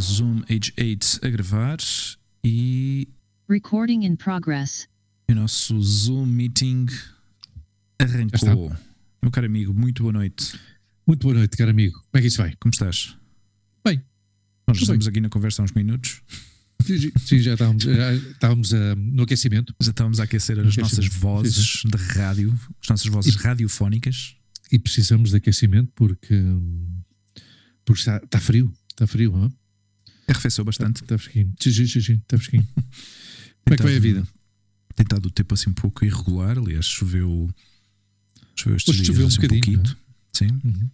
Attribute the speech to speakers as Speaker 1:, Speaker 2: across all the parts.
Speaker 1: Zoom H8 a gravar e
Speaker 2: Recording in progress.
Speaker 1: O nosso Zoom Meeting arrancou. Meu caro amigo, muito boa noite.
Speaker 3: Muito boa noite, caro amigo. Como é que isso vai?
Speaker 1: Como estás?
Speaker 3: Bem,
Speaker 1: Nós estamos aqui na conversa há uns minutos.
Speaker 3: sim, sim, já estávamos, já estávamos ah, no aquecimento
Speaker 1: Já estávamos a aquecer as nossas vozes de rádio, as nossas vozes
Speaker 3: E-
Speaker 1: radiofónicas.
Speaker 3: e precisamos de aquecimento porque, porque está, está frio. Está frio, não?
Speaker 1: Arrefeceu bastante.
Speaker 3: Está fresquinho. Sim, sim, sim, sim, está fresquinho. Como é que vai a vida?
Speaker 1: Tem estado o tempo assim um pouco irregular. Aliás, choveu. Choveu estes
Speaker 3: Hoje choveu um
Speaker 1: assim,
Speaker 3: bocadinho,
Speaker 1: pouquito. Sim.
Speaker 3: Uhum.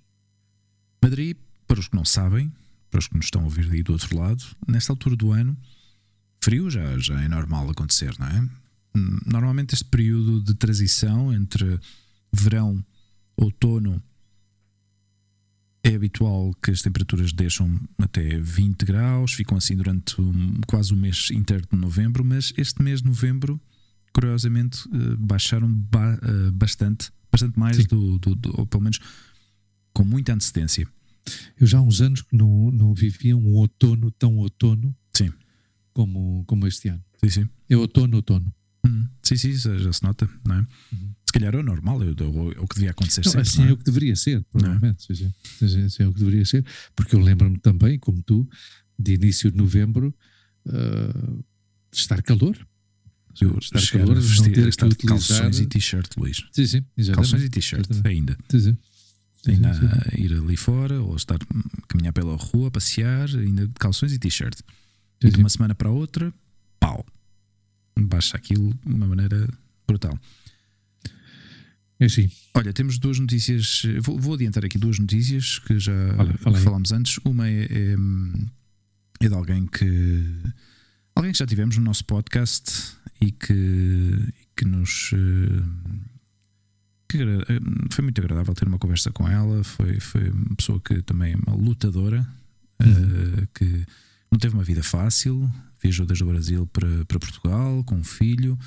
Speaker 1: Madrid, para os que não sabem, para os que nos estão a ouvir aí do outro lado, nesta altura do ano, frio já, já é normal acontecer, não é? Normalmente este período de transição entre verão, outono, é habitual que as temperaturas deixam até 20 graus, ficam assim durante um- quase o mês inteiro de novembro, mas este mês de novembro, curiosamente, eh, baixaram ba- eh, bastante, bastante mais
Speaker 3: Sim.
Speaker 1: do, do- do- ou pelo menos com muita antecedência.
Speaker 3: Eu já há uns anos que não, não vivia um outono tão outono
Speaker 1: Sim.
Speaker 3: como, como este ano.
Speaker 1: Sim, sim.
Speaker 3: É outono, outono.
Speaker 1: Hum, sim, sim, já, se nota, não é?
Speaker 3: Uhum.
Speaker 1: Se calhar é normal, é o, é o que devia acontecer
Speaker 3: Não,
Speaker 1: sempre.
Speaker 3: assim
Speaker 1: não
Speaker 3: é o que deveria ser, provavelmente. Sim, sim, Assim é o que deveria ser. Porque eu lembro-me também, como tu, de início de novembro, ah, de estar calor. Estar ter
Speaker 1: a
Speaker 3: que
Speaker 1: estar
Speaker 3: utilizar.
Speaker 1: calções e t-shirt, Luís.
Speaker 3: Sim, sim, exatamente.
Speaker 1: Calções e t-shirt, ainda.
Speaker 3: Sim, sim. Sim,
Speaker 1: Ainda
Speaker 3: sim, sim.
Speaker 1: ir ali fora, ou estar caminhar pela rua, passear, ainda de calções e t-shirt.
Speaker 3: Sim,
Speaker 1: de
Speaker 3: sim.
Speaker 1: uma semana para outra, pau. Baixa aquilo de uma maneira brutal.
Speaker 3: É assim.
Speaker 1: Olha, temos duas notícias. Vou, vou adiantar aqui duas notícias que já
Speaker 3: aí.
Speaker 1: falámos antes. Uma é, é, é de alguém que. Alguém que já tivemos no nosso podcast e que, que nos. eh, que eh, foi muito agradável ter uma conversa com ela. Foi, foi uma pessoa que também é uma lutadora, eh, que não teve uma vida fácil. Viajou desde o Brasil para, para Portugal com um filho.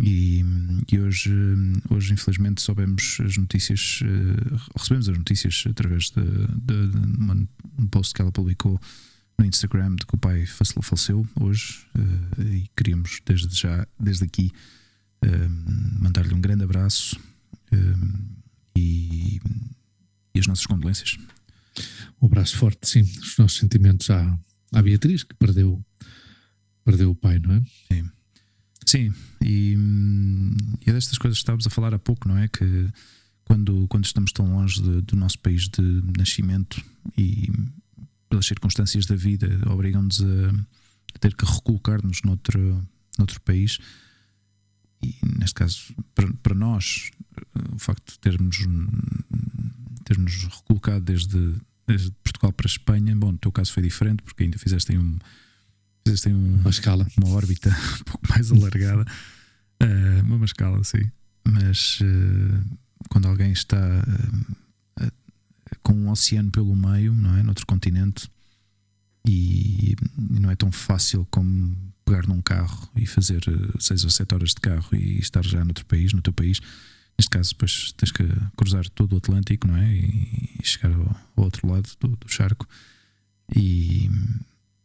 Speaker 1: E, e hoje, hoje, infelizmente, soubemos as notícias, recebemos as notícias através de, de- de um post que ela publicou no Instagram de que o pai faleceu hoje. eh, e queríamos, desde já, desde aqui, eh, mandar-lhe um grande abraço eh, e, e as nossas condolências.
Speaker 3: Um abraço forte, sim. Os nossos sentimentos à, à Beatriz, que perdeu, perdeu o pai, não é?
Speaker 1: Sim, e, hum, e é destas coisas que estávamos a falar há pouco, não é? Que quando, quando estamos tão longe de- do nosso país de nascimento e pelas circunstâncias da vida obrigam-nos a, ter que recolocar-nos noutro, noutro país. E neste caso, para, para nós, o facto de termos, termos recolocado desde, desde Portugal para a Espanha, bom, no teu caso foi diferente porque ainda fizeste um. Fizeste um,
Speaker 3: Uma escala.
Speaker 1: uma órbita um pouco mais alargada, eh, uma escala, sim. Mas eh, quando alguém está eh, eh, com um oceano pelo meio, não é? Noutro continente, e, não é tão fácil como pegar num carro e fazer eh, seis ou sete horas de carro e estar já noutro país, no teu país. Neste caso, depois tens que cruzar todo o Atlântico, não é? E chegar ao, ao outro lado do, do charco. E,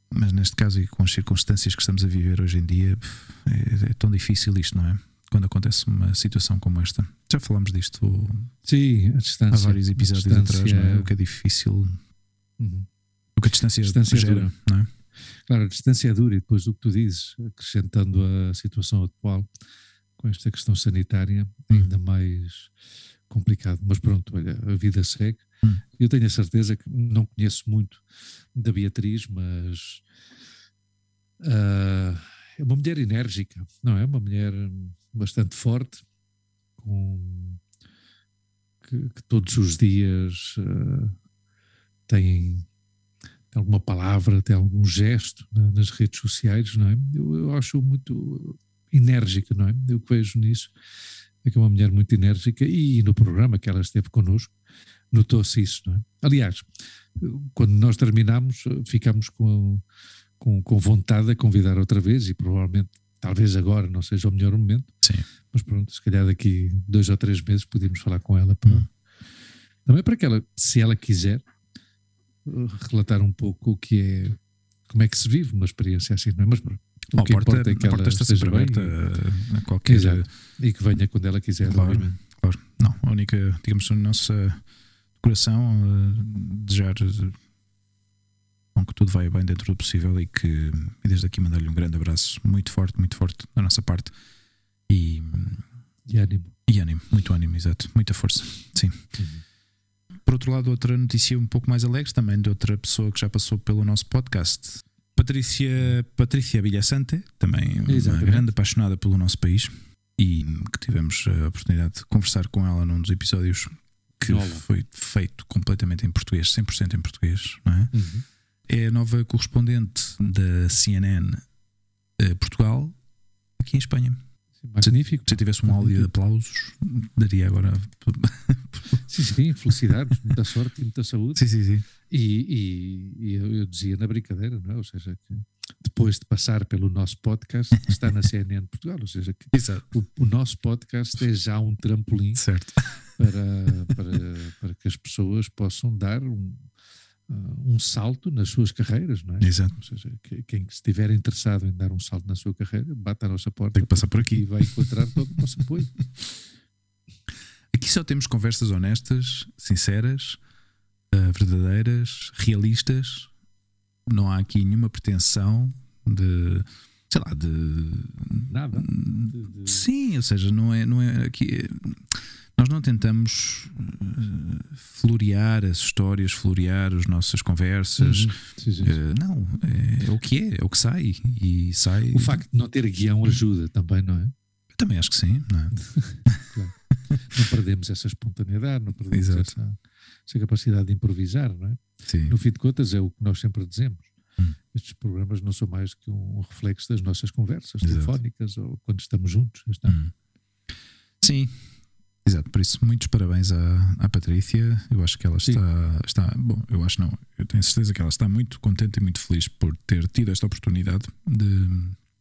Speaker 1: mas neste caso e com as circunstâncias que estamos a viver hoje em dia é, é tão difícil isto, não é? Quando acontece uma situação como esta. Já falámos disto
Speaker 3: Sim, a
Speaker 1: há vários
Speaker 3: a
Speaker 1: episódios atrás, não é? O que é difícil,
Speaker 3: Uhum.
Speaker 1: o que a distância,
Speaker 3: Distância
Speaker 1: gera,
Speaker 3: dura.
Speaker 1: não é?
Speaker 3: Claro, a distância é dura e depois do que tu dizes, acrescentando a situação atual com esta questão sanitária,
Speaker 1: Hum.
Speaker 3: ainda mais complicado. Mas pronto, olha, a vida segue.
Speaker 1: Hum.
Speaker 3: Eu tenho a certeza que não conheço muito da Beatriz, mas ah, é uma mulher enérgica, não é? Uma mulher hum, bastante forte, com que, que todos os dias ah, tem tem alguma palavra, tem algum gesto na- nas redes sociais, não é? Eu, eu acho muito enérgica, não é? Eu que vejo nisso é que é uma mulher muito enérgica e no programa que ela esteve connosco notou-se isso, não é? Aliás, quando nós terminamos, ficámos com, com, com vontade de convidar outra vez e provavelmente, talvez agora não seja o melhor momento,
Speaker 1: Sim.
Speaker 3: mas pronto, se calhar daqui dois ou três meses podemos falar com ela para,
Speaker 1: Hum.
Speaker 3: também para que ela, se ela quiser, relatar um pouco o que é, como é que se vive uma experiência assim, não é? Mas pronto, o
Speaker 1: a
Speaker 3: que
Speaker 1: porta,
Speaker 3: importa é que
Speaker 1: a porta
Speaker 3: ela
Speaker 1: está
Speaker 3: esteja
Speaker 1: sempre
Speaker 3: bem
Speaker 1: aberta a, a qualquer.
Speaker 3: Exato. e, e que venha quando ela quiser,
Speaker 1: Claro.
Speaker 3: obviamente.
Speaker 1: Claro. Não, a única, digamos, a nossa coração eh, desejar que tudo vai bem dentro do possível e que e desde aqui mandar-lhe um grande abraço muito forte, muito forte da nossa parte e,
Speaker 3: E ânimo.
Speaker 1: e ânimo, muito ânimo, exato, muita força, sim. Por outro lado, outra notícia um pouco mais alegre também de outra pessoa que já passou pelo nosso podcast. Patrícia, Patrícia Villasante, também uma
Speaker 3: Exatamente.
Speaker 1: grande apaixonada pelo nosso país e que tivemos a oportunidade de conversar com ela num dos episódios que
Speaker 3: Nova.
Speaker 1: foi feito completamente em português, 100% em português, não é?
Speaker 3: Uhum.
Speaker 1: É a nova correspondente da CNN eh, Portugal aqui em Espanha.
Speaker 3: Magnífico.
Speaker 1: Se eu tivesse um áudio de aplausos, daria agora.
Speaker 3: Sim, sim, felicidades, muita sorte e muita saúde.
Speaker 1: Sim, sim, sim.
Speaker 3: E, e- e eu, eu dizia na brincadeira, não é? Ou seja, que depois de passar pelo nosso podcast, está na CNN Portugal. Ou seja, que o, o nosso podcast é já um trampolim
Speaker 1: Certo.
Speaker 3: para, para, para que as pessoas possam dar um, um salto nas suas carreiras, não é?
Speaker 1: Exato.
Speaker 3: Ou seja, que- quem estiver interessado em dar um salto na sua carreira, bata à nossa porta
Speaker 1: Tem que passar por aqui.
Speaker 3: e vai encontrar todo o nosso apoio.
Speaker 1: Aqui só temos conversas honestas, sinceras, eh, verdadeiras, realistas. Não há aqui nenhuma pretensão de. sei lá, de.
Speaker 3: Nada. De- de-
Speaker 1: Sim, ou seja, não é, não é aqui. Nós não tentamos eh, florear as histórias, florear as nossas conversas.
Speaker 3: Uhum. Sim, sim, sim.
Speaker 1: Eh, não, é, é o que é, é o que sai. E sai.
Speaker 3: O facto de não ter guião ajuda também, não é?
Speaker 1: Eu também acho que sim, não é?
Speaker 3: Não perdemos essa espontaneidade, não perdemos essa, essa capacidade de improvisar, não é?
Speaker 1: Sim.
Speaker 3: No fim de contas, é o que nós sempre dizemos.
Speaker 1: Hum.
Speaker 3: Estes programas não são mais que um reflexo das nossas conversas
Speaker 1: Exato.
Speaker 3: telefónicas ou quando estamos juntos. está.
Speaker 1: Hum. Sim, exato. Por isso, muitos parabéns à, à Patrícia. Eu acho que ela
Speaker 3: Sim.
Speaker 1: está, está. Bom, eu acho não. Eu tenho certeza que ela está muito contente e muito feliz por ter tido esta oportunidade de,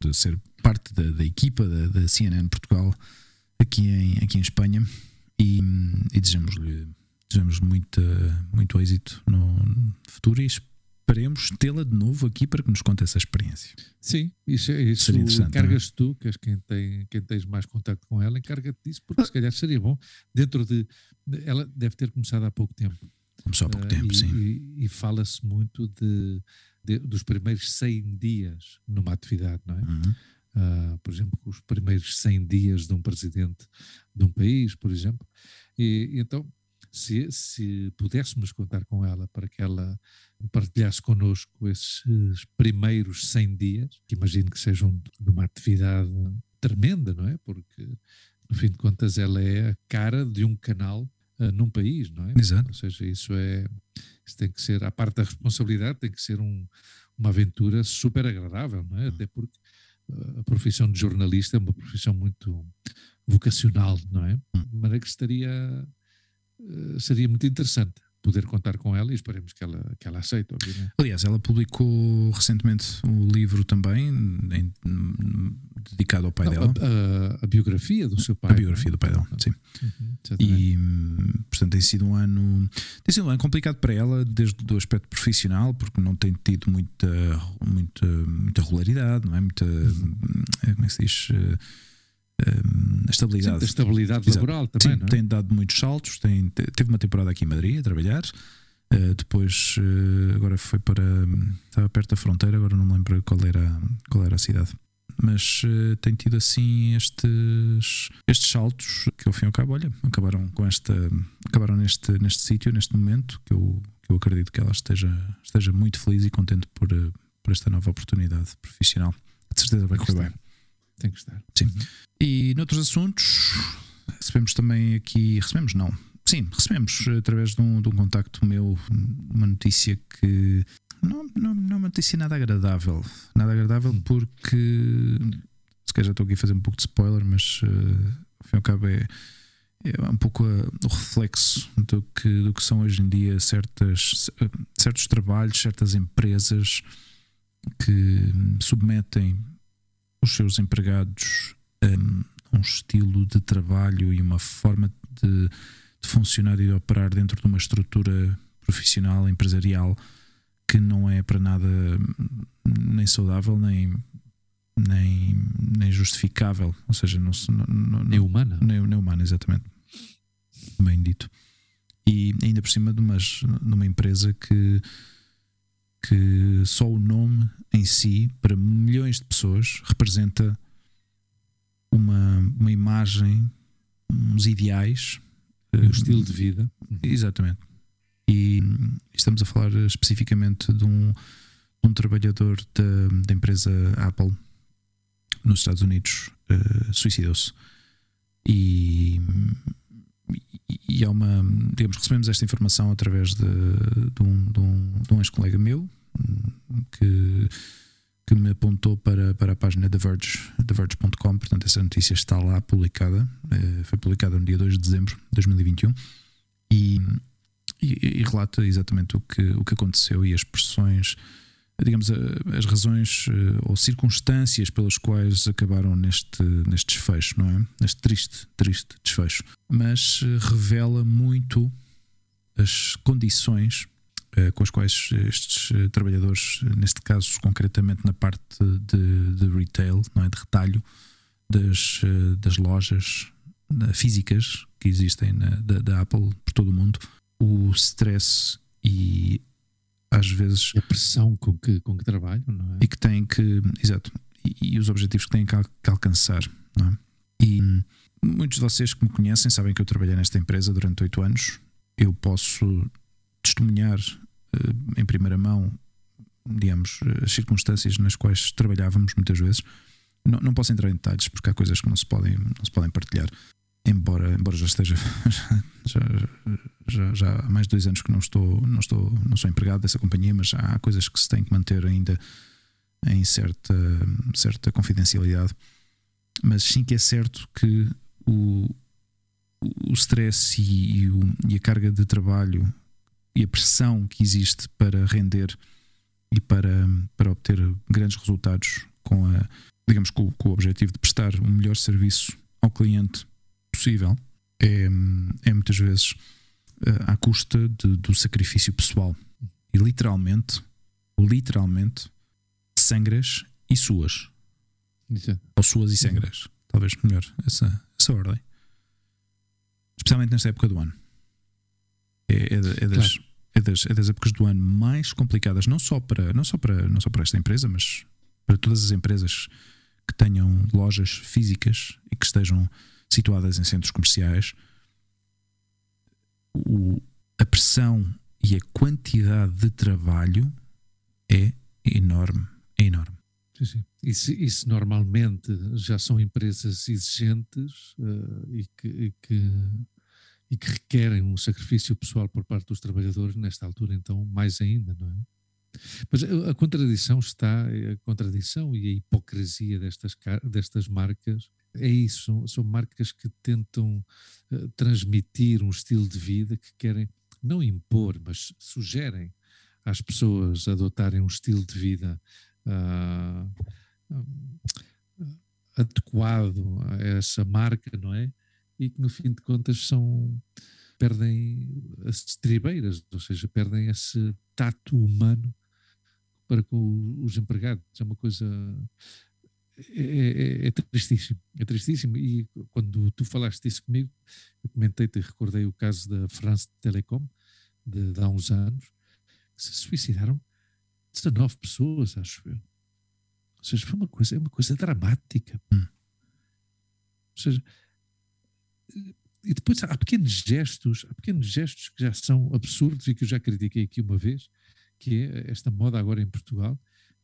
Speaker 1: de ser parte da, da equipa da, da CNN Portugal aqui em, aqui em Espanha. E, e desejamos-lhe desejamos muito, muito êxito no futuro e esperemos tê-la de novo aqui para que nos conte essa experiência.
Speaker 3: Sim, isso, é- isso
Speaker 1: Seria interessante,
Speaker 3: encargas tu, que és quem, tem, quem tens mais contato com ela, encarga-te disso,
Speaker 1: Ah.
Speaker 3: porque se calhar seria bom. Dentro de. Ela deve ter começado há pouco tempo.
Speaker 1: Começou há pouco
Speaker 3: Ah,
Speaker 1: tempo,
Speaker 3: e,
Speaker 1: sim.
Speaker 3: E, e fala-se muito de, de- dos primeiros 100 dias numa atividade, não é?
Speaker 1: Uhum.
Speaker 3: Ah, por exemplo, os primeiros 100 dias de um presidente de um país, por exemplo. E, e então, se, se pudéssemos contar com ela para que ela partilhasse connosco esses primeiros 100 dias, que imagino que sejam de uma atividade tremenda, não é? Porque, no fim de contas, ela é a cara de um canal ah, num país, não é?
Speaker 1: Exato.
Speaker 3: Ou seja, isso é. Isso tem que ser, à parte da responsabilidade, tem que ser um- uma aventura super agradável, não é? Até porque uh, a profissão de jornalista é uma profissão muito vocacional, não é? De maneira que estaria. Uh, seria muito interessante poder contar com ela e esperemos que ela, que ela aceite, obviamente.
Speaker 1: Aliás, ela publicou recentemente um livro também em- dedicado ao pai
Speaker 3: Não,
Speaker 1: dela.
Speaker 3: a, a- a biografia do seu pai.
Speaker 1: A biografia do pai dela, sim.
Speaker 3: Uhum.
Speaker 1: E portanto tem sido um ano tem sido um ano complicado para ela desde o aspecto profissional, porque não tem tido muita, muita, muita regularidade, não é? Muita hum, como é que se diz? Hum,
Speaker 3: Sim,
Speaker 1: estabilidade.
Speaker 3: da estabilidade
Speaker 1: Exato.
Speaker 3: laboral também,
Speaker 1: Sim,
Speaker 3: não é?
Speaker 1: tem dado muitos saltos. Tem, te- teve uma temporada aqui em Madrid a trabalhar. eh, depois, eh, agora foi para. Estava perto da fronteira, agora não me lembro qual era, qual era a cidade. Mas eh, tem tido assim estes, estes saltos que, ao fim e ao cabo, olha, acabaram com esta. Acabaram neste, neste sítio, neste momento, que eu, que eu acredito que ela esteja, esteja muito feliz e contente por, por esta nova oportunidade profissional. De certeza vai correr bem.
Speaker 3: Tem que estar.
Speaker 1: Sim. E noutros assuntos, recebemos também aqui. Recebemos, não. Sim, recebemos eh, através de um, de um contacto meu uma notícia que. Não, não, não é uma notícia nada agradável. Nada agradável porque. se calhar já estou aqui a fazer um pouco de spoiler, mas uh, ao fim e ao cabo é, é um pouco a, o reflexo do que, do que são hoje em dia certas, certos trabalhos, certas empresas que submetem os seus empregados a um estilo de trabalho e uma forma de, de funcionar e de operar dentro de uma estrutura profissional, empresarial, que não é para nada nem saudável, nem, nem, nem justificável, ou seja, não, não,
Speaker 3: nem humana.
Speaker 1: Nem, nem humana, exatamente. Bem dito. E ainda por cima de, umas, de uma empresa que que só o nome em si, para milhões de pessoas, representa uma, uma imagem, uns ideais.
Speaker 3: Um estilo de vida.
Speaker 1: Exatamente. E estamos a falar especificamente de um, de um trabalhador da, da, empresa Apple nos Estados Unidos, uh, suicidou-se. E, e é uma. Digamos, recebemos esta informação através de, de um, de um, um ex-colega meu que, que me apontou para, para a página da Verge, TheVerge.com. Portanto, essa notícia está lá publicada. Eh, foi publicada no dia 2 de dezembro de 2021 e, e, e relata exatamente o que, o que aconteceu e as pressões digamos, as razões eh, ou circunstâncias pelas quais acabaram neste, neste desfecho, não é? Neste triste, triste desfecho. Mas eh, revela muito as condições uh, com as quais estes trabalhadores, neste caso concretamente na parte de, de retail, não é? de retalho das, das lojas físicas que existem na, da, da Apple por todo o mundo, o stress e às vezes.
Speaker 3: A pressão com que, com que trabalham, não é?
Speaker 1: E que têm que. Exato. E, e os objetivos que têm que, que, alcançar, não é? E muitos de vocês que me conhecem sabem que eu trabalhei nesta empresa durante oito anos. Eu posso testemunhar uh, em primeira mão, digamos, as circunstâncias nas quais trabalhávamos muitas vezes. Não, não posso entrar em detalhes porque há coisas que não se podem, não se podem partilhar embora, embora já esteja já, já, já, há mais de dois anos que não estou, não estou, não sou empregado dessa companhia, mas há coisas que se tem que manter ainda em certa, certa confidencialidade. Mas sim que é certo que o, o stress e, e, o, e a carga de trabalho e a pressão que existe para render e para, para obter grandes resultados com a digamos com, com o objetivo de prestar um melhor serviço ao cliente possível é, é muitas vezes uh, à custa de, do sacrifício pessoal. E literalmente, literalmente, sangras e suas.
Speaker 3: Isso.
Speaker 1: Ou suas e sangras. Talvez melhor essa, essa ordem. Especialmente nesta época do ano. É, é, é das, claro. é, das, é das épocas do ano mais complicadas, não só, para, não, só para, não só para esta empresa, mas para todas as empresas que tenham lojas físicas e que estejam situadas em centros comerciais, o, a pressão e a quantidade de trabalho é enorme. É enorme.
Speaker 3: Sim, sim. Isso, normalmente já são empresas exigentes uh, e, que, e, que, e, que, requerem um sacrifício pessoal por parte dos trabalhadores, nesta altura, então, mais ainda, não é? Mas a, a contradição está, a contradição e a hipocrisia destas, destas marcas é isso, são, marcas que tentam uh, transmitir um estilo de vida que querem não impor, mas sugerem às pessoas adotarem um estilo de vida uh, adequado a essa marca, não é? E que no fim de contas são perdem as estribeiras, ou seja, perdem esse tato humano para com os empregados. É uma coisa é, é, é, tristíssimo, é tristíssimo. E quando tu falaste isso comigo, eu comentei-te e recordei o caso da France Telecom, de, de, há uns anos, que se suicidaram 19 pessoas, acho eu. Ou seja, foi uma coisa, é uma coisa dramática. Hum. Ou seja, e depois há pequenos gestos, há pequenos gestos que já são absurdos e que eu já critiquei aqui uma vez, que é esta moda agora em Portugal,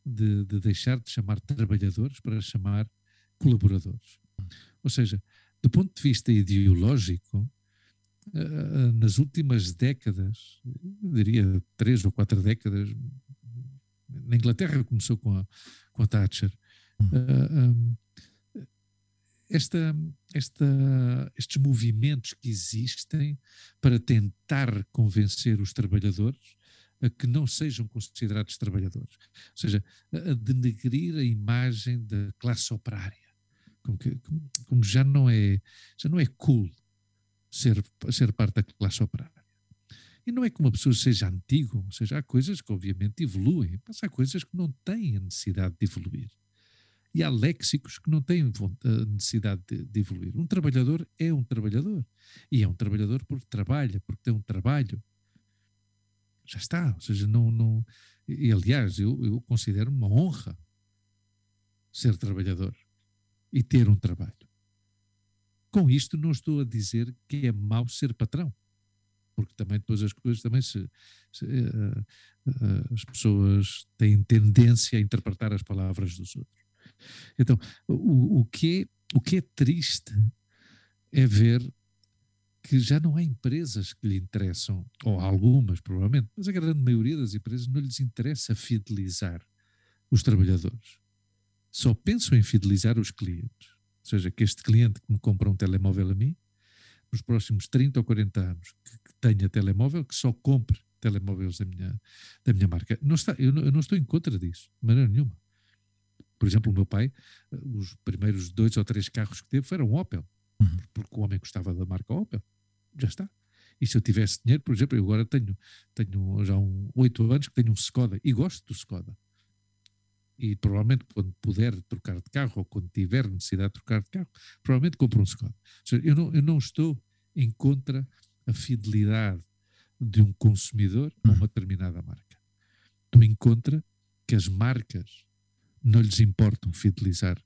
Speaker 3: de, de deixar de chamar trabalhadores para chamar colaboradores. Ou seja, do ponto de vista ideológico, uh, nas últimas décadas, diria três ou quatro décadas, na Inglaterra começou com a, com a Thatcher, uh, um, esta, esta, estes movimentos que existem para tentar convencer os trabalhadores a que não sejam considerados trabalhadores. Ou seja, a, denegrir a imagem da classe operária. Como, que, como, já, não é, já não é cool ser, ser parte da classe operária. E não é que uma pessoa seja antigo, ou seja, há coisas que obviamente evoluem, mas há coisas que não têm a necessidade de evoluir. E há léxicos que não têm a necessidade de, de, evoluir. Um trabalhador é um trabalhador. E é um trabalhador porque trabalha, porque tem um trabalho. Já está. Ou seja, não. não e aliás, eu, eu considero uma honra ser trabalhador e ter um trabalho. Com isto, não estou a dizer que é mau ser patrão porque também depois as coisas também se, se uh, uh, as pessoas têm tendência a interpretar as palavras dos outros. Então, o, o, que, é, o que é triste é ver que já não há empresas que lhe interessam, ou algumas provavelmente, mas a grande maioria das empresas não lhes interessa fidelizar os trabalhadores. Só pensam em fidelizar os clientes. Ou seja, que este cliente que me compra um telemóvel a mim, nos próximos 30 ou 40 anos, que, que tenha telemóvel, que só compre telemóveis da minha, da minha marca. Não está, eu, não, eu não estou em contra disso, de maneira nenhuma. Por exemplo, o meu pai, eh, os primeiros dois ou três carros que teve foram Opel, uhum. porque o homem gostava da marca Opel. Já está. E se eu tivesse dinheiro, por exemplo, eu agora tenho, tenho já oito um, anos que tenho um Skoda e gosto do Skoda. E provavelmente quando puder trocar de carro ou quando tiver necessidade de trocar de carro, provavelmente compro um Skoda. Seja, eu, não, eu não estou em contra a fidelidade de um consumidor a uma determinada marca. Estou em contra que as marcas não lhes importam fidelizar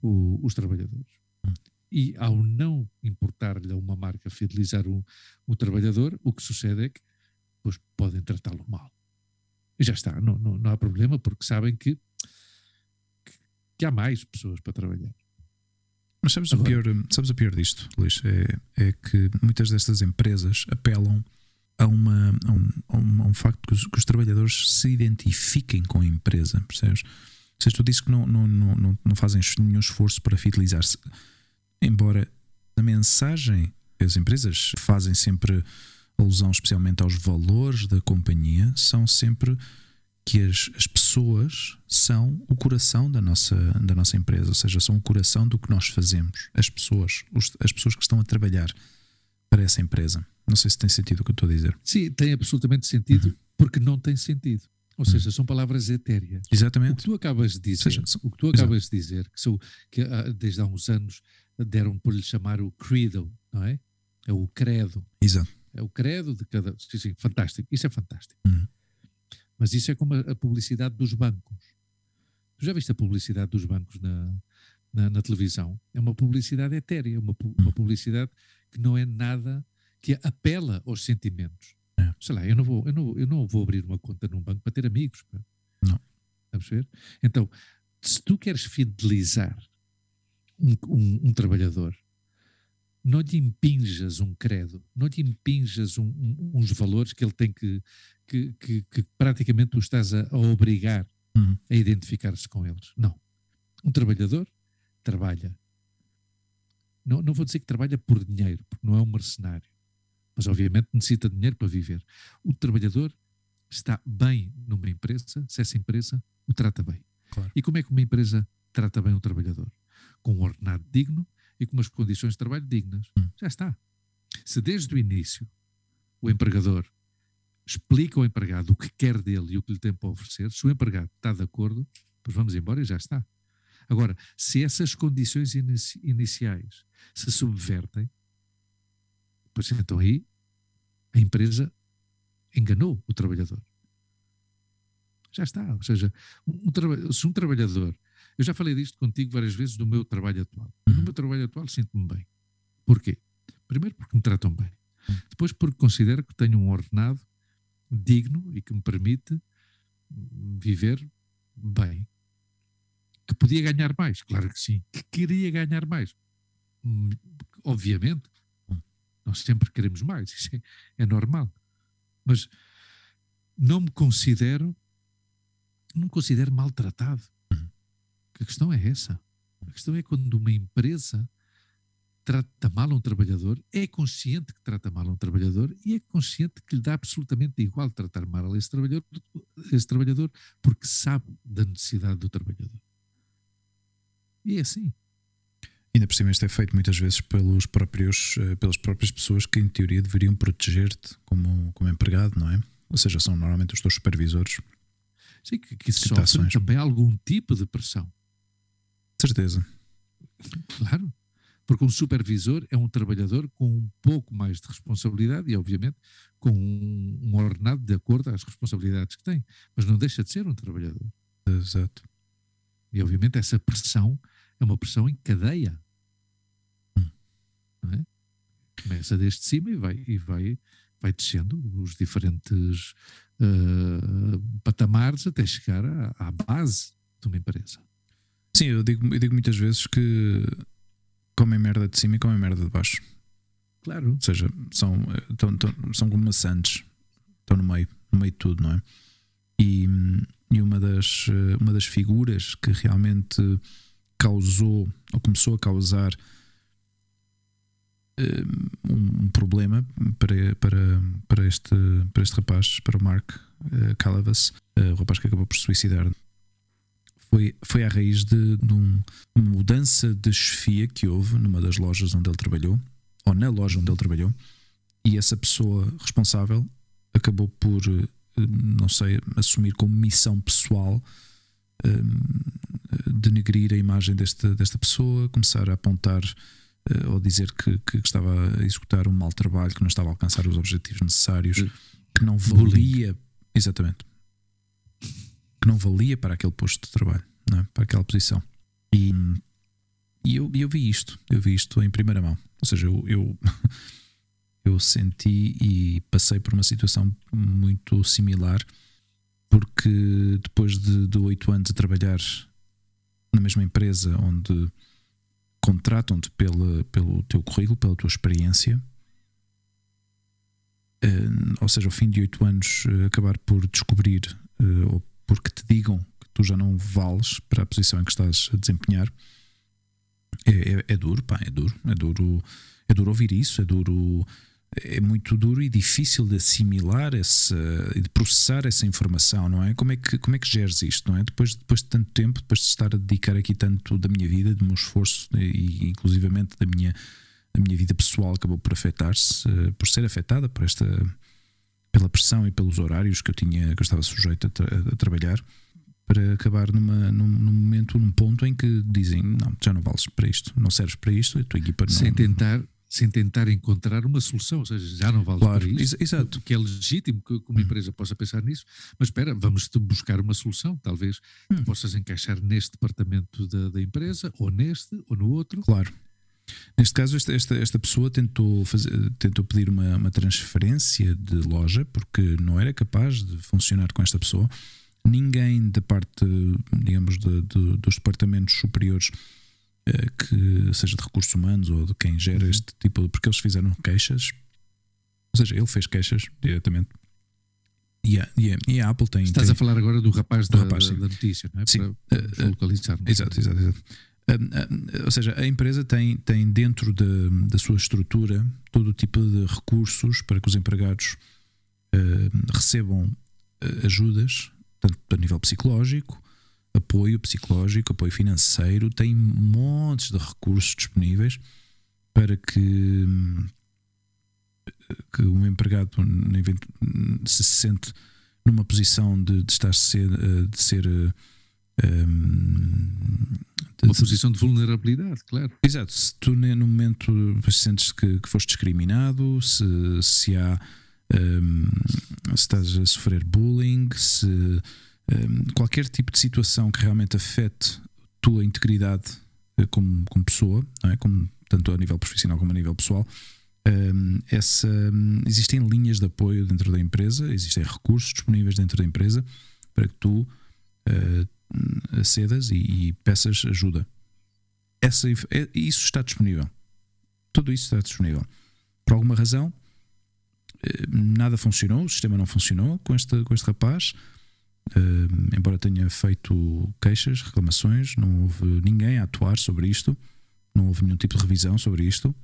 Speaker 3: o, os trabalhadores. E ao não importar-lhe a uma marca fidelizar o, o trabalhador, o que sucede é que pois, podem tratá-lo mal. E já está, não, não, não há problema, porque sabem que, que, que há mais pessoas para trabalhar.
Speaker 1: Mas sabes, Agora, o, pior, sabes o pior disto, Luís? É, é que muitas destas empresas apelam a, uma, a, um, a, um, a um facto que os, que os, trabalhadores se identifiquem com a empresa, percebes? Ou seja, tu dizes que não, não, não, não fazem nenhum esforço para fidelizar-se. Embora a mensagem que as empresas fazem sempre alusão especialmente aos valores da companhia, são sempre que as, as pessoas são o coração da nossa, da nossa empresa, ou seja, são o coração do que nós fazemos. As pessoas, os, as pessoas que estão a trabalhar para essa empresa. Não sei se tem sentido o que eu estou a dizer.
Speaker 3: Sim, tem absolutamente sentido, uhum. porque não tem sentido. Ou seja, são palavras etéreas.
Speaker 1: Exatamente.
Speaker 3: O que tu acabas de dizer, seja, o que tu acabas de dizer, que, sou, que ah, desde há uns anos deram por lhe chamar o credo, não é? É o credo.
Speaker 1: Exato.
Speaker 3: É o credo de cada. Sim, sim, fantástico. Isso é fantástico.
Speaker 1: Uhum.
Speaker 3: Mas isso é como a, publicidade dos bancos. Tu já viste a publicidade dos bancos na, na, na televisão? É uma publicidade etérea, uma, uma uhum. publicidade que não é nada que apela aos sentimentos.
Speaker 1: É.
Speaker 3: Sei lá, eu não, vou, eu, não, eu não vou abrir uma conta num banco para ter amigos. Pá.
Speaker 1: Não.
Speaker 3: Vamos ver? Então, se tu queres fidelizar um, um, um, trabalhador, não lhe impinjas um credo, não lhe impinjas um, uns valores que ele tem que, que, que, que praticamente tu estás a, a obrigar
Speaker 1: uhum.
Speaker 3: a identificar-se com eles. Não. Um trabalhador trabalha. Não, não vou dizer que trabalha por dinheiro, porque não é um mercenário mas obviamente necessita de dinheiro para viver. O trabalhador está bem numa empresa se essa empresa o trata bem.
Speaker 1: Claro.
Speaker 3: E como é que uma empresa trata bem o trabalhador? Com um ordenado digno e com umas condições de trabalho dignas.
Speaker 1: Hum.
Speaker 3: Já está. Se desde o início o empregador explica ao empregado o que quer dele e o que lhe tem para oferecer, se o empregado está de acordo, pois vamos embora e já está. Agora, se essas condições inici iniciais se subvertem, Pois então aí a empresa enganou o trabalhador. Já está. Ou seja, um, um, se um trabalhador. Eu já falei disto contigo várias vezes do meu trabalho atual. No
Speaker 1: uhum.
Speaker 3: meu trabalho atual sinto-me bem. Porquê? Primeiro porque me tratam bem. Depois porque considero que tenho um ordenado digno e que me permite viver bem. Que podia ganhar mais, claro que sim. Que queria ganhar mais. Hum, obviamente, nós sempre queremos mais, isso é, é normal. Mas não me considero, não me considero maltratado. A questão é essa. A questão é quando uma empresa trata mal um trabalhador, é consciente que trata mal um trabalhador e é consciente que lhe dá absolutamente igual tratar mal esse trabalhador, esse trabalhador porque sabe da necessidade do trabalhador. E é assim.
Speaker 1: Ainda por cima isto é feito muitas vezes pelos próprios, eh, pelas próprias pessoas que em teoria deveriam proteger-te como, como empregado, não é? Ou seja, são normalmente os teus supervisores.
Speaker 3: Sim, que, que sofrem também algum tipo de pressão.
Speaker 1: Certeza.
Speaker 3: Claro. Porque um supervisor é um trabalhador com um pouco mais de responsabilidade e, obviamente, com um, um ordenado de acordo às responsabilidades que tem. Mas não deixa de ser um trabalhador.
Speaker 1: Exato.
Speaker 3: E, obviamente, essa pressão é uma pressão em cadeia. Hum. É? Começa desde cima e vai, e vai, vai descendo os diferentes uh, patamares até chegar à, à base de uma empresa.
Speaker 1: Sim, eu digo, eu digo muitas vezes que comem merda de cima e comem merda de baixo.
Speaker 3: Claro.
Speaker 1: Ou seja, são, tão, tão, são como maçantes. Estão no meio, no meio de tudo, não é? E, e uma, das, uma das figuras que realmente causou ou começou a causar um, um problema para, para, para, este, para este rapaz, para o Mark uh, Calavas, uh, o rapaz que acabou por suicidar foi, foi à raiz de, de um, uma mudança de chefia que houve numa das lojas onde ele trabalhou, ou na loja onde ele trabalhou, e essa pessoa responsável acabou por, eh, não sei, assumir como missão pessoal um, eh, denegrir a imagem desta, desta pessoa, começar a apontar uh, ou dizer que, que, estava a executar um mau trabalho, que não estava a alcançar os objetivos necessários, que não valia. Exatamente que não valia para aquele posto de trabalho, é? para aquela posição. E, e eu, eu, vi isto, eu vi isto em primeira mão. Ou seja, eu, eu, eu senti e passei por uma situação muito similar, porque depois de oito anos a trabalhar na mesma empresa onde contratam-te pelo, teu currículo, pela tua experiência, Uh, ou seja, ao fim de oito anos, uh, acabar por descobrir uh, ou porque te digam que tu já não vales para a posição em que estás a desempenhar, é, é, é duro, pá, é duro, é duro, é duro ouvir isso, é duro, é muito duro e difícil de assimilar essa e de processar essa informação, não é? Como é que como é que geres isto, não é? Depois depois de tanto tempo, depois de estar a dedicar aqui tanto da minha vida, do meu esforço e inclusivamente da minha da minha vida pessoal acabou por afetar-se, eh, por ser afetada por esta pela pressão e pelos horários que eu tinha, que eu estava sujeito a, tra a trabalhar, para acabar numa, num, num, momento, num ponto em que dizem: não, já não vales para isto, não serves para isto, a tua equipa não.
Speaker 3: Sem tentar, sem tentar encontrar uma solução, ou seja, já não vales
Speaker 1: claro,
Speaker 3: para isto.
Speaker 1: Ex exato.
Speaker 3: Que é legítimo que, uma hum. empresa possa pensar nisso, mas espera, vamos buscar uma solução. Talvez hum. possas encaixar neste departamento da, da empresa, ou neste, ou no outro.
Speaker 1: Claro. Neste caso, esta, esta, esta pessoa tentou, fazer, tentou pedir uma, uma transferência de loja porque não era capaz de funcionar com esta pessoa. Ninguém da parte, digamos, de, de, dos departamentos superiores, eh, que seja de recursos humanos ou de quem gera uhum. este tipo, porque eles fizeram queixas, ou seja, ele fez queixas diretamente. E a, e a, e a Apple tem.
Speaker 3: Estás
Speaker 1: tem,
Speaker 3: a falar agora do rapaz, do da, rapaz da, da, notícia, não é?
Speaker 1: Sim.
Speaker 3: Para, para uh, localizar.
Speaker 1: Exato, exato, exato ou seja, a empresa tem, tem dentro de, da sua estrutura todo o tipo de recursos para que os empregados uh, recebam uh, ajudas, tanto a nível psicológico, apoio psicológico, apoio financeiro, tem montes de recursos disponíveis para que, que um empregado se sente numa posição de, de estar ser, de ser
Speaker 3: um, uma posição de vulnerabilidade, claro.
Speaker 1: Exato. Se tu no momento sentes que, que foste discriminado, se, se há um, se estás a sofrer bullying, se um, qualquer tipo de situação que realmente afete a tua integridade eh, como, como pessoa, é? como, tanto a nível profissional como a nível pessoal, um, essa, existem linhas de apoio dentro da empresa, existem recursos disponíveis dentro da empresa para que tu uh, cedas e, e peças ajuda. Essa, é, isso está disponível. Tudo isso está disponível. Por alguma razão, eh, nada funcionou, o sistema não funcionou com este, com este rapaz. Embora tenha feito queixas, reclamações, não houve ninguém a atuar sobre isto. não houve nenhum tipo de revisão sobre isto.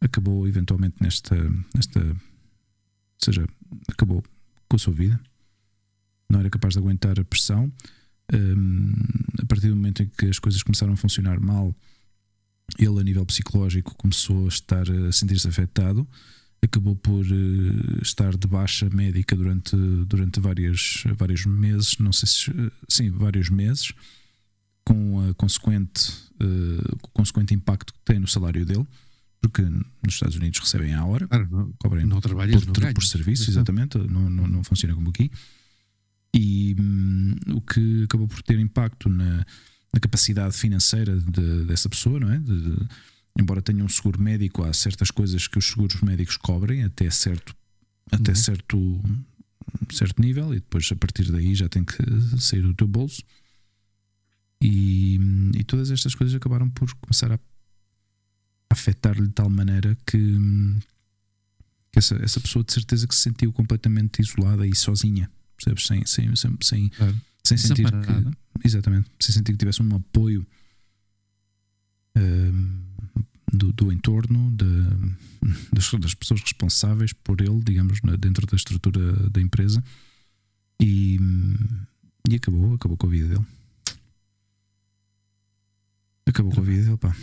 Speaker 1: Acabou eventualmente nesta, nesta ou seja, acabou com a sua vida. Não era capaz de aguentar a pressão. Um, a partir do momento em que as coisas começaram a funcionar mal, ele, a nível psicológico, começou a estar a sentir-se afetado. Acabou por uh, estar de baixa médica durante, durante várias, vários meses, não sei se. Sim, vários meses, com a consequente, uh, o consequente impacto que tem no salário dele, porque nos Estados Unidos recebem à hora,
Speaker 3: Claro, não,
Speaker 1: cobrem
Speaker 3: não
Speaker 1: por,
Speaker 3: não
Speaker 1: por serviço, exatamente, não, não, não funciona como aqui. E hum, o que acabou por ter impacto na, na capacidade financeira de- dessa pessoa, não é? De- de- embora tenha um seguro médico, há certas coisas que os seguros médicos cobrem até certo, até
Speaker 3: Uhum.
Speaker 1: certo, certo nível, e depois a partir daí já tem que sair do teu bolso. E, hum, e todas estas coisas acabaram por começar a afetar-lhe de tal maneira que, hum, que essa, essa pessoa de certeza que se sentiu completamente isolada e sozinha, percebes? Sem, sem, sem, sem,
Speaker 3: Claro.
Speaker 1: sem sentir
Speaker 3: Desamparada.
Speaker 1: que, exatamente, sem sentir que tivesse um apoio hum, do, do entorno, da- das, das pessoas responsáveis por ele, digamos, dentro da estrutura da empresa, e, e acabou, acabou com a vida dele. Acabou com a vida dele, pá.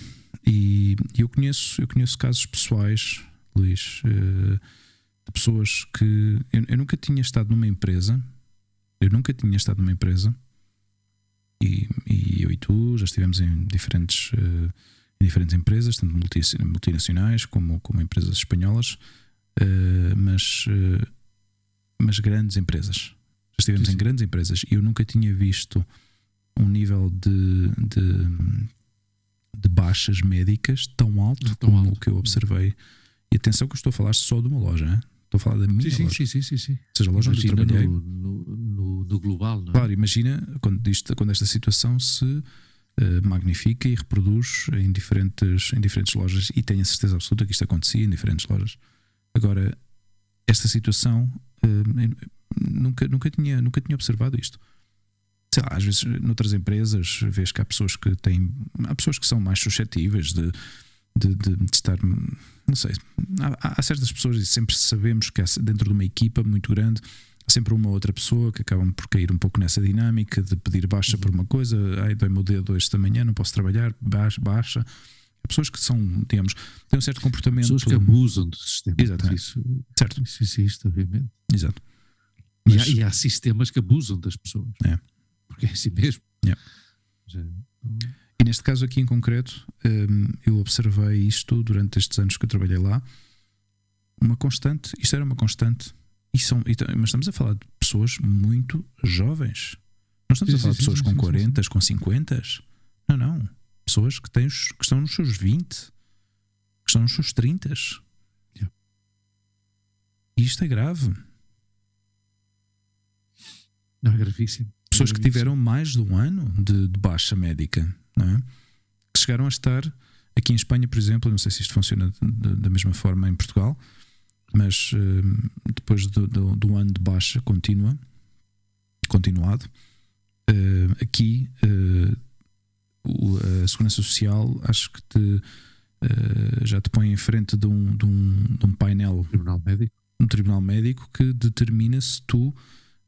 Speaker 1: E eu conheço, eu conheço casos pessoais, Luís, eh, de pessoas que eu, eu nunca tinha estado numa empresa, eu nunca tinha estado numa empresa, e, e eu e tu já estivemos em diferentes, eh, em diferentes empresas, tanto multi- multinacionais como, como empresas espanholas, eh, mas, eh, mas grandes empresas. Já estivemos
Speaker 3: Sim,
Speaker 1: em grandes empresas e eu nunca tinha visto um nível de, de, de baixas médicas tão alto
Speaker 3: Tão
Speaker 1: como
Speaker 3: alto.
Speaker 1: o que eu observei. E atenção que eu estou a falar só de uma loja, hein? Estou a falar da minha
Speaker 3: Sim,
Speaker 1: loja.
Speaker 3: sim, sim, sim, sim.
Speaker 1: Ou seja, a loja onde eu
Speaker 3: Imagina
Speaker 1: trabalhei.
Speaker 3: no, no, no, no global, não é?
Speaker 1: Claro, imagina quando, isto, quando esta situação se eh, magnifica e reproduz em diferentes, em diferentes lojas, e tenho a certeza absoluta que isto acontecia em diferentes lojas. Agora, esta situação eu nunca, nunca, tinha, nunca tinha observado isto. Sei lá, às vezes noutras empresas vês que há pessoas que têm. Há pessoas que são mais suscetíveis de, de, de- de estar. Não sei. Há, há certas pessoas, e sempre sabemos que há, dentro de uma equipa muito grande, há sempre uma outra pessoa que acabam por cair um pouco nessa dinâmica de pedir baixa por uma coisa. Ai, dói-me o dedo esta manhã, não posso trabalhar, baixa. baixa. Há pessoas que são, digamos, têm um certo comportamento.
Speaker 3: Pessoas que abusam do sistema.
Speaker 1: Exatamente.
Speaker 3: Isso,
Speaker 1: Certo,
Speaker 3: isso existe, obviamente.
Speaker 1: exato.
Speaker 3: E, há,
Speaker 1: Mas-
Speaker 3: e há sistemas que abusam das pessoas.
Speaker 1: É.
Speaker 3: Porque é assim mesmo.
Speaker 1: Yeah.
Speaker 3: Já-
Speaker 1: E neste caso aqui em concreto, hum, eu observei isto durante estes anos que eu trabalhei lá. Uma constante, isto era uma constante. E são, e mas estamos a falar de pessoas muito jovens. Não estamos
Speaker 3: Sim,
Speaker 1: a falar
Speaker 3: sim,
Speaker 1: de pessoas
Speaker 3: sim,
Speaker 1: com
Speaker 3: sim, sim,
Speaker 1: 40, com 50. Não, não. Pessoas que, têm que estão nos seus 20, que estão nos seus 30.
Speaker 3: Yeah.
Speaker 1: E isto é grave.
Speaker 3: Não, é gravíssimo.
Speaker 1: pessoas
Speaker 3: É
Speaker 1: que tiveram mais de um ano de, de baixa médica, é? Que chegaram a estar aqui em Espanha, por exemplo, não sei se isto funciona da mesma forma em Portugal, mas hum, depois do, do- do ano de baixa contínua, continuado, hum, aqui hum, o- a Segurança Social acho que te, já te põe em frente de um, de um, de um painel
Speaker 3: Tribunal Médico.
Speaker 1: um tribunal médico que determina se tu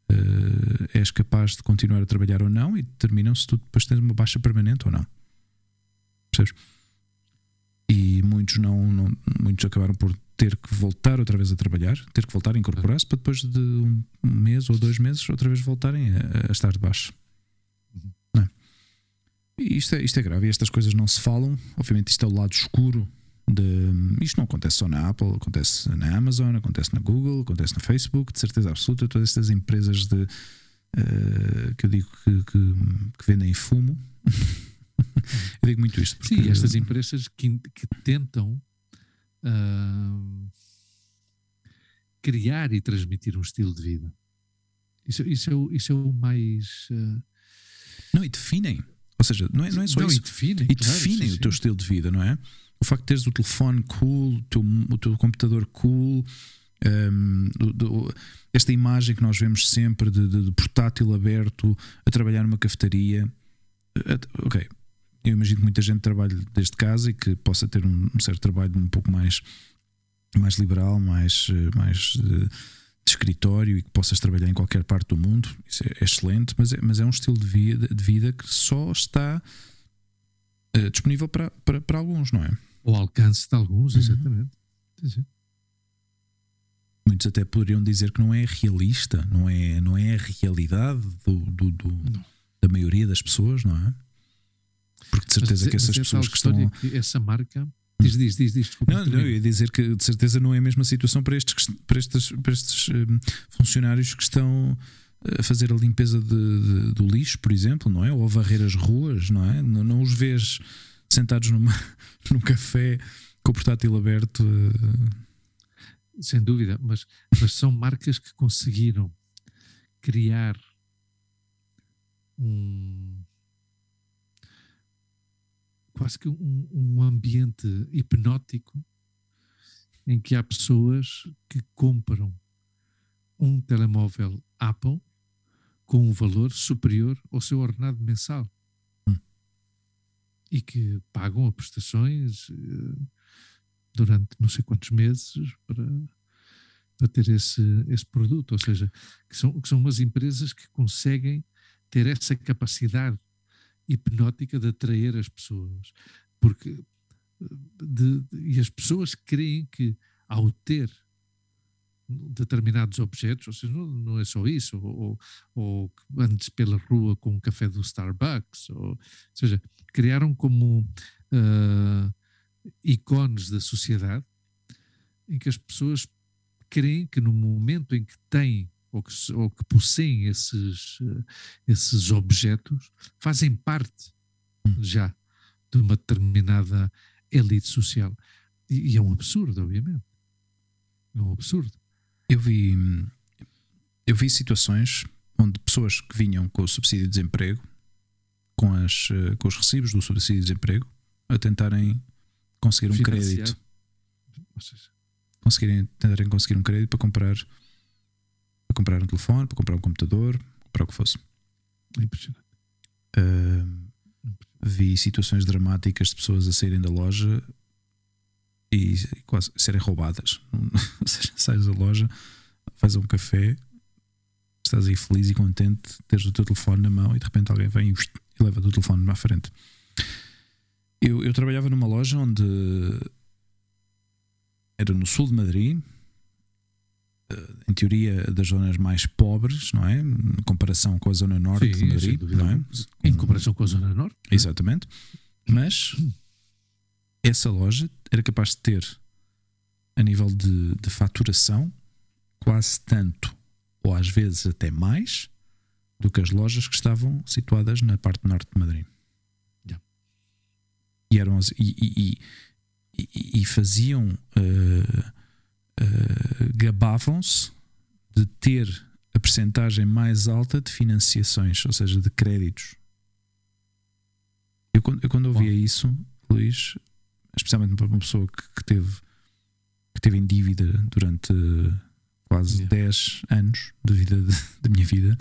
Speaker 1: eh, és capaz de continuar a trabalhar ou não e determinam se tu depois tens uma baixa permanente ou não. Percebes? E muitos não, não- muitos acabaram por ter que voltar outra vez a trabalhar, ter que voltar a incorporar-se para depois de um um mês ou dois meses outra vez voltarem a, a estar de baixo.
Speaker 3: Uhum.
Speaker 1: Não é? E isto é, isto é grave e estas coisas não se falam. Obviamente, isto é o lado escuro de, isto não acontece só na Apple, acontece na Amazon, acontece na Google, acontece no Facebook, de certeza absoluta. Todas estas empresas de eh, que eu digo que, que, que vendem fumo. eu digo muito isto. Porque,
Speaker 3: Sim, estas empresas que, que tentam ah, criar e transmitir um estilo de vida. Isso, isso, é, o, isso é o mais. ah,
Speaker 1: Não, e definem. Ou seja, não é, não é só
Speaker 3: não,
Speaker 1: isso.
Speaker 3: E definem,
Speaker 1: E
Speaker 3: claro,
Speaker 1: definem
Speaker 3: sim,
Speaker 1: o teu
Speaker 3: sim.
Speaker 1: estilo de vida, não é? O facto de teres o telefone cool, o teu, o teu computador cool, hum, do- do- esta imagem que nós vemos sempre de, de- de portátil aberto a trabalhar numa cafetaria. Eh, Ok, eu imagino que muita gente trabalhe desde casa e que possa ter um, um certo trabalho um pouco mais, mais liberal, mais, eh, mais de, de, escritório e que possas trabalhar em qualquer parte do mundo. Isso é, é excelente, mas é, mas é um estilo de vida, de vida que só está disponível para, para, para alguns, não é?
Speaker 3: Ao alcance de alguns, uhum. exatamente.
Speaker 1: Muitos até poderiam dizer que não é realista, não é, não é a realidade do, do, do da maioria das pessoas, não é? Porque de certeza
Speaker 3: mas,
Speaker 1: que essas pessoas que estão.
Speaker 3: Que essa marca. Diz, diz, diz, diz desculpa.
Speaker 1: Não, não, eu ia dizer que de certeza não é a mesma situação para estes, para estes, para estes um, funcionários que estão a fazer a limpeza de, de, do lixo, por exemplo, não é? Ou a varrer as ruas, não é? Não, não os vês sentados numa, num café com o portátil aberto. Uh...
Speaker 3: Sem dúvida, mas, mas são marcas que conseguiram criar um quase que um, um ambiente hipnótico em que há pessoas que compram um telemóvel Apple com um valor superior ao seu ordenado mensal. E que pagam a prestações uh, durante não sei quantos meses para, para ter esse, esse produto. Ou seja, que são, que são umas empresas que conseguem ter essa capacidade hipnótica de atrair as pessoas. Porque de, de, e as pessoas creem que ao ter determinados objetos, ou seja, não, não é só isso, ou, ou, pela rua com um café do Starbucks, ou, ou seja, criaram como uh, ícones da sociedade em que as pessoas creem que no momento em que têm ou que, ou que possuem esses, uh, esses objetos fazem parte já de uma determinada elite social. E, e é um absurdo, obviamente. É um absurdo.
Speaker 1: Eu vi, eu vi situações onde pessoas que vinham com o subsídio de desemprego, com, as, eh, com os recibos do subsídio de desemprego, a tentarem conseguir um Financiar. crédito. Conseguirem, tentarem conseguir um crédito para comprar para comprar um telefone, para comprar um computador, para o que fosse.
Speaker 3: Impressionante.
Speaker 1: Uh, vi situações dramáticas de pessoas a saírem da loja e quase serem roubadas. Ou seja, sais da loja, faz um café, estás aí feliz e contente, teres o teu telefone na mão e de repente alguém vem e leva o teu telefone à frente. Eu, eu trabalhava numa loja onde era no sul de Madrid, eh, em teoria das zonas mais pobres, não é? Em comparação com a zona norte Sim, de Madrid, não é?
Speaker 3: Em comparação com a zona norte.
Speaker 1: Exatamente. Mas essa loja era capaz de ter, a nível de, de faturação, quase tanto, ou às vezes até mais, do que as lojas que estavam situadas na parte norte de Madrid.
Speaker 3: Yeah.
Speaker 1: E, eram, e, e, e, e faziam. Uh, uh, gabavam-se de ter a percentagem mais alta de financiações, ou seja, de créditos. Eu, eu quando ouvia Bom. isso, Luís, especialmente para uma pessoa que, que, teve que teve em dívida durante quase yeah. 10 anos de vida da minha vida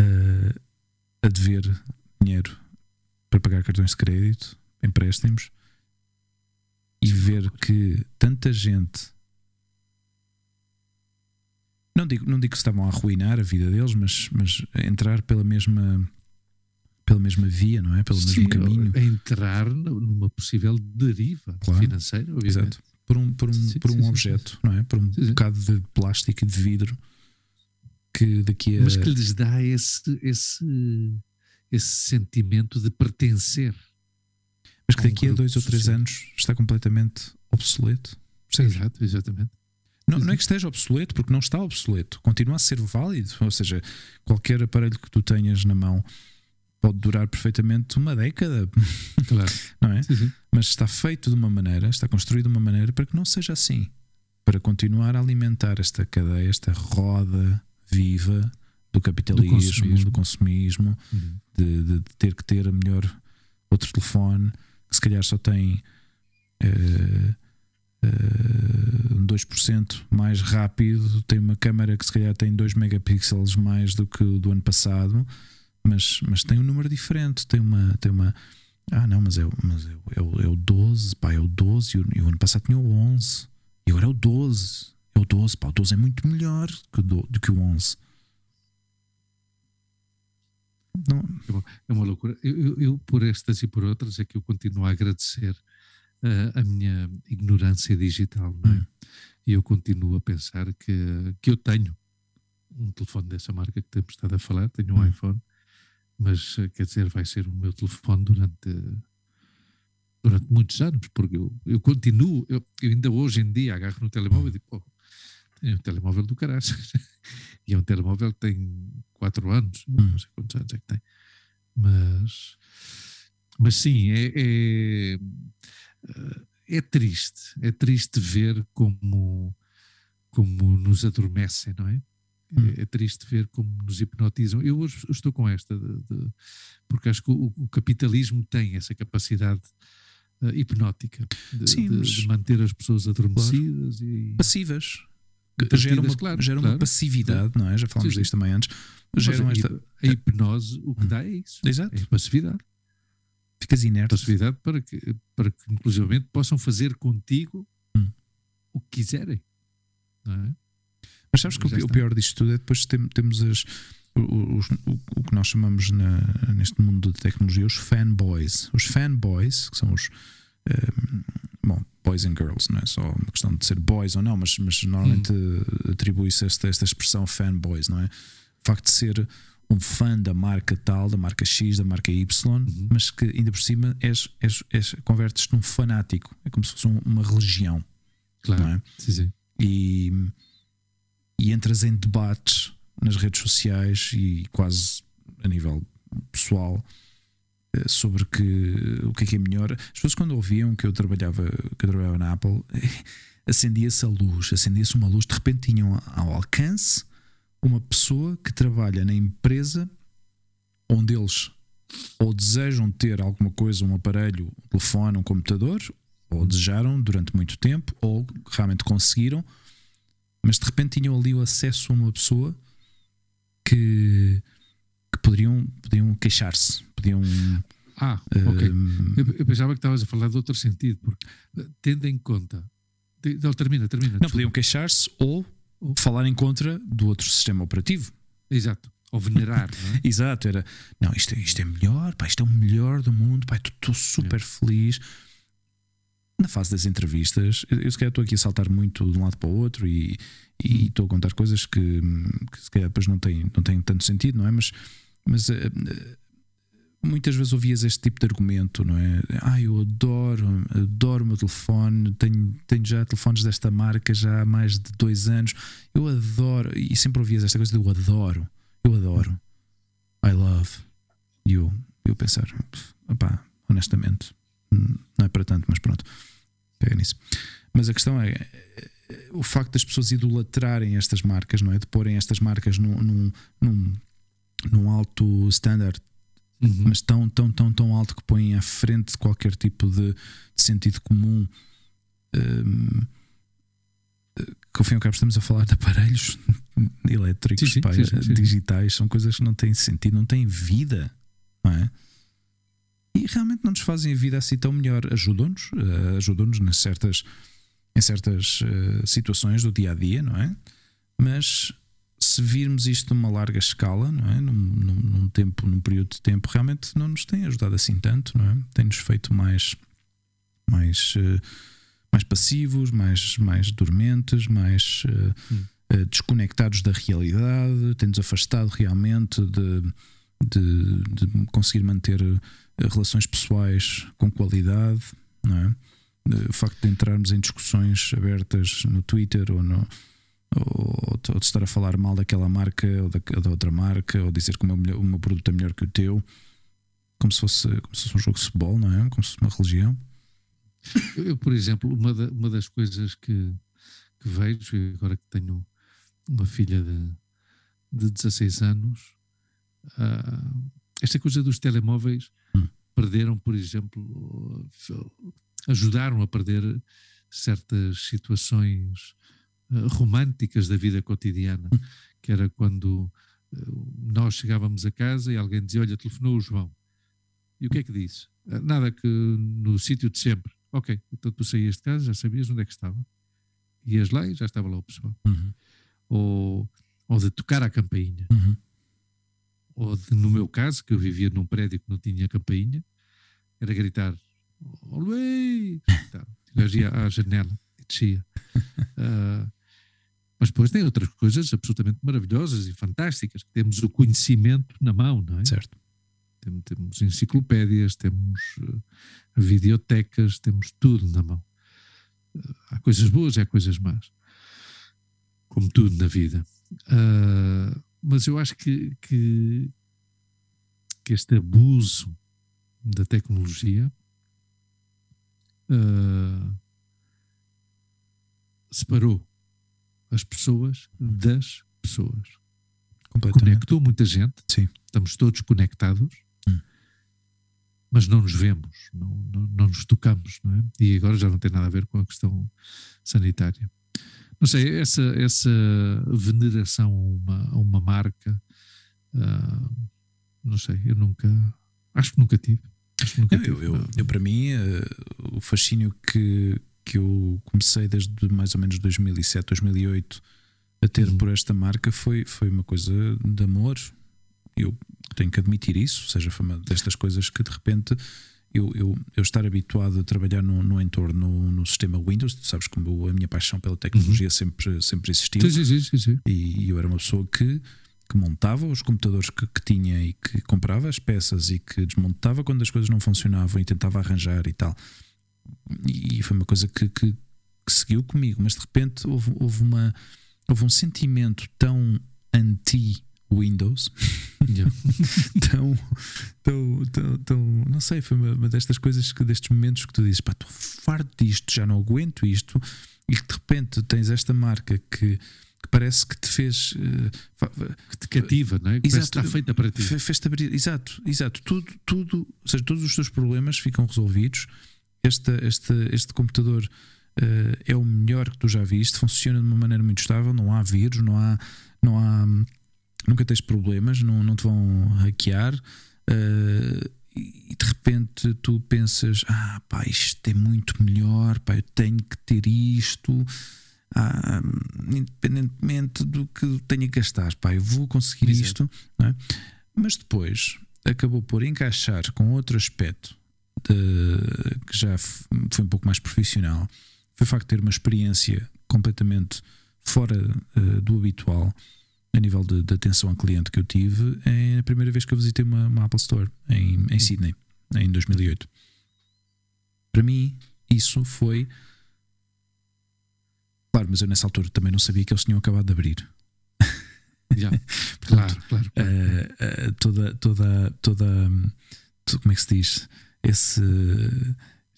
Speaker 1: uh, a dever dinheiro para pagar cartões de crédito, empréstimos e ver que tanta gente não digo, não digo que estavam a arruinar a vida deles, mas, mas entrar pela mesma pela mesma via, não é? Pelo Sim, mesmo caminho.
Speaker 3: Entrar numa possível deriva claro, financeira, obviamente. Exato.
Speaker 1: Por um, por um, sim, por um sim, objeto, sim, não é? Por um bocado de plástico e de vidro que daqui a.
Speaker 3: Mas que lhes dá esse, esse, esse sentimento de pertencer.
Speaker 1: Mas que daqui a, um a dois ou três anos está completamente obsoleto.
Speaker 3: Exato, exatamente.
Speaker 1: Não, não é que esteja obsoleto, porque não está obsoleto, continua a ser válido. Ou seja, qualquer aparelho que tu tenhas na mão pode durar perfeitamente uma década.
Speaker 3: Claro.
Speaker 1: não é?
Speaker 3: Sim, sim.
Speaker 1: Mas está feito de uma maneira, está construído de uma maneira para que não seja assim. Para continuar a alimentar esta cadeia, esta roda viva do capitalismo, do consumismo, do consumismo uhum. de, de, ter que ter a melhor outro telefone que se calhar só tem. Uh, uh, 2% mais rápido, tem uma câmera que se calhar tem 2 megapixels mais do que o do ano passado, mas, mas tem um número diferente, tem uma, tem uma, Ah, não, mas é, o- mas é, é, é o 12, pá, é o 12 e o, ano passado tinha o 11. E agora é o 12. É o 12, pá, o 12 é muito melhor que do, do que o 11. Não,
Speaker 3: É uma loucura. Eu, eu- eu, por estas e por outras, é que eu continuo a agradecer eh, a minha ignorância digital, não é?
Speaker 1: Hum.
Speaker 3: E eu continuo a pensar que, que eu tenho um telefone dessa marca que temos estado a falar, tenho um
Speaker 1: Hum.
Speaker 3: iPhone, mas eh, quer dizer, vai ser o meu telefone durante, durante muitos anos, porque eu, eu continuo, eu, eu ainda hoje em dia agarro no telemóvel e digo, pô, tenho um telemóvel do caralho. e é um telemóvel que tem 4 anos,
Speaker 1: Hum.
Speaker 3: não sei quantos anos é que tem. Mas, mas sim, é, é, eh, é triste. É triste ver como, como nos adormecem, não é?
Speaker 1: Hum.
Speaker 3: É, é triste ver como nos hipnotizam. Eu hoje estou com esta, de- de- porque acho que o, o capitalismo tem essa capacidade eh, hipnótica de,
Speaker 1: Sim,
Speaker 3: de-
Speaker 1: mas-
Speaker 3: de manter as pessoas adormecidas e
Speaker 1: passivas. Gera uma,
Speaker 3: claro,
Speaker 1: gera uma
Speaker 3: claro.
Speaker 1: passividade, não é? Já falámos disto também antes. Geram
Speaker 3: a,
Speaker 1: esta.
Speaker 3: a hipnose o que dá é isso.
Speaker 1: Exato.
Speaker 3: É passividade.
Speaker 1: Ficas inerte.
Speaker 3: Passividade para que, para que inclusivamente, possam fazer contigo
Speaker 1: Hum.
Speaker 3: o que quiserem. Não é?
Speaker 1: Mas sabes que o, o pior disto tudo é depois tem- temos as, o, os- o- o que nós chamamos na- neste mundo de tecnologia os fanboys. Os fanboys, que são os eh, bom, boys and girls, não é só uma questão de ser boys ou não, mas, mas normalmente eh, atribui-se esta, esta expressão fanboys, não é? O facto de ser um fã da marca tal, da marca X, da marca Y, mas que ainda por cima és, és, és, convertes-te num fanático. É como se fosse um- uma religião
Speaker 3: Claro.
Speaker 1: Não é?
Speaker 3: Sim, sim.
Speaker 1: e, e entras em debates nas redes sociais e quase a nível pessoal eh, sobre que, o que é que é melhor. As pessoas quando ouviam que eu trabalhava, que eu trabalhava na Apple, acendia-se a luz, acendia-se uma luz, de repente tinham ao alcance uma pessoa que trabalha na empresa onde eles ou desejam ter alguma coisa, um aparelho, um telefone, um computador, ou desejaram durante muito tempo, ou realmente conseguiram, mas de repente tinham ali o acesso a uma pessoa que, que poderiam, poderiam queixar-se, podiam.
Speaker 3: Ah, ok.
Speaker 1: hum,
Speaker 3: Eu, eu pensava que estavas a falar de outro sentido, porque eh, tendo em conta. Não, termina, termina.
Speaker 1: não,
Speaker 3: desculpa.
Speaker 1: podiam queixar-se ou falar em contra do outro sistema operativo.
Speaker 3: Exato. Ou venerar, não é?
Speaker 1: Exato, era não, isto, é- isto é melhor, pá, isto é o melhor do mundo, pá, estou super feliz. Na fase das entrevistas, eu, eu se calhar estou aqui a saltar muito de um lado para o outro e e estou a contar coisas que, que se calhar depois não têm, não têm tanto sentido, não é? Mas, mas eh, eh, muitas vezes ouvias este tipo de argumento, não é? Ah, eu adoro, adoro o meu telefone, tenho, tenho já telefones desta marca já há mais de dois anos, eu adoro, e sempre ouvias esta coisa de eu adoro, eu adoro, I love, e eu, eu pensar, opá, honestamente, hum, não é para tanto, mas pronto, pega nisso. Mas a questão é o facto das pessoas idolatrarem estas marcas, não é? De porem estas marcas num, num, num, num alto standard
Speaker 3: Uhum.
Speaker 1: mas tão, tão, tão, tão alto que põem à frente de qualquer tipo de, de sentido comum. hum, que ao fim e ao cabo estamos a falar de aparelhos elétricos,
Speaker 3: sim, sim, sim.
Speaker 1: digitais, são coisas que não têm sentido, não têm vida, não é? E realmente não nos fazem a vida assim tão melhor. Ajudam-nos, eh, ajudam-nos nas certas, em certas eh, situações do dia a dia, não é? Mas se virmos isto numa larga escala, não é? Num, num, num tempo, num período de tempo, realmente não nos tem ajudado assim tanto, não é? Tem-nos feito mais, mais, eh, mais passivos, mais, mais dormentes, mais eh, desconectados da realidade, tem-nos afastado realmente de, de, de conseguir manter relações pessoais com qualidade, não é? Eh, O facto de entrarmos em discussões abertas no Twitter ou no, ou, ou de estar a falar mal daquela marca ou da, da outra marca, ou dizer que o meu, produto é melhor que o teu, como se fosse, como se fosse um jogo de futebol, não é? Como se fosse uma religião.
Speaker 3: Eu, por exemplo, uma, da- uma das coisas que, que vejo, agora que tenho uma filha de, de 16 anos, ah, esta coisa dos telemóveis. Perderam, por exemplo, ajudaram a perder certas situações ah, românticas da vida cotidiana, que era quando ah, nós chegávamos a casa e alguém dizia: Olha, telefonou o João. E o que é que disse? Ah, Nada que no sítio de sempre. Ok, então tu saías de casa, já sabias onde é que estava. Ias lá e já estava lá o pessoal.
Speaker 1: Uhum.
Speaker 3: Ou, ou de tocar a campainha.
Speaker 1: Uhum.
Speaker 3: Ou de, no meu caso, que eu vivia num prédio que não tinha campainha, era gritar: "Ó Luís! Tá. Ia à janela e descia. Ah, mas depois tem outras coisas absolutamente maravilhosas e fantásticas. Temos o conhecimento na mão, não é?
Speaker 1: Certo.
Speaker 3: Tem- Temos enciclopédias, temos eh, videotecas, temos tudo na mão. Eh, há coisas boas e há coisas más. Como tudo na vida. Ah, mas eu acho que, que, que este abuso da tecnologia ah, separou as pessoas das pessoas conectou muita gente,
Speaker 1: Sim.
Speaker 3: estamos todos conectados,
Speaker 1: Hum.
Speaker 3: mas não nos vemos, não, não, não nos tocamos, não é? E agora já não tem nada a ver com a questão sanitária. Não sei, essa, essa veneração a uma, a uma marca, ah, não sei, eu nunca, acho que nunca tive. Acho que nunca
Speaker 1: Eu,
Speaker 3: tive.
Speaker 1: eu, eu- eu, para mim, eh, o fascínio que, que eu comecei desde mais ou menos 2007, 2008 a ter
Speaker 3: Uhum.
Speaker 1: por esta marca foi, foi uma coisa de amor. Eu tenho que admitir isso, ou seja, foi uma destas coisas que de repente eu, eu, eu estar habituado a trabalhar no, no entorno, no, no sistema Windows, tu sabes como a minha paixão pela tecnologia sempre, sempre existiu.
Speaker 3: Sim, sim, sim, sim,
Speaker 1: e, e eu era uma pessoa que, que montava os computadores que, que tinha e que comprava as peças e que desmontava quando as coisas não funcionavam e tentava arranjar e tal. E foi uma coisa que, que- que seguiu comigo, mas de repente houve, houve, uma, houve um sentimento tão anti-Windows,
Speaker 3: Yeah.
Speaker 1: tão, tão, tão, tão- não sei, foi uma, uma destas coisas que destes momentos que tu dizes, pá, estou farto disto, já não aguento isto, e que de repente tens esta marca que, que parece que te fez fa-
Speaker 3: Que te cativa, não é? Que
Speaker 1: Exato.
Speaker 3: está feita para ti.
Speaker 1: fe- fez-te abrir, exato, exato, tudo, tudo, ou seja, todos os teus problemas ficam resolvidos. Este, este, este computador eh, é o melhor que tu já viste, funciona de uma maneira muito estável, não há vírus, não há, não há nunca tens problemas, não, não te vão hackear. eh, e de repente tu pensas: Ah, pá, isto é muito melhor, pá, eu tenho que ter isto. Ah, independentemente do que tenha que gastar, pá, eu vou conseguir
Speaker 3: Exato.
Speaker 1: isto, é? mas depois acabou por encaixar com outro aspecto de- que já foi um pouco mais profissional. Foi o facto de ter uma experiência completamente fora eh, do habitual a nível de, de atenção ao cliente que eu tive é a primeira vez que eu visitei uma, uma Apple Store em, em Sydney, em 2008. Para mim, isso foi. Claro, mas eu nessa altura também não sabia que eles tinham acabado de abrir.
Speaker 3: Yeah. Claro, claro. claro.
Speaker 1: Eh, eh, toda, toda, toda. hum, Como é que se diz? Esse.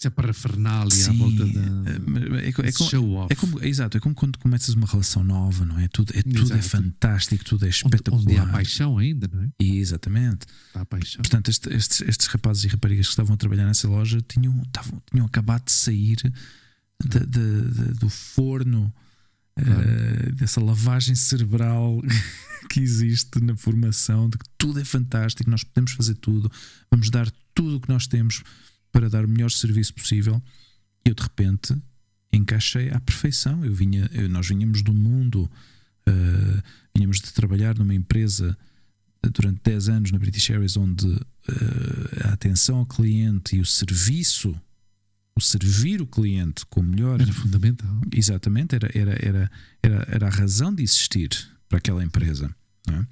Speaker 3: Isso é parafernália à
Speaker 1: Sim,
Speaker 3: volta
Speaker 1: eh,
Speaker 3: da.
Speaker 1: mas é, é como-
Speaker 3: show off.
Speaker 1: é como, é exato, é como quando começas uma relação nova, não é? Tudo é, tudo é fantástico, tudo é
Speaker 3: onde,
Speaker 1: espetacular.
Speaker 3: onde há paixão ainda, não é?
Speaker 1: E, exatamente.
Speaker 3: Há paixão.
Speaker 1: Portanto, este- estes, estes rapazes e raparigas que estavam a trabalhar nessa loja tinham, estavam, tinham acabado de sair de- de- de- do forno, eh, dessa lavagem cerebral que existe na formação, de que tudo é fantástico, nós podemos fazer tudo, vamos dar tudo o que nós temos para dar o melhor serviço possível. E eu, de repente, encaixei à perfeição. Eu vinha, eu- nós vinhamos do mundo, eh, vinhamos de trabalhar numa empresa durante 10 anos na British Airways, onde eh, a atenção ao cliente e o serviço, o servir o cliente com o melhor,
Speaker 3: Era fundamental.
Speaker 1: exatamente, era, era, era, era, era a razão de existir para aquela empresa. é?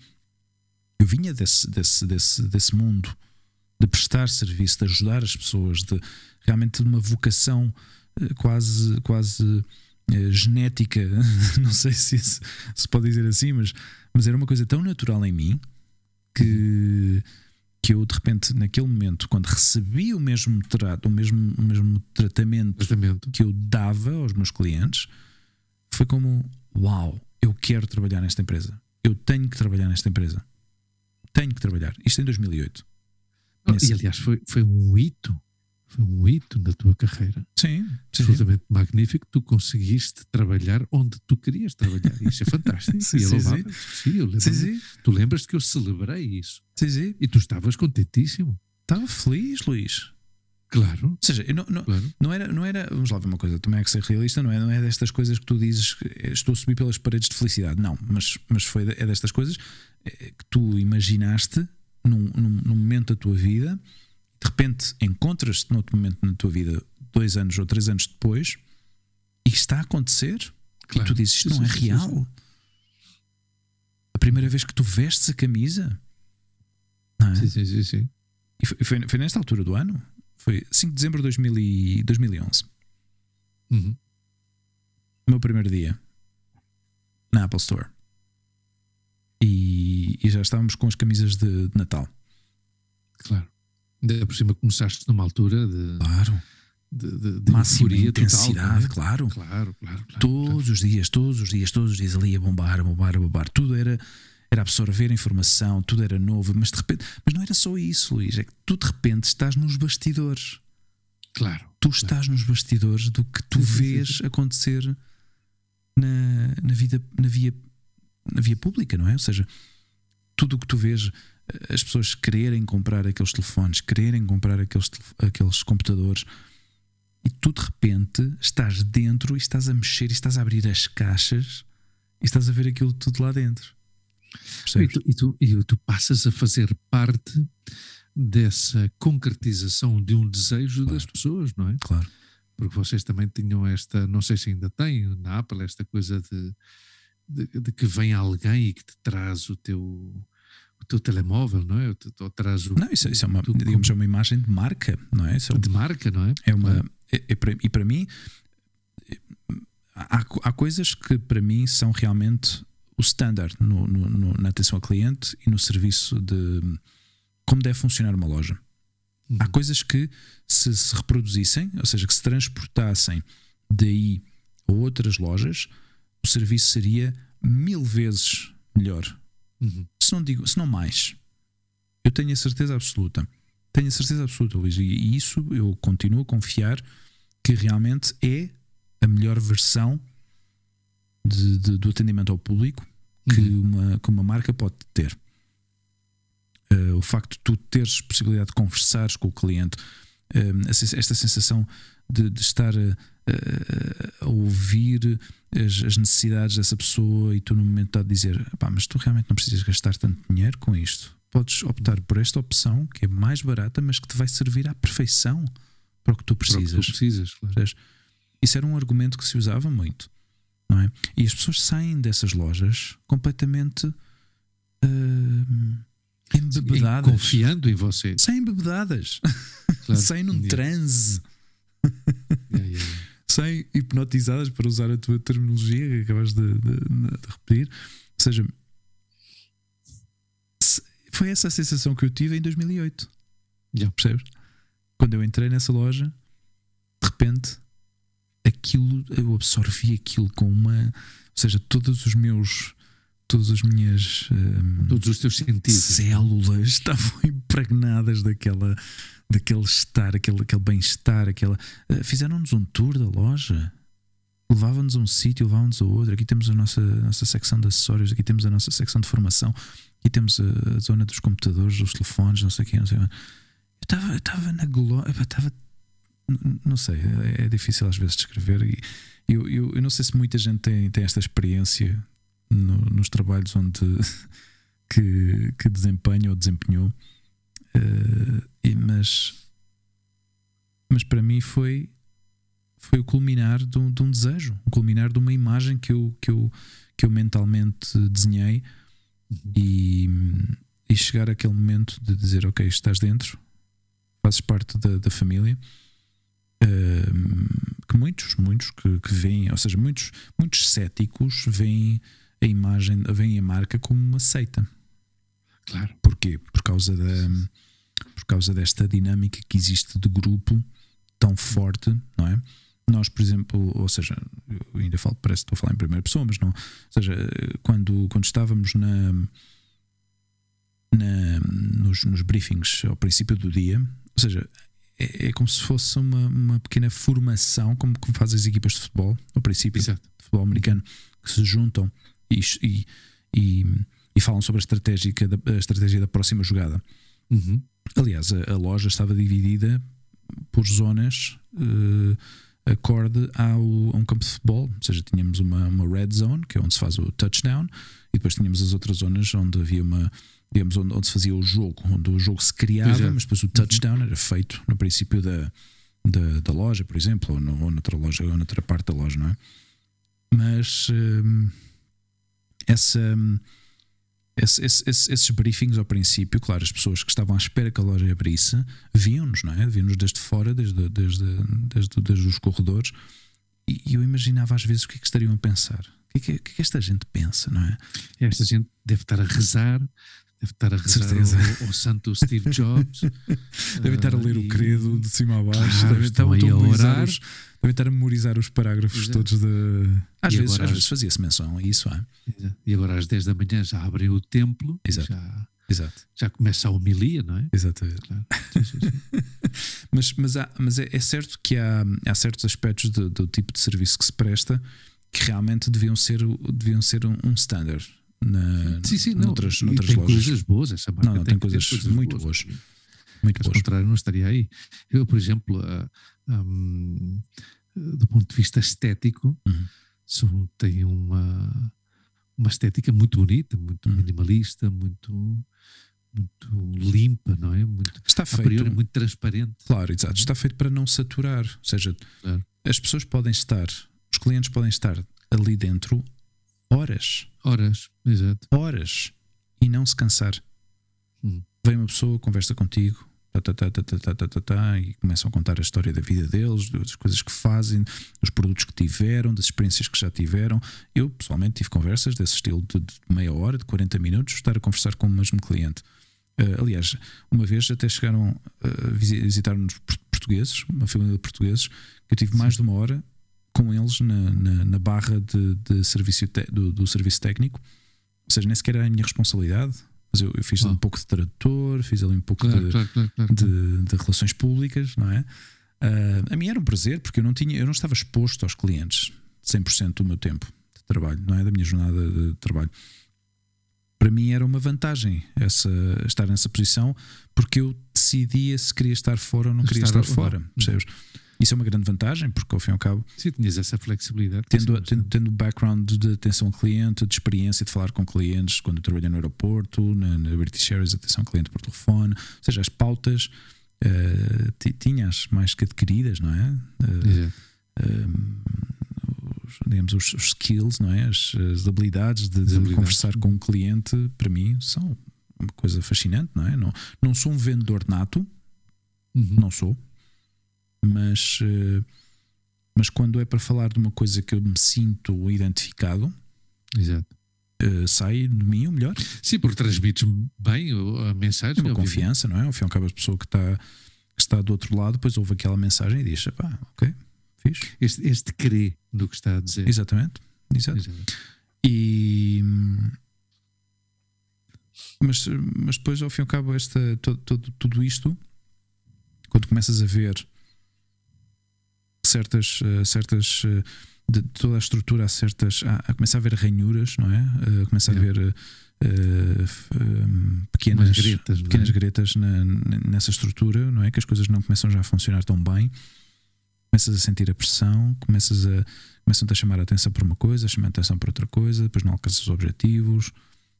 Speaker 1: Eu vinha desse, desse, desse, desse mundo de prestar serviço, de ajudar as pessoas, de realmente de uma vocação eh, quase, quase eh, genética, não sei se se pode dizer assim, mas, mas era uma coisa tão natural em mim que, que eu de repente, naquele momento, quando recebi o mesmo trato, o mesmo, o mesmo tratamento
Speaker 3: Tratamento.
Speaker 1: que eu dava aos meus clientes, foi como: Uau, eu quero trabalhar nesta empresa. Eu tenho que trabalhar nesta empresa. Tenho que trabalhar. Isto em 2008.
Speaker 3: E aliás, foi, foi um hito. Foi um hito na tua carreira.
Speaker 1: Sim, sim.
Speaker 3: Absolutamente magnífico. Tu conseguiste trabalhar onde tu querias trabalhar. Isso é fantástico.
Speaker 1: Sim,
Speaker 3: e é
Speaker 1: sim.
Speaker 3: Sim, eu lembro.
Speaker 1: Sim, sim.
Speaker 3: Tu lembras que eu celebrei isso.
Speaker 1: sim, sim.
Speaker 3: E tu estavas contentíssimo.
Speaker 1: Estava feliz, Luís.
Speaker 3: Claro.
Speaker 1: Ou seja, não, não,
Speaker 3: claro.
Speaker 1: não, era, não era. Vamos lá ver uma coisa, também há que ser realista, não é, não é destas coisas que tu dizes que estou a subir pelas paredes de felicidade. Não, mas, mas foi, é destas coisas eh, que tu imaginaste num, num, num momento da tua vida, de repente encontras-te noutro momento na tua vida, dois anos ou três anos depois, e está a acontecer,
Speaker 3: claro.
Speaker 1: e tu dizes isto não é real. A primeira vez que tu vestes a camisa, não é?
Speaker 3: Sim, sim, sim, sim.
Speaker 1: E foi, foi, foi nesta altura do ano? Foi 5 de dezembro de 2000 e 2011.
Speaker 3: Uhum.
Speaker 1: O meu primeiro dia na Apple Store. E, e já estávamos com as camisas de, de Natal.
Speaker 3: Claro. Ainda por cima começaste numa altura de,
Speaker 1: Claro.
Speaker 3: de, de, de
Speaker 1: Máxima
Speaker 3: total,
Speaker 1: intensidade,
Speaker 3: não é?
Speaker 1: claro.
Speaker 3: Claro, claro, claro.
Speaker 1: Todos os dias, todos os dias, todos os dias ali a bombar, a bombar, a bombar. Tudo era, era absorver informação, tudo era novo, mas de repente. Mas não era só isso, Luís. É que tu de repente estás nos bastidores.
Speaker 3: Claro.
Speaker 1: Tu estás nos bastidores do que tu vês acontecer na, na vida, na via, na via pública, não é? Ou seja, tudo o que tu vês, eh, as pessoas quererem comprar aqueles telefones, quererem comprar aqueles, aqueles computadores, e tu de repente estás dentro e estás a mexer e estás a abrir as caixas e estás a ver aquilo tudo lá dentro.
Speaker 3: E tu, e, tu, e tu passas a fazer parte dessa concretização de um desejo das pessoas, não é?
Speaker 1: Claro.
Speaker 3: Porque vocês também tinham esta, não sei se ainda têm na Apple, esta coisa de, de, de que vem alguém e que te traz o teu, o teu telemóvel, não é? Ou, te- ou traz o,
Speaker 1: Não, isso, isso é uma,
Speaker 3: tu-
Speaker 1: digamos, é uma imagem de marca, não é? Isso
Speaker 3: de marca, não é?
Speaker 1: É uma. é- é para- e para mim, há, há coisas que para mim são realmente o standard no, no- no- na atenção ao cliente e no serviço de como deve funcionar uma loja. Há
Speaker 3: Uhum.
Speaker 1: coisas que, se se reproduzissem, ou seja, que se transportassem daí a outras lojas, serviço seria mil vezes melhor.
Speaker 3: Uhum.
Speaker 1: Se não, digo, se não mais. Eu tenho a certeza absoluta. Tenho a certeza absoluta, Luís. E, isso eu continuo a confiar que realmente é a melhor versão de- de- do atendimento ao público que,
Speaker 3: Uhum.
Speaker 1: uma, que uma marca pode ter. Eh, o facto de tu teres possibilidade de conversares com o cliente, sens- esta sensação de, de estar a, a- a ouvir as, as necessidades dessa pessoa e tu no momento dado dizer "Epá, mas tu realmente não precisas gastar tanto dinheiro com isto. Podes optar por esta opção que é mais barata, mas que te vai servir à perfeição para o que tu
Speaker 3: Para o que tu
Speaker 1: precisas.
Speaker 3: precisas, claro.
Speaker 1: Isso era um argumento que se usava muito, não é? E as pessoas saem dessas lojas completamente hum, embebedadas.
Speaker 3: Confiando em você.
Speaker 1: Saem embebedadas.
Speaker 3: Claro.
Speaker 1: saem num transe.
Speaker 3: Yeah, yeah, yeah.
Speaker 1: Saem hipnotizadas, para usar a tua terminologia que acabas de, de- de repetir. Ou seja, se- foi essa a sensação que eu tive em 2008.
Speaker 3: Yeah.
Speaker 1: Percebes? Quando eu entrei nessa loja, de repente, aquilo, eu absorvi aquilo com uma. Ou seja, todos os meus. Todas as minhas hum,
Speaker 3: Todos os teus sentidos.
Speaker 1: células estavam impregnadas daquela, daquele estar, aquele, aquele bem-estar, aquela. eh, Fizeram-nos um tour da loja. Levavam-nos a um sítio, levavam-nos a outro. Aqui temos a nossa, a nossa secção de acessórios, aqui temos a nossa secção de formação, aqui temos a, a zona dos computadores, dos telefones, não sei quê, não sei quê. Eu estava- na glória, estava. Não sei, é, é difícil às vezes descrever. E eu, eu, eu não sei se muita gente tem, tem esta experiência no- nos trabalhos onde que, que desempenha ou desempenhou, e- mas, mas para mim foi, foi o culminar de um, de um desejo, o culminar de uma imagem que eu, que eu, que eu mentalmente desenhei
Speaker 3: Uhum.
Speaker 1: e, e chegar àquele momento de dizer: Ok, estás dentro, fazes parte da, da família. Eh, que muitos, muitos que, que veem, ou seja, muitos, muitos céticos veem a imagem, veem a marca como uma seita.
Speaker 3: Claro.
Speaker 1: Porquê? Por causa, da, por causa desta dinâmica que existe de grupo tão forte, não é? Nós, por exemplo, ou seja, eu ainda falo, parece que estou a falar em primeira pessoa, mas não. Ou seja, quando, quando estávamos na, na- nos, nos briefings ao princípio do dia, ou seja, é, é como se fosse uma, uma pequena formação, como, como fazem as equipas de futebol, ao princípio
Speaker 3: Exato.
Speaker 1: de futebol americano, que se juntam e, e, e, e falam sobre a estratégia, da, a estratégia da próxima jogada.
Speaker 3: Uhum.
Speaker 1: Aliás, a, a loja estava dividida por zonas uh, acorde ao, a um campo de futebol. Ou seja, tínhamos uma, uma red zone, que é onde se faz o touchdown, e depois tínhamos as outras zonas onde havia uma. Digamos, onde, onde se fazia o jogo, onde o jogo se criava,
Speaker 3: é.
Speaker 1: mas depois o touchdown era feito no princípio da, da, da loja, por exemplo, ou, no, ou noutra loja, ou noutra parte da loja, não é? Mas hum, essa, hum, esse- esse- esse- esses briefings ao princípio, claro, as pessoas que estavam à espera que a loja abrisse viam-nos, não é? Viam-nos desde fora, desde, desde, desde, desde os corredores, e eu imaginava às vezes o que é que estariam a pensar. O que é que, o que é que esta gente pensa, não é?
Speaker 3: Esta gente deve estar a rezar, deve estar a rezar ao, ao santo Steve Jobs.
Speaker 1: Devem estar a ler
Speaker 3: Ah,
Speaker 1: o
Speaker 3: e-
Speaker 1: credo de cima a baixo,
Speaker 3: Claro,
Speaker 1: devem, estar, a
Speaker 3: orar.
Speaker 1: os, devem estar a memorizar os parágrafos
Speaker 3: é.
Speaker 1: todos de. Às
Speaker 3: E
Speaker 1: vezes, às vezes fazia-se menção a isso, é?
Speaker 3: E agora às 10 da manhã já abrem o templo,
Speaker 1: Exato.
Speaker 3: já,
Speaker 1: Exato,
Speaker 3: já começa a homilia, não é?
Speaker 1: exatamente.
Speaker 3: Claro. Sim, sim, sim.
Speaker 1: Mas, mas, há, mas é, é certo que há, há certos aspectos do, do tipo de serviço que se presta que realmente deviam ser, deviam ser um, um standard na,
Speaker 3: Sim, sim, não.
Speaker 1: noutras,
Speaker 3: e
Speaker 1: noutras
Speaker 3: tem
Speaker 1: lojas.
Speaker 3: coisas boas, essa marca
Speaker 1: Não, não,
Speaker 3: tem,
Speaker 1: tem coisas muito boas. Muito
Speaker 3: Caso
Speaker 1: boas.
Speaker 3: contrário, não estaria aí. Eu, por exemplo, hum, do ponto de vista estético,
Speaker 1: Uhum.
Speaker 3: são, tem uma, uma estética muito bonita, muito
Speaker 1: Uhum.
Speaker 3: minimalista, muito, muito limpa, não é? Muito,
Speaker 1: Está
Speaker 3: a
Speaker 1: feito.
Speaker 3: priori, muito transparente.
Speaker 1: Claro, exato. Está feito para não saturar. Ou seja,
Speaker 3: Claro.
Speaker 1: as pessoas podem estar, os clientes podem estar ali dentro horas,
Speaker 3: Horas, exato.
Speaker 1: horas e não se cansar.
Speaker 3: Hum.
Speaker 1: Vem uma pessoa, conversa contigo. Tá tá tá, tá, tá, tá, e começam a contar a história da vida deles, das coisas que fazem, dos produtos que tiveram, das experiências que já tiveram. Eu pessoalmente tive conversas desse estilo de, de meia hora, de 40 minutos, estar a conversar com o mesmo cliente. Uh, aliás, uma vez até chegaram a visitar-nos portugueses, uma família de portugueses, que eu tive mais de uma hora com eles na, na, na barra de, de serviço te, do, do serviço técnico. Ou seja, nem sequer era a minha responsabilidade, eu, eu fiz
Speaker 3: Ah.
Speaker 1: um pouco de tradutor, fiz ali um pouco
Speaker 3: Claro,
Speaker 1: de,
Speaker 3: claro, claro.
Speaker 1: de, de relações públicas, não é? Ah, a mim era um prazer porque eu não tinha, eu não estava exposto aos clientes 100% do meu tempo de trabalho, não é? Da minha jornada de trabalho. Para mim era uma vantagem essa, estar nessa posição porque eu decidia se queria estar fora ou não queria
Speaker 3: Estar
Speaker 1: estar, fora, percebes? Isso é uma grande vantagem porque ao fim e ao cabo
Speaker 3: Sim, tinhas essa flexibilidade.
Speaker 1: tendo, tendo, tendo background de atenção ao cliente, de experiência de falar com clientes quando trabalhei no aeroporto, na, na British Airways, atenção ao cliente por telefone, ou seja, as pautas ti- tinhas mais que adquiridas, não é? Um, os, digamos, os, os skills, não é? As, as habilidades de,
Speaker 3: As
Speaker 1: de
Speaker 3: habilidades.
Speaker 1: conversar com um cliente, para mim, são uma coisa fascinante, não é? Não, não sou um vendedor nato,
Speaker 3: Uhum.
Speaker 1: não sou, mas, eh, mas quando é para falar de uma coisa que eu me sinto identificado,
Speaker 3: Exato.
Speaker 1: eh, sai de mim o melhor.
Speaker 3: Sim, porque transmites bem a mensagem.
Speaker 1: É uma confiança, não é? Ao fim e ao cabo, a pessoa que está, que está do outro lado, depois ouve aquela mensagem e diz: pá, ok.
Speaker 3: Este, este crê no que está a dizer.
Speaker 1: Exatamente. Exato.
Speaker 3: Exato.
Speaker 1: E. Mas, mas depois, ao fim e ao cabo, esta, todo, todo- tudo isto, quando começas a ver certas. eh, certas eh, de toda a estrutura, há certas. Há, há- começa a haver ranhuras, não é? Eh, começa a
Speaker 3: É.
Speaker 1: haver. f- eh, pequenas,
Speaker 3: Umas gretas, não é?
Speaker 1: pequenas gretas na- nessa estrutura, não é? Que as coisas não começam já a funcionar tão bem. Começas a sentir a pressão, começas a, começam-te a chamar a atenção por uma coisa, a chamar a atenção por outra coisa, depois não alcanças os objetivos,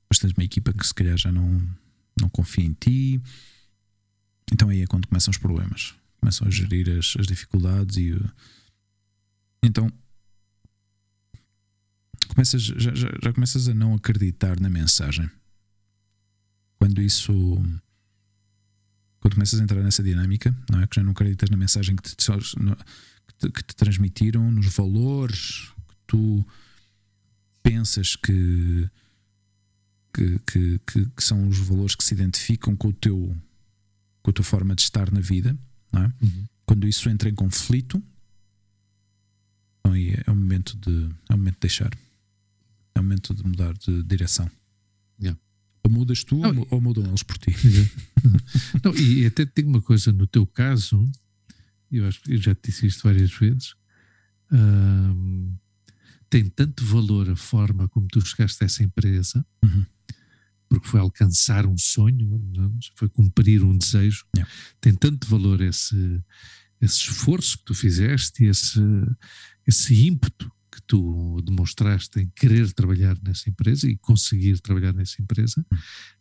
Speaker 1: depois tens uma equipa que se calhar já não, não confia em ti. Então aí é quando começam os problemas. Começam a gerir as, as dificuldades e o- então começas, já, já, já começas a não acreditar na mensagem. Quando isso quando começas a entrar nessa dinâmica, não é? Que já não acreditas na mensagem que te, que te, que te transmitiram, nos valores que tu pensas que, que, que, que- são os valores que se identificam com o teu com a tua forma de estar na vida, é?
Speaker 3: Uhum.
Speaker 1: Quando isso entra em conflito, então aí é o momento de é o momento de deixar, é o momento de mudar de direção.
Speaker 3: Yeah.
Speaker 1: Ou mudas tu
Speaker 3: Não,
Speaker 1: ou, ou mudam eles por ti.
Speaker 3: Não, e até tem uma coisa no teu caso, eu acho que eu já te disse isto várias vezes. tem tanto valor a forma como tu chegaste a essa empresa
Speaker 1: Uhum.
Speaker 3: Porque foi alcançar um sonho, não? foi cumprir um desejo.
Speaker 1: Yeah.
Speaker 3: Tem tanto valor esse, esse esforço que tu fizeste, esse, esse ímpeto que tu demonstraste em querer trabalhar nessa empresa e conseguir trabalhar nessa empresa,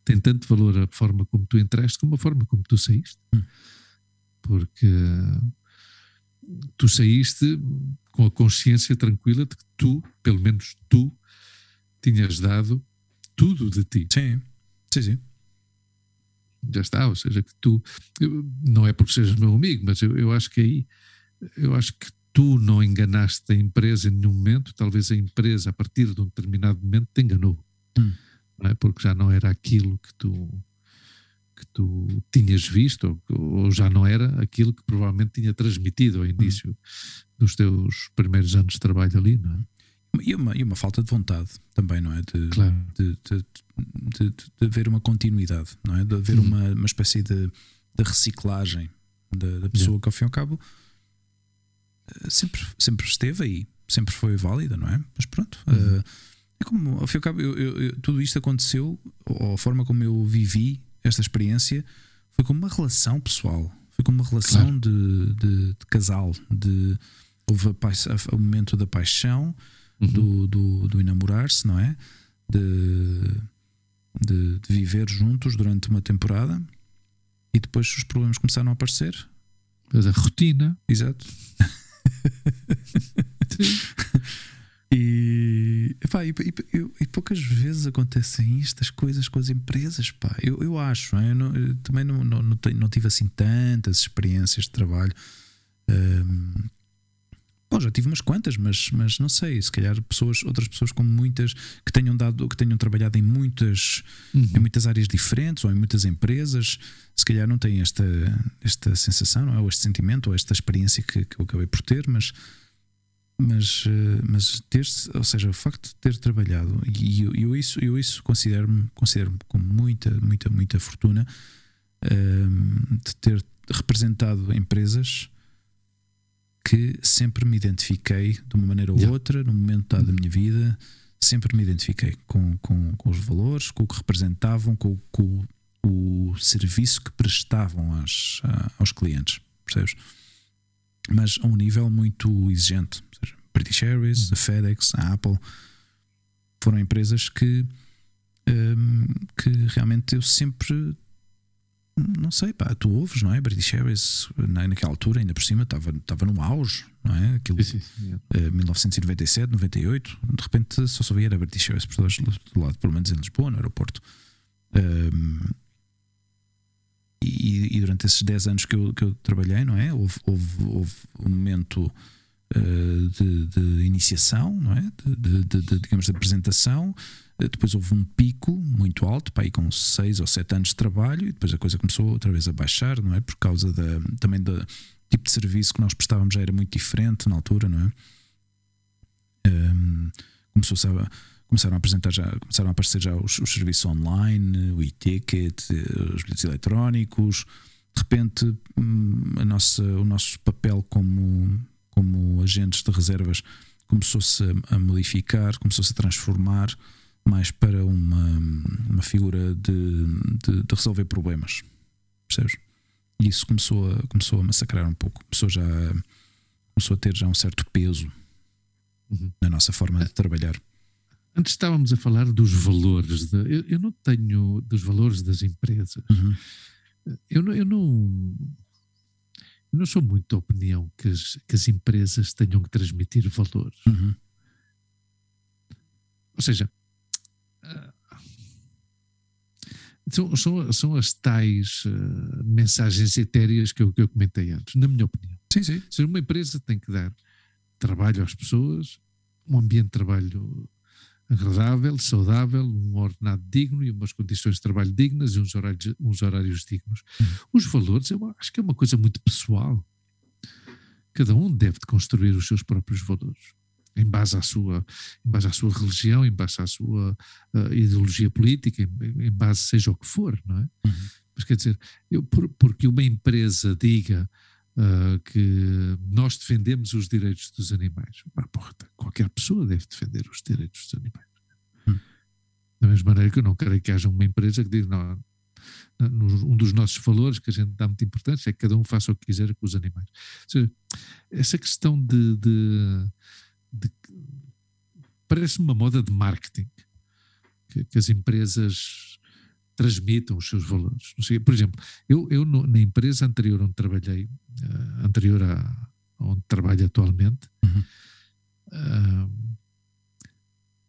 Speaker 3: tem tanto valor a forma como tu entraste como a forma como tu saíste.
Speaker 1: Hum.
Speaker 3: Porque tu saíste com a consciência tranquila de que tu, pelo menos tu, tinhas dado tudo de ti.
Speaker 1: Sim, sim, sim.
Speaker 3: Já está, ou seja, que tu, eu- não é porque sejas meu amigo, mas eu, eu acho que aí, eu acho que tu não enganaste a empresa em nenhum momento, talvez a empresa, a partir de um determinado momento, te enganou.
Speaker 1: Hum.
Speaker 3: Não é? Porque já não era aquilo que tu, que tu tinhas visto, ou, ou já não era aquilo que provavelmente tinha transmitido ao início dos teus primeiros anos de trabalho ali, não é?
Speaker 1: E uma, e uma falta de vontade também, não é? De,
Speaker 3: Claro.
Speaker 1: de, de, de, de- haver uma continuidade, não é? De haver
Speaker 3: Uhum.
Speaker 1: uma, uma espécie de, de reciclagem da, da pessoa que, ao fim e ao cabo, eh, sempre, sempre esteve aí, sempre foi válida, não é? Mas pronto,
Speaker 3: Uhum.
Speaker 1: eh, é como, ao fim e ao cabo, eu- eu- eu- tudo isto aconteceu, ou a forma como eu vivi esta experiência foi como uma relação pessoal, foi como uma relação de, de, de casal, de houve a paix- a- o momento da paixão,
Speaker 3: Uhum.
Speaker 1: do, do, do enamorar-se, não é? De, de, de viver juntos durante uma temporada e depois os problemas começaram a aparecer.
Speaker 3: Mas a rotina.
Speaker 1: Exato. E, epá, e, e- e- e poucas vezes acontecem estas coisas com as empresas, pá. Eu, eu acho, é? eu, não- eu também não, não, não, tenho- não tive assim tantas experiências de trabalho. Ahm, bom, já tive umas quantas, mas, mas não sei, se calhar pessoas, outras pessoas com muitas que tenham dado, que tenham trabalhado em muitas, em muitas áreas diferentes ou em muitas empresas, se calhar não têm esta, esta sensação, é? ou este sentimento, ou esta experiência que, que eu acabei por ter, mas mas, eh, mas ter ou seja, o facto de ter trabalhado e eu, eu isso, eu isso considero-me considero com muita, muita, muita fortuna ehm, de ter representado empresas que sempre me identifiquei de uma maneira ou
Speaker 3: Yeah.
Speaker 1: outra, num momento dado da minha vida, sempre me identifiquei com, com, com os valores, com o que representavam, com, com o, o serviço que prestavam às, a- aos clientes, percebes? Mas a um nível muito exigente. Seja, British Airways, a FedEx, a Apple foram empresas que, hum, que realmente eu sempre não sei, pá, tu ouves, não é? British Airways na, naquela altura, ainda por cima, estava estava no auge, não é? Aquilo,
Speaker 3: Sim, sim, sim.
Speaker 1: eh, 1997, 98, de repente só sabia era British Airways por todos do lado, pelo menos em Lisboa, no aeroporto. Ahm, e, e durante esses 10 anos que eu, que eu trabalhei, não é? Houve, houve, houve um momento eh, de, de iniciação, não é? De- de- de, digamos, de apresentação. Depois houve um pico muito alto, para aí com 6 ou 7 anos de trabalho, e depois a coisa começou outra vez a baixar, não é? Por causa da, também do tipo de serviço que nós prestávamos já era muito diferente na altura, não é? Ehm, começou a, começaram a apresentar já, começaram a aparecer já os, os serviços online, o e-ticket, os bilhetes eletrónicos. De repente, hum, a nossa, o nosso papel como, como agentes de reservas começou-se a modificar, começou-se a transformar mais para uma, uma figura de, de, de resolver problemas. Percebes? E isso começou a, começou a massacrar um pouco. Começou, já, começou a ter já um certo peso
Speaker 3: Uhum.
Speaker 1: na nossa forma de trabalhar.
Speaker 3: Antes estávamos a falar dos valores. de- eu, eu não tenho dos valores das empresas.
Speaker 1: Uhum.
Speaker 3: Eu não, eu não, eu não sou muito da opinião que as, que as empresas tenham que transmitir valores.
Speaker 1: Uhum.
Speaker 3: Ou seja, ah, são, são, são as tais ah, mensagens etéreas que eu, que eu comentei antes, na minha opinião.
Speaker 1: Sim, sim.
Speaker 3: Seja, uma empresa tem que dar trabalho às pessoas, um ambiente de trabalho agradável, saudável, um ordenado digno e umas condições de trabalho dignas e uns horários, uns horários dignos. Os valores, eu acho que é uma coisa muito pessoal. Cada um deve de construir os seus próprios valores. Em base à sua, em base à sua religião, em base à sua ah, ideologia política, em, em base seja o que for, não é?
Speaker 1: Uhum.
Speaker 3: Mas quer dizer, eu, por- porque uma empresa diga ah, que nós defendemos os direitos dos animais. Pá, porra, qualquer pessoa deve defender os direitos dos animais.
Speaker 1: Hum.
Speaker 3: Da mesma maneira que eu não creio que haja uma empresa que diga, não, um dos nossos valores que a gente dá muita importância é que cada um faça o que quiser com os animais. Seja, essa questão de, de, de parece uma moda de marketing que, que, as empresas transmitam os seus valores. Por exemplo, eu, eu na empresa anterior onde trabalhei, uh, anterior a onde trabalho atualmente, uhum. uh,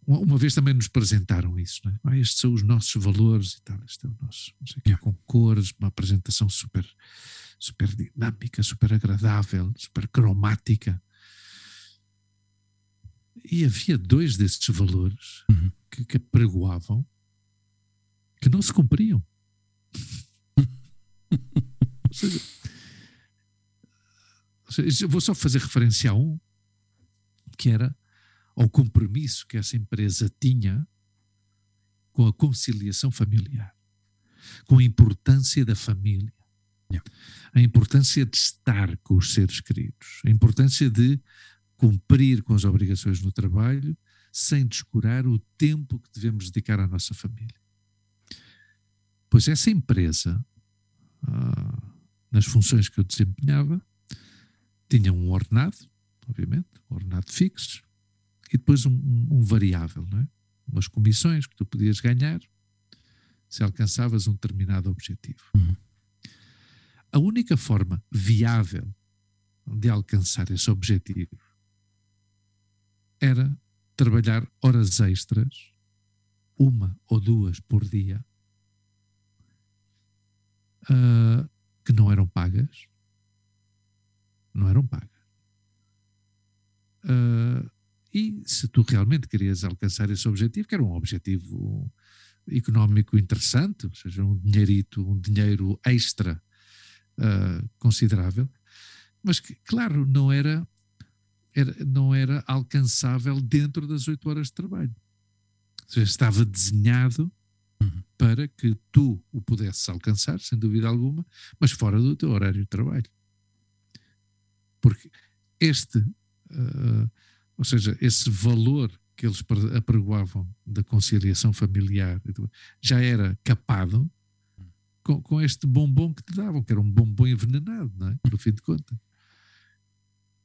Speaker 3: uma vez também nos apresentaram isso, né? ah, estes são os nossos valores e tal, este é o nosso, com cores, uma apresentação super, super dinâmica, super agradável, super cromática. E havia dois desses valores uhum. que, que apregoavam que não se cumpriam. ou, seja, vou só fazer referência a um, que era ao compromisso que essa empresa tinha com a conciliação familiar, com a importância da família, yeah. a importância de estar com os seres queridos, a importância de cumprir com as obrigações no trabalho sem descurar o tempo que devemos dedicar à nossa família. Pois essa empresa, ah, nas funções que eu desempenhava, tinha um ordenado, obviamente, um ordenado fixo, e depois um, um, variável, não é? umas comissões que tu podias ganhar se alcançavas um determinado objetivo. Uhum. A única forma viável de alcançar esse objetivo era trabalhar horas extras, uma ou duas por dia, uh, que não eram pagas. Não eram pagas. Uh, e se tu realmente querias alcançar esse objetivo, que era um objetivo económico interessante, ou seja, um dinheirito, um dinheiro extra uh, considerável, mas que, claro, não era, era, não era alcançável dentro das oito horas de trabalho. Ou seja, estava desenhado uhum. para que tu o pudesses alcançar, sem dúvida alguma, mas fora do teu horário de trabalho. Porque este uh, ou seja, esse valor que eles apregoavam da conciliação familiar já era capado com, com, este bombom que te davam, que era um bombom envenenado, não é? no fim de contas.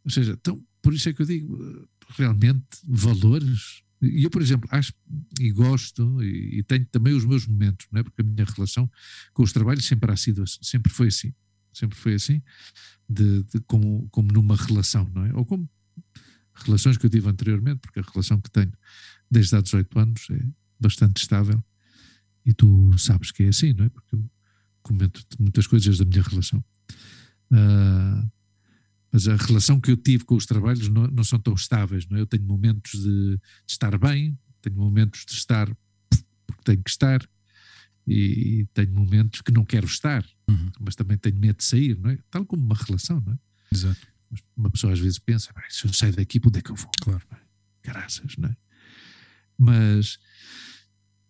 Speaker 3: Ou seja, então, por isso é que eu digo, realmente, valores. E eu, por exemplo, acho e gosto, e, e, tenho também os meus momentos, não é? porque a minha relação com os trabalhos sempre, ha sido, sempre foi assim. Sempre foi assim, de, de como, como numa relação, não é? Ou como relações que eu tive anteriormente, porque a relação que tenho desde há 18 anos é bastante estável e tu sabes que é assim, não é? Porque eu comento muitas coisas da minha relação. Uh, mas a relação que eu tive com os trabalhos não, não são tão estáveis, não é? Eu tenho momentos de, de, estar bem, tenho momentos de estar porque tenho que estar, e, e tenho momentos que não quero estar, uhum. mas também tenho medo de sair, não é? Tal como uma relação, não é?
Speaker 1: Exato.
Speaker 3: Uma pessoa às vezes pensa, se eu sair daqui, para onde é que eu vou?
Speaker 1: Claro.
Speaker 3: Graças, não é? Mas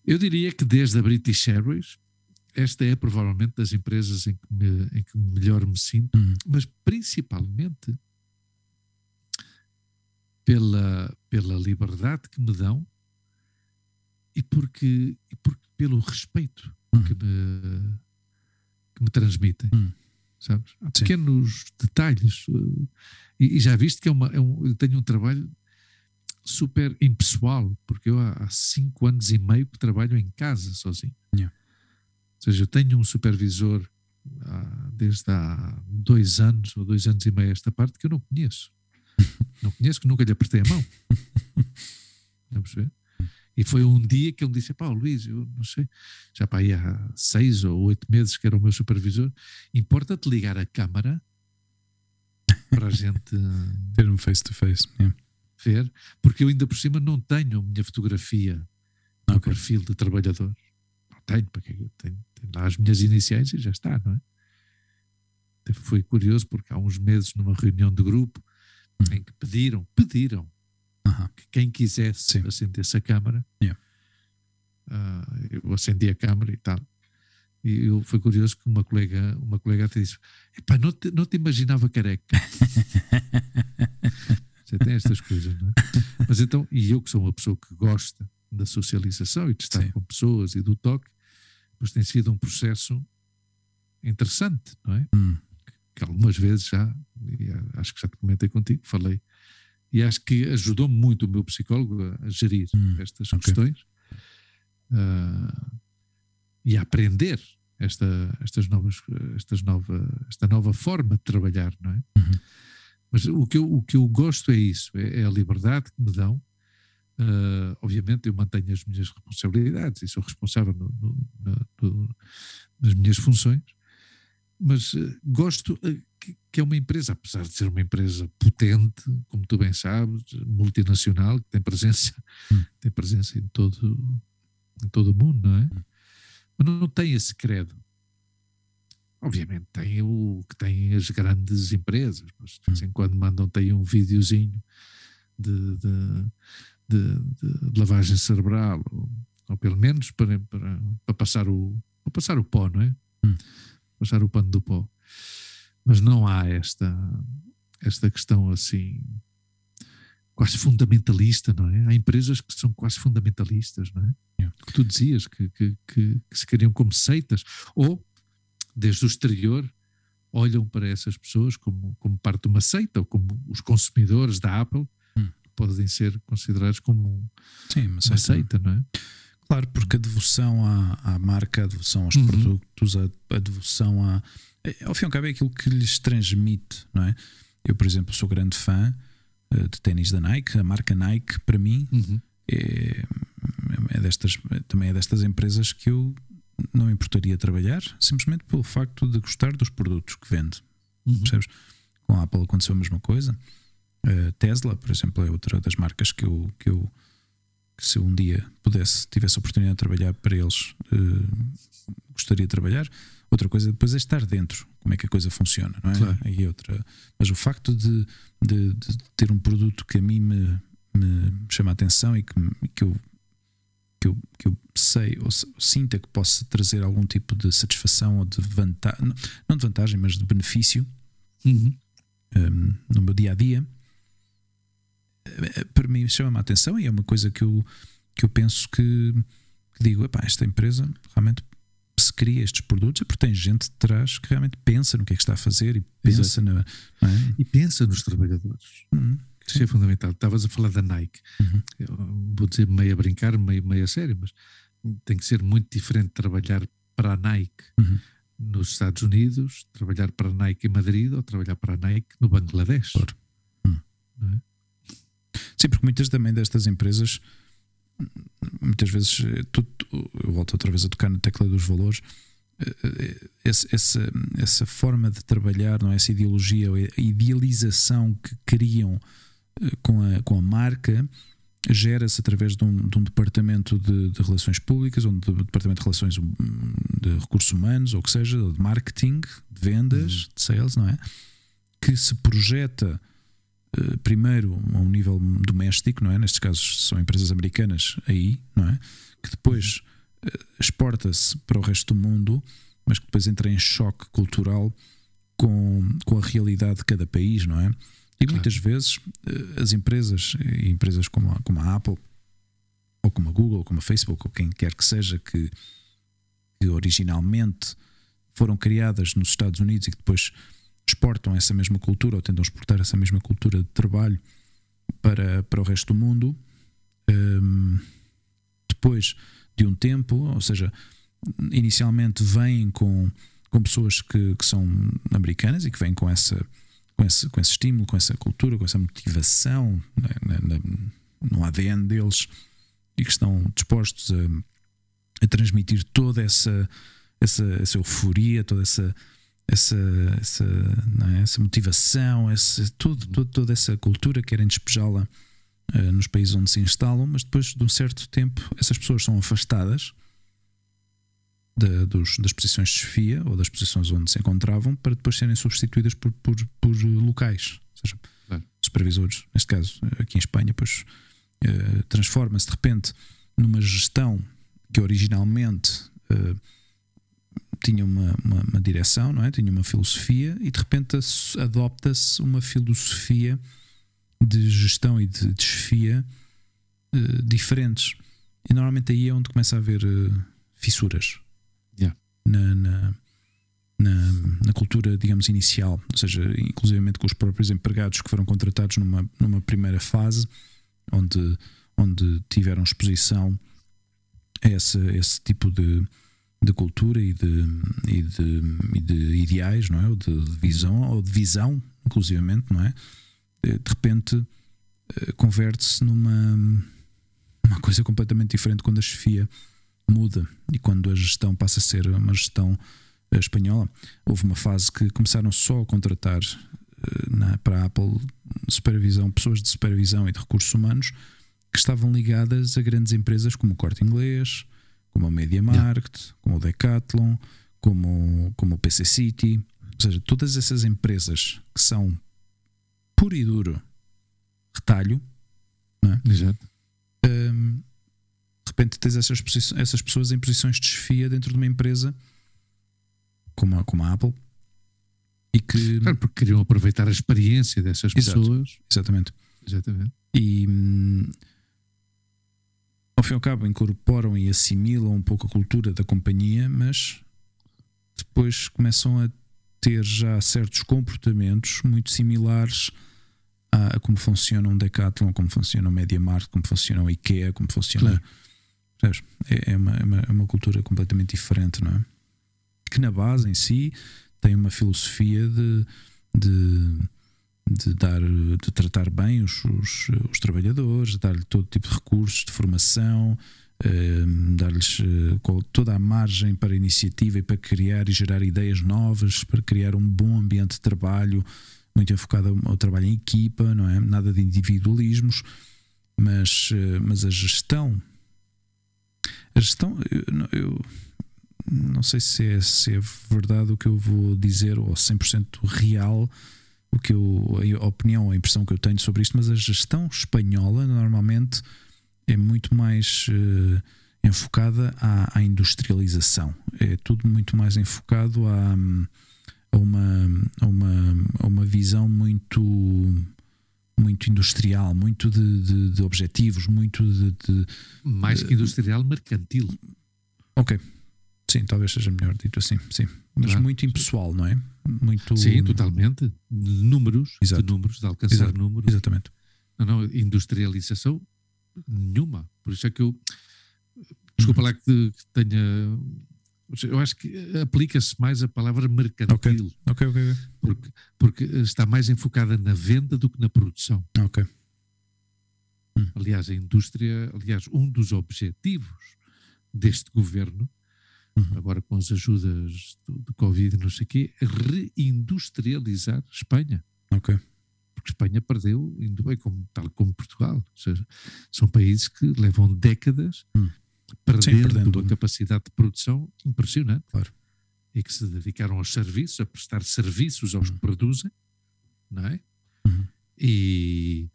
Speaker 3: eu diria que desde a British Airways, esta é provavelmente das empresas em que, me, em que melhor me sinto, uhum. mas principalmente pela, pela liberdade que me dão e porque, e porque pelo respeito uhum. que, me, que me transmitem. Uhum sabes? Há pequenos Sim. detalhes. Eh, e, e, já viste que é uma, é um, eu tenho um trabalho super impessoal, porque eu há, há cinco anos e meio que trabalho em casa sozinho.
Speaker 1: Yeah.
Speaker 3: Ou seja, eu tenho um supervisor há, desde há dois anos ou dois anos e meio esta parte que eu não conheço. não conheço, que nunca lhe apertei a mão. Vamos ver? E foi um dia que ele me disse: Pá, Luís, eu não sei, já para aí há seis ou oito meses que era o meu supervisor, importa-te ligar a câmara para a gente
Speaker 1: ter um face-to-face -face,
Speaker 3: ver, porque eu ainda por cima não tenho a minha fotografia no okay. perfil de trabalhador. Tenho, porque eu tenho, tenho lá as minhas iniciais e já está, não é? Foi curioso porque há uns meses, numa reunião de grupo, hum. em que pediram, pediram
Speaker 1: Uhum.
Speaker 3: Que quem quisesse Sim. acendesse a câmara,
Speaker 1: yeah.
Speaker 3: uh, eu acendi a câmara e tal. E eu, foi curioso que uma colega, uma colega até disse: Epá, não te, não te imaginava careca. Você tem estas coisas, não é? Mas então, e eu que sou uma pessoa que gosta da socialização e de estar
Speaker 1: Sim.
Speaker 3: com pessoas e do toque, mas tem sido um processo interessante, não é?
Speaker 1: Hum.
Speaker 3: Que algumas vezes já, e a- acho que já te comentei contigo, falei, e acho que ajudou-me muito o meu psicólogo a, a gerir
Speaker 1: Hum,
Speaker 3: estas
Speaker 1: ok.
Speaker 3: questões ah, e a aprender esta, estas novas, estas nova, esta nova forma de trabalhar, não é?
Speaker 1: Uhum.
Speaker 3: Mas o que, eu, o que eu gosto é isso, é, é a liberdade que me dão. Ah, obviamente eu mantenho as minhas responsabilidades e sou responsável no- no- na- no- nas minhas funções, mas eh, gosto eh, que, que é uma empresa, apesar de ser uma empresa potente, como tu bem sabes, multinacional, que tem presença,
Speaker 1: Hum.
Speaker 3: tem presença em todo, em todo o mundo, não é? Mas não, não tem esse credo. Obviamente tem o que tem as grandes empresas, mas de vez em quando mandam tem um videozinho de, de, de- de- de lavagem cerebral, ou, ou pelo menos para, para, para passar o para passar o pó, não é?
Speaker 1: Hum.
Speaker 3: Passar o pano do pó. Mas não há esta esta questão assim quase fundamentalista, não é? Há empresas que são quase fundamentalistas, não é?
Speaker 1: Yeah.
Speaker 3: Que tu dizias que, que, que, que se criam como seitas, ou desde o exterior olham para essas pessoas como, como parte de uma seita, ou como os consumidores da Apple. Podem ser considerados como
Speaker 1: Sim,
Speaker 3: uma
Speaker 1: sei,
Speaker 3: seita, não é?
Speaker 1: Claro, porque a devoção à, à marca, a devoção aos
Speaker 3: Uhum.
Speaker 1: produtos, a, a devoção a. é, Ao fim e ao cabo, é aquilo que lhes transmite, não é? Eu, por exemplo, sou grande fã eh, de ténis da Nike. A marca Nike, para mim, é, é destas, também é destas empresas que eu não importaria trabalhar, simplesmente pelo facto de gostar dos produtos que vende.
Speaker 3: Uhum.
Speaker 1: Percebes? Com a Apple aconteceu a mesma coisa. A Tesla, por exemplo, é outra das marcas que eu, que eu que se um dia pudesse, tivesse a oportunidade de trabalhar para eles, eh, gostaria de trabalhar. Outra coisa depois é estar dentro, como é que a coisa funciona, não é?
Speaker 3: Claro.
Speaker 1: Aí é outra. Mas o facto de, de- de ter um produto que a mim me, me chama a atenção e que, que eu que eu, que eu sei ou sinta que possa trazer algum tipo de satisfação ou de vantagem, não de vantagem, mas de benefício
Speaker 3: Uhum.
Speaker 1: um, no meu dia a dia, eh, para mim chama-me a atenção e é uma coisa que eu, que eu penso que, que digo: epá, esta empresa realmente se cria estes produtos é porque tem gente de trás que realmente pensa no que é que está a fazer e pensa na. é?
Speaker 3: E pensa nos trabalhadores.
Speaker 1: Hum,
Speaker 3: Isso é fundamental. Estavas a falar da Nike.
Speaker 1: Uhum.
Speaker 3: Vou dizer meio a brincar, meio, meio a sério, mas tem que ser muito diferente trabalhar para a Nike
Speaker 1: Uhum.
Speaker 3: nos Estados Unidos, trabalhar para a Nike em Madrid ou trabalhar para a Nike no Bangladesh.
Speaker 1: Claro. Hum.
Speaker 3: Não é?
Speaker 1: Sim, porque muitas também destas empresas, muitas vezes, eh, tu- eu volto outra vez a tocar na tecla dos valores, eh, eh, esse- essa, essa forma de trabalhar, não é? essa ideologia, ou a idealização que criam com a, com a marca, gera-se através de um, de um departamento de, de relações públicas, ou de departamento de relações hum, de recursos humanos, ou o que seja, de marketing, de vendas, de sales, não é? Que se projeta primeiro a um nível doméstico, não é? Nestes casos são empresas americanas aí, não é? Que depois eh, exporta-se para o resto do mundo, mas que depois entra em choque cultural com, com a realidade de cada país, não é? E
Speaker 3: Claro.
Speaker 1: muitas vezes eh, as empresas, empresas como a, como a Apple, ou como a Google, ou como a Facebook, ou quem quer que seja, que, que originalmente foram criadas nos Estados Unidos e que depois exportam essa mesma cultura ou tentam exportar essa mesma cultura de trabalho para, para o resto do mundo, hum, depois de um tempo, ou seja, inicialmente vêm com, com pessoas que, que são americanas e que vêm com essa com esse, com esse estímulo, com essa cultura, com essa motivação né, na- na- no ADN deles e que estão dispostos a, a transmitir toda essa, essa, essa euforia, toda essa, essa, essa, é? essa motivação, essa, tudo, tudo- toda essa cultura, querem despejá-la eh, nos países onde se instalam, mas depois de um certo tempo essas pessoas são afastadas da- dos- das posições de chefia ou das posições onde se encontravam para depois serem substituídas por, por, por locais, ou seja, supervisores. Neste caso, aqui em Espanha, pois eh, transforma-se de repente numa gestão que originalmente eh, tinha uma, uma, uma direção, não é? tinha uma filosofia e de repente adopta-se uma filosofia de gestão e de desfia eh, diferentes. E normalmente aí é onde começa a haver uh, fissuras
Speaker 3: Yeah.
Speaker 1: na, na, na, na cultura, digamos, inicial, ou seja, inclusivamente com os próprios empregados que foram contratados numa, numa primeira fase, onde, onde tiveram exposição a esse, esse tipo de, de cultura e de, e de, e de ideais, não é? Ou de, de visão, ou de visão, inclusivamente, não é? De repente eh, converte-se numa uma coisa completamente diferente quando a chefia muda e quando a gestão passa a ser uma gestão eh, espanhola. Houve uma fase que começaram só a contratar eh, na, para a Apple supervisão, pessoas de supervisão e de recursos humanos que estavam ligadas a grandes empresas como o Corte Inglês, como a Media Market, como o Decathlon, como, como o PC City, ou seja, todas essas empresas que são puro e duro retalho,
Speaker 3: Exato.
Speaker 1: hum, de repente tens essas, posições- essas pessoas em posições de chefia dentro de uma empresa como a, como a Apple e que
Speaker 3: Claro, porque queriam aproveitar a experiência dessas
Speaker 1: Exato.
Speaker 3: pessoas.
Speaker 1: exatamente
Speaker 3: Exatamente.
Speaker 1: e hum, ao fim e ao cabo incorporam e assimilam um pouco a cultura da companhia, mas depois começam a ter já certos comportamentos muito similares a, a como funciona um Decathlon, como funciona um MediaMarkt, como funciona um IKEA, como funciona. Percebes? É, é uma, é, uma, é uma cultura completamente diferente, não é? Que na base em si tem uma filosofia de, de, de dar, de tratar bem os, os, os trabalhadores, dar-lhe todo tipo de recursos de formação, eh, dar-lhes eh, toda a margem para iniciativa e para criar e gerar ideias novas, para criar um bom ambiente de trabalho, muito enfocado ao, trabalho em equipa, não é? Nada de individualismos, mas, eh, mas a gestão. A gestão, eu, eu não sei se é, se é verdade o que eu vou dizer ou 100% real o que eu, a opinião, a impressão que eu tenho sobre isto, mas a gestão espanhola normalmente é muito mais eh, enfocada à, à industrialização. É tudo muito mais enfocado a, a, uma, a, uma, a uma visão muito muito industrial, muito de, de- de objetivos, muito de, de-
Speaker 3: Mais que industrial, mercantil.
Speaker 1: Ok. Sim, talvez seja melhor dito assim, sim. Mas
Speaker 3: Ah,
Speaker 1: muito
Speaker 3: sim.
Speaker 1: impessoal, não é? Muito.
Speaker 3: Sim, totalmente. De números,
Speaker 1: Exato.
Speaker 3: de números, de alcançar
Speaker 1: Exato.
Speaker 3: números.
Speaker 1: Exatamente.
Speaker 3: Não, não, industrialização nenhuma. Por isso é que eu. Desculpa
Speaker 1: Uhum.
Speaker 3: lá que, que tenha. Eu acho que aplica-se mais a palavra mercantil,
Speaker 1: Ok, ok, ok.
Speaker 3: porque, porque está mais enfocada na venda do que na produção.
Speaker 1: Ok.
Speaker 3: Aliás, a indústria, aliás, um dos objetivos deste governo,
Speaker 1: Uhum.
Speaker 3: agora com as ajudas do, do Covid e não sei o quê, reindustrializar Espanha.
Speaker 1: Ok.
Speaker 3: porque Espanha perdeu, indo bem como, tal como Portugal. Ou seja, são países que levam décadas
Speaker 1: Hum.
Speaker 3: perdendo,
Speaker 1: perdendo.
Speaker 3: uma capacidade de produção impressionante.
Speaker 1: Claro.
Speaker 3: E que se dedicaram aos serviços, a prestar serviços aos que produzem, não é?
Speaker 1: Uhum.
Speaker 3: E,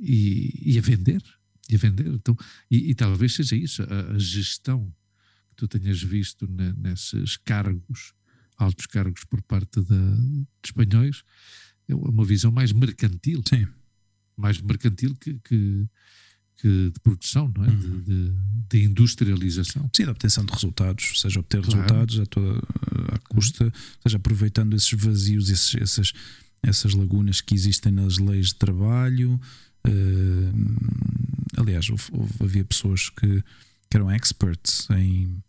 Speaker 3: e, e a vender. E a vender. Então, e, e talvez seja isso, a, a gestão que tu tenhas visto ne- nesses cargos, altos cargos por parte da, de espanhóis, é uma visão mais mercantil,
Speaker 1: Sim.
Speaker 3: mais mercantil que, que, que de produção, não é? De-
Speaker 1: Uhum.
Speaker 3: De, de industrialização.
Speaker 1: Sim, da obtenção de resultados, seja obter
Speaker 3: Claro.
Speaker 1: resultados a toda à custa, seja aproveitando esses vazios, esses, essas, essas lagunas que existem nas leis de trabalho. eh, aliás, houve- houve- havia pessoas que, que eram experts em,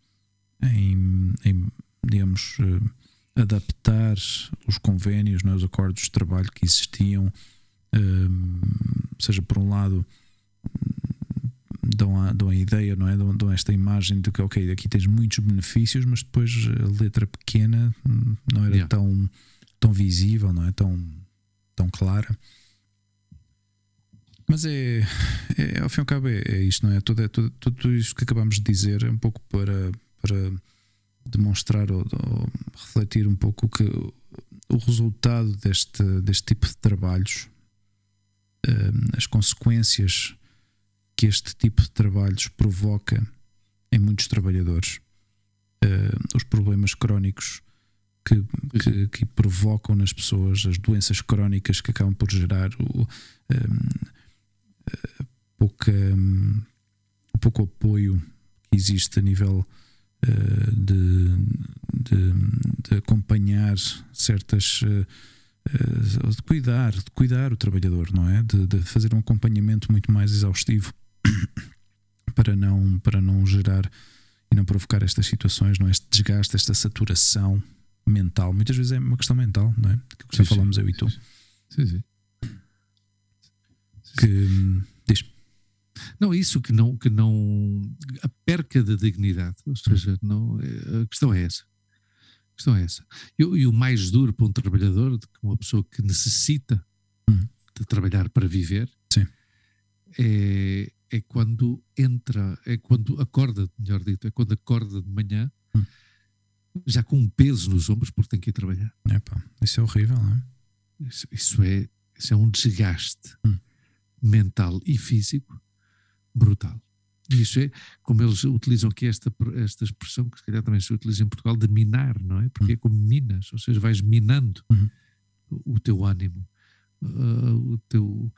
Speaker 1: em, em, digamos, eh, adaptar os convénios, não é, os acordos de trabalho que existiam, eh, seja por um lado dão a, dão a ideia, não é? Dão, dão esta imagem de que, ok, aqui tens muitos benefícios, mas depois a letra pequena hum, não era
Speaker 3: Yeah.
Speaker 1: tão, tão visível, não é? Tão, tão clara. Mas é, é, ao fim e ao cabo, é, é isto, não é? Tudo, é tudo, tudo isto que acabamos de dizer é um pouco para, para demonstrar ou, ou refletir um pouco que o resultado deste, deste tipo de trabalhos, hum, as consequências que este tipo de trabalhos provoca em muitos trabalhadores, eh, os problemas crónicos que, que, que provocam nas pessoas, as doenças crónicas que acabam por gerar o, eh, pouca, pouco apoio que existe a nível uh, de, de, de, acompanhar certas. Uh, de cuidar, de cuidar o trabalhador, não é? De, de fazer um acompanhamento muito mais exaustivo para não, para não gerar e não provocar estas situações, não é? este desgaste, esta saturação mental. Muitas vezes é uma questão mental, não é? Que já falamos eu e tu.
Speaker 3: Sim, sim.
Speaker 1: Que diz.
Speaker 3: Não, isso que não, que não. A perca da dignidade. Ou seja, não, a questão é essa. A questão é essa. E, e o mais duro para um trabalhador, uma pessoa que necessita
Speaker 1: uhum.
Speaker 3: de trabalhar para viver,
Speaker 1: Sim.
Speaker 3: É, é quando entra, é quando acorda, melhor dito, é quando acorda de manhã
Speaker 1: uhum.
Speaker 3: já com um peso nos ombros porque tem que ir trabalhar.
Speaker 1: Epá, isso é horrível, não é?
Speaker 3: Isso, isso é, isso é um desgaste
Speaker 1: hum.
Speaker 3: Mental e físico brutal. E isso é, como eles utilizam aqui esta, esta expressão, que se calhar também se utiliza em Portugal, de minar, não é? Porque hum. é como minas, ou seja, vais minando
Speaker 1: uhum.
Speaker 3: o teu ânimo, uh, o teu,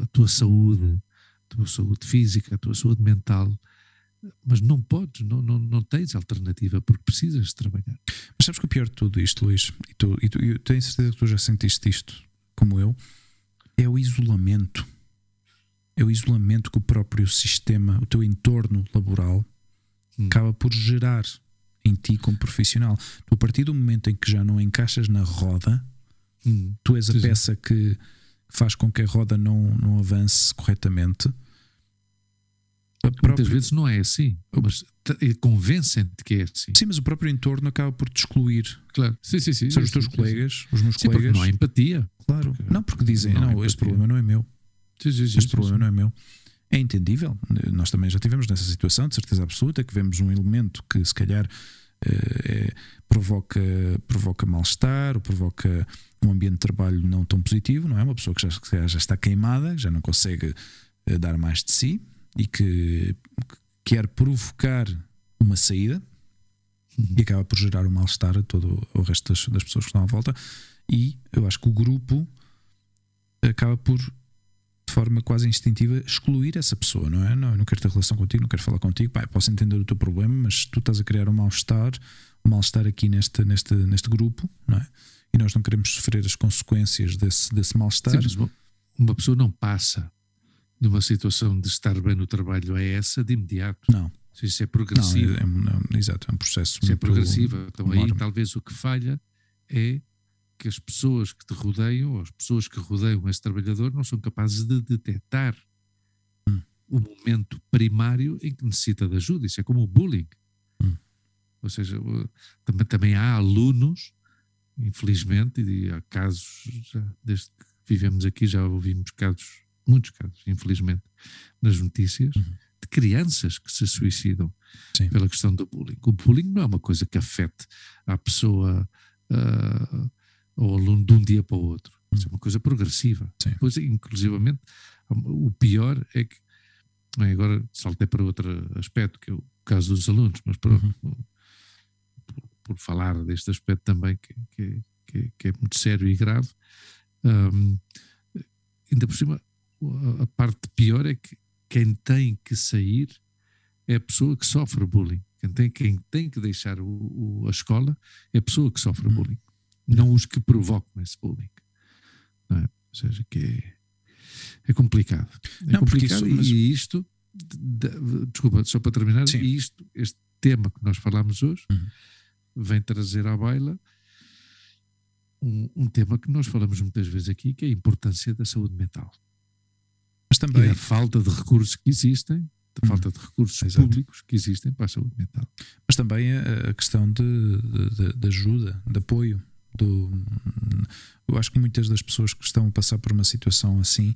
Speaker 3: a tua saúde, a tua saúde física, a tua saúde mental. Mas não podes, não, não, não tens alternativa, porque precisas de trabalhar.
Speaker 1: Mas sabes que o pior de tudo isto, Luís, e tu, e tu, eu tenho certeza que tu já sentiste isto, como eu, é o isolamento. É o isolamento que o próprio sistema, o teu entorno laboral, hum. acaba por gerar em ti como profissional. Tu, a partir do momento em que já não encaixas na roda,
Speaker 3: hum.
Speaker 1: tu és a sim, peça que faz com que a roda não, não avance corretamente.
Speaker 3: Própria... Muitas vezes não é assim, mas convencem-te que é assim.
Speaker 1: Sim, mas o próprio entorno acaba por te excluir.
Speaker 3: Claro, sim, sim, sim.
Speaker 1: São os teus sim, colegas,
Speaker 3: sim.
Speaker 1: os meus
Speaker 3: sim,
Speaker 1: colegas.
Speaker 3: não há empatia.
Speaker 1: Claro, não, porque dizem, não, não este problema não é meu.
Speaker 3: Sim, sim,
Speaker 1: este problema não é meu. É entendível. Nós também já tivemos nessa situação, de certeza absoluta, que vemos um elemento que se calhar é, provoca, provoca mal-estar ou provoca um ambiente de trabalho não tão positivo, não é? Uma pessoa que já, já está queimada, já não consegue eh, dar mais de si e que quer provocar uma saída
Speaker 3: uhum.
Speaker 1: e acaba por gerar um mal-estar a todo o resto das, das, pessoas que estão à volta. E eu acho que o grupo acaba por, de forma quase instintiva, excluir essa pessoa, não é? Não, eu não quero ter relação contigo, não quero falar contigo, Pai, posso entender o teu problema, mas tu estás a criar um mal-estar, um mal-estar aqui neste, neste, neste grupo, não é? E nós não queremos sofrer as consequências desse, desse mal-estar.
Speaker 3: Uma pessoa não passa de uma situação de estar bem no trabalho a essa de imediato.
Speaker 1: Não.
Speaker 3: Isso é progressivo.
Speaker 1: Não, é, é, não, exato, é um processo.
Speaker 3: Isso é progressivo. Então enorme. aí talvez o que falha é que as pessoas que te rodeiam, ou as pessoas que rodeiam esse trabalhador, não são capazes de detectar
Speaker 1: hum.
Speaker 3: o momento primário em que necessita de ajuda. Isso é como o bullying.
Speaker 1: Hum.
Speaker 3: Ou seja, também, também há alunos, infelizmente, e há casos, já, desde que vivemos aqui, já ouvimos casos, muitos casos, infelizmente, nas notícias,
Speaker 1: uhum.
Speaker 3: de crianças que se suicidam
Speaker 1: Sim.
Speaker 3: pela questão do bullying. O bullying não é uma coisa que afete a pessoa. Uh, ao aluno de um dia para o outro. Isso é uma coisa progressiva.
Speaker 1: Sim.
Speaker 3: Depois, inclusivamente, o pior é que. Agora saltei para outro aspecto, que é o caso dos alunos, mas pronto,
Speaker 1: uhum.
Speaker 3: por, por, falar deste aspecto também, que, que, que, que é muito sério e grave, um, ainda por cima, a, parte pior é que quem tem que sair é a pessoa que sofre bullying. Quem tem, quem tem que deixar o, o, a escola é a pessoa que sofre
Speaker 1: uhum.
Speaker 3: bullying não os que provocam esse bullying. É? Ou seja, que é, é complicado. É
Speaker 1: não,
Speaker 3: complicado
Speaker 1: isso, mas...
Speaker 3: e isto, de, de, desculpa, só para terminar,
Speaker 1: Sim.
Speaker 3: isto, este tema que nós falamos hoje,
Speaker 1: uhum.
Speaker 3: vem trazer à baila um, um, tema que nós falamos muitas vezes aqui, que é a importância da saúde mental.
Speaker 1: Mas também
Speaker 3: e a falta de recursos que existem, da
Speaker 1: uhum.
Speaker 3: falta de recursos
Speaker 1: Exato.
Speaker 3: públicos que existem para a saúde mental.
Speaker 1: Mas também a, questão de, de, de, ajuda, de apoio. Do, eu acho que muitas das pessoas que estão a passar por uma situação assim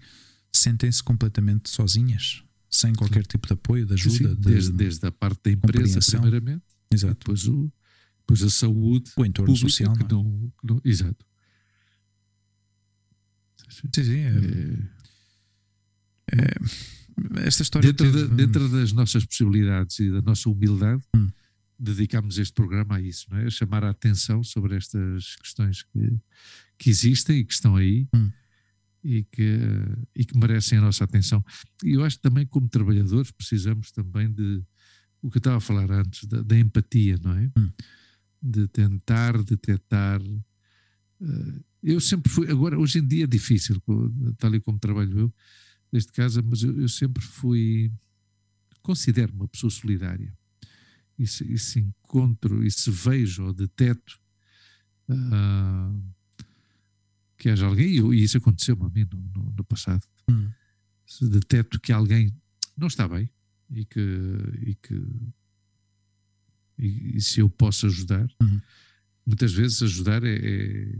Speaker 1: sentem-se completamente sozinhas, sem qualquer tipo de apoio, de ajuda.
Speaker 3: Sim, sim. Desde, desde, a parte da empresa, primeiramente,
Speaker 1: exato.
Speaker 3: depois, o, depois a saúde,
Speaker 1: o entorno
Speaker 3: pública,
Speaker 1: social.
Speaker 3: Que não, que não, exato.
Speaker 1: Sim, sim. É,
Speaker 3: é,
Speaker 1: é, esta história
Speaker 3: dentro,
Speaker 1: teve,
Speaker 3: de, dentro das nossas possibilidades e da nossa humildade,
Speaker 1: hum.
Speaker 3: dedicamos este programa a isso, não é? a chamar a atenção sobre estas questões que, que existem e que estão aí
Speaker 1: hum.
Speaker 3: e que, e que merecem a nossa atenção. E eu acho que também, como trabalhadores, precisamos também de o que eu estava a falar antes, da, da empatia, não é?
Speaker 1: Hum.
Speaker 3: De tentar detectar. Uh, eu sempre fui, agora, hoje em dia é difícil, tal e como trabalho eu, neste caso, mas eu, eu sempre fui, considero uma pessoa solidária. E se, e se encontro, e se vejo ou deteto uh, que haja alguém, e, isso aconteceu-me a mim no, no, no passado,
Speaker 1: Hum.
Speaker 3: se deteto que alguém não está bem e que, e que e, e se eu posso ajudar,
Speaker 1: Uhum.
Speaker 3: muitas vezes ajudar é, é,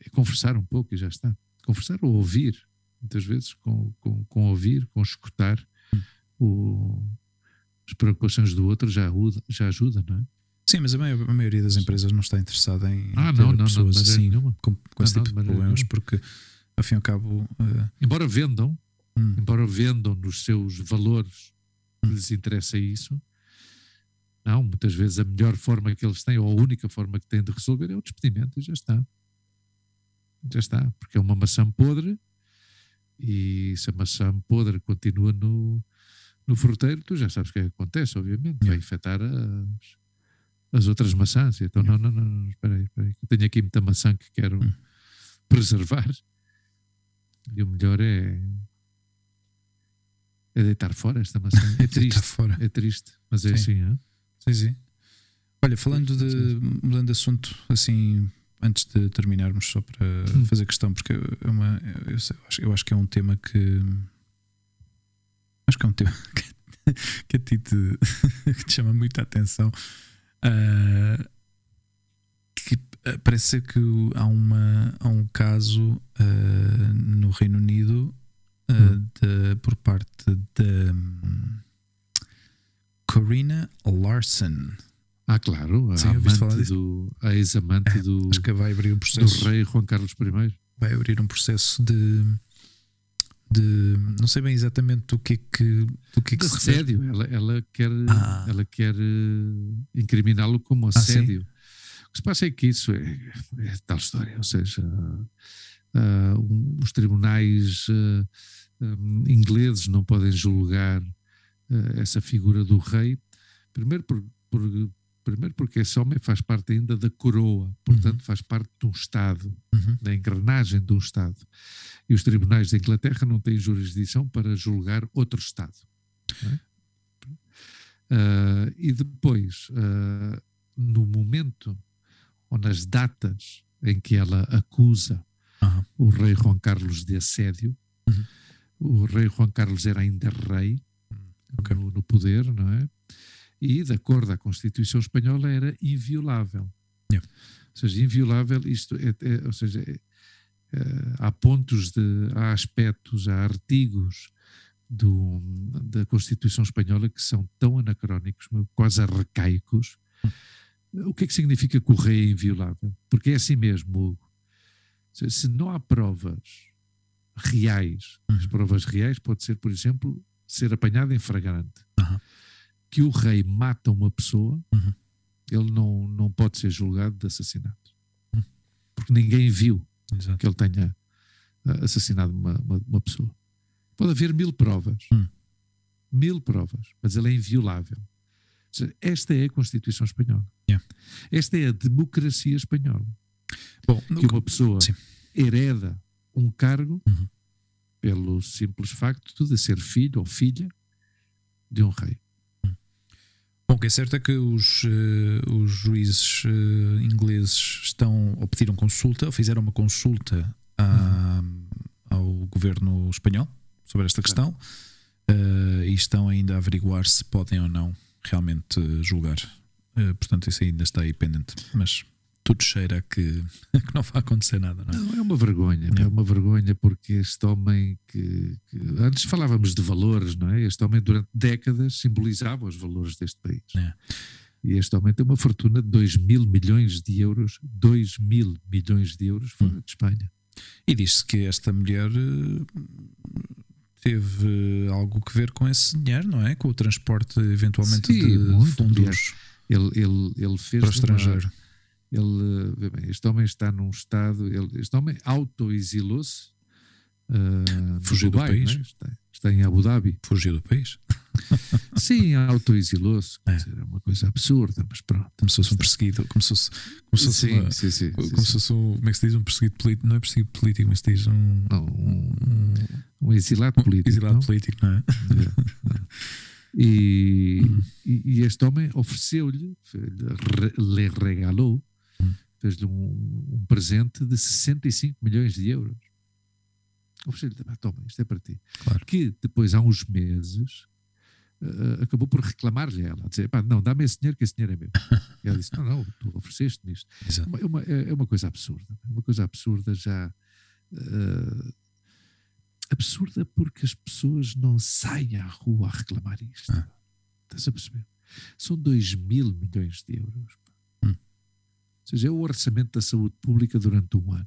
Speaker 3: é conversar um pouco e já está. Conversar ou ouvir, muitas vezes com, com, com ouvir, com escutar o, as preocupações do outro já ajuda, já ajuda, não é?
Speaker 1: Sim, mas a, maior- a maioria das empresas não está interessada em
Speaker 3: Ah, não, não, não,
Speaker 1: pessoas
Speaker 3: maneira
Speaker 1: assim
Speaker 3: nenhuma.
Speaker 1: com, com esse
Speaker 3: Não,
Speaker 1: tipo
Speaker 3: não,
Speaker 1: de problemas,
Speaker 3: nenhuma.
Speaker 1: porque ao fim e ao cabo. eh,
Speaker 3: Embora vendam,
Speaker 1: hum,
Speaker 3: embora vendam nos seus valores
Speaker 1: Hum.
Speaker 3: lhes interessa isso, não, muitas vezes a melhor forma que eles têm, ou a única forma que têm de resolver é o despedimento e já está. Já está, porque é uma maçã podre e se a maçã podre continua no, no fruteiro, tu já sabes o que é acontece, obviamente, vai infectar as, as outras maçãs. Então, não, não, não, não, espera aí, espera aí, eu tenho aqui muita maçã que quero
Speaker 1: Hum.
Speaker 3: preservar e o melhor é é deitar fora esta maçã. É
Speaker 1: está
Speaker 3: triste, é triste, mas é
Speaker 1: Sim.
Speaker 3: assim, hein?
Speaker 1: Sim, sim. Olha, falando de. mudando de assunto, assim, antes de terminarmos, só para
Speaker 3: Hum.
Speaker 1: fazer questão, porque é uma, eu, acho, eu acho que é um tema que. Acho que é um tema que, que a ti te, te chama muita atenção. Ah, que ah, parece ser que há, uma, há um caso ah, no Reino Unido ah,
Speaker 3: Hum.
Speaker 1: de- por parte da. hum, Corina Larson.
Speaker 3: Ah, claro, a
Speaker 1: Sim,
Speaker 3: amante do, a ex-amante do,
Speaker 1: Acho que vai abrir um
Speaker 3: do
Speaker 1: processo.
Speaker 3: rei Juan Carlos I.
Speaker 1: Vai abrir um processo de. de não sei bem exatamente do que é que, do que, é que se
Speaker 3: assédio. Ela, ela quer,
Speaker 1: Ah.
Speaker 3: ela quer eh, incriminá-lo como
Speaker 1: sim?
Speaker 3: assédio. o que se passa é que isso é, é tal história, ou seja, ah, um- os tribunais ah, um, ingleses não podem julgar ah, essa figura do rei, primeiro, por, por- primeiro porque esse homem faz parte ainda da coroa, portanto faz parte de um Estado,
Speaker 1: Uhum.
Speaker 3: da engrenagem de um Estado. E os tribunais da Inglaterra não têm jurisdição para julgar outro Estado. é? Ah, e depois, ah, no momento ou nas datas em que ela acusa
Speaker 1: Aham.
Speaker 3: o rei Juan Carlos de assédio,
Speaker 1: Uhum.
Speaker 3: o rei Juan Carlos era ainda rei
Speaker 1: ok.
Speaker 3: no, no poder, não é? E, de acordo à Constituição Espanhola, era inviolável.
Speaker 1: Yeah.
Speaker 3: Ou seja, inviolável, isto é, é- ou seja, é- é, há pontos de, há aspectos, há artigos do, da Constituição Espanhola que são tão anacrónicos, quase arcaicos. O que é que significa que o rei é inviolável? Porque é assim mesmo, Hugo. Seja, Se não há provas reais, as
Speaker 1: Uhum.
Speaker 3: provas reais pode ser, por exemplo, ser apanhado em flagrante. Que o rei mata uma pessoa,
Speaker 1: Uhum.
Speaker 3: ele não, não pode ser julgado de assassinato.
Speaker 1: Uhum.
Speaker 3: Porque ninguém viu
Speaker 1: Exato.
Speaker 3: que ele tenha ah, assassinado uma, uma, uma pessoa. Pode haver mil provas.
Speaker 1: Hum.
Speaker 3: Mil provas, mas ele é inviolável. Seja, esta é a Constituição Espanhola.
Speaker 1: Yeah.
Speaker 3: Esta é a democracia espanhola.
Speaker 1: Bom,
Speaker 3: Que uma pessoa
Speaker 1: Sim.
Speaker 3: hereda um cargo
Speaker 1: Uhum.
Speaker 3: pelo simples facto de ser filho ou filha de um rei.
Speaker 1: Bom, o que é certo é que os, eh, os juízes eh, ingleses estão ou pediram consulta, ou fizeram uma consulta à- ao governo espanhol sobre esta questão eh, e estão ainda a averiguar se podem ou não realmente julgar. Portanto, isso ainda está aí pendente. Mas tudo cheira que, que não vai acontecer nada, não é?
Speaker 3: Não, é uma vergonha, é
Speaker 1: Yeah.
Speaker 3: uma vergonha porque este homem que, que- antes falávamos de valores, não é? Este homem durante décadas simbolizava os valores deste país.
Speaker 1: É.
Speaker 3: E este homem tem uma fortuna de 2 mil milhões de euros, 2 mil milhões de euros fora
Speaker 1: Hum.
Speaker 3: de Espanha.
Speaker 1: E diz-se que esta mulher eh, teve algo que ver com esse dinheiro, não é? Com o transporte, eventualmente,
Speaker 3: Sim,
Speaker 1: de fundos
Speaker 3: Ele, ele, ele fez
Speaker 1: para o
Speaker 3: de uma-
Speaker 1: estrangeiro.
Speaker 3: Ele, bem, este homem está num estado, ele, este homem auto-exilou-se uh,
Speaker 1: Fugiu do país.
Speaker 3: é? está, está em Abu Dhabi.
Speaker 1: Fugiu do país.
Speaker 3: Sim, auto-exilou-se,
Speaker 1: É.
Speaker 3: é uma coisa absurda, mas pronto.
Speaker 1: Como se fosse um perseguido. Como se fosse, como se fosse,
Speaker 3: Sim,
Speaker 1: uma-
Speaker 3: sim, sim,
Speaker 1: como
Speaker 3: sim,
Speaker 1: se
Speaker 3: sim.
Speaker 1: fosse um, como é que se diz? Um perseguido político. Não é perseguido político, mas se diz um,
Speaker 3: Não, um,
Speaker 1: um,
Speaker 3: um exilado político.
Speaker 1: exilado
Speaker 3: não?
Speaker 1: político, não é?
Speaker 3: E,
Speaker 1: Hum.
Speaker 3: e, este homem ofereceu-lhe, re- lhe regalou. Fez-lhe um, um presente de 65 milhões de euros. Ofereceu-lhe, "Ah, toma, isto é para ti.
Speaker 1: Claro.
Speaker 3: Que depois, há uns meses, eh, acabou por reclamar-lhe a ela, a dizer, pá, não, dá-me esse dinheiro que esse dinheiro é meu. E ela disse, não, não, tu ofereceste-me isto.
Speaker 1: Exato.
Speaker 3: É uma, é uma coisa absurda. É uma coisa absurda já. eh, absurda porque as pessoas não saem à rua a reclamar isto.
Speaker 1: Ah.
Speaker 3: Estás a perceber? São 2 mil milhões de euros. Ou seja, é o orçamento da saúde pública durante um ano.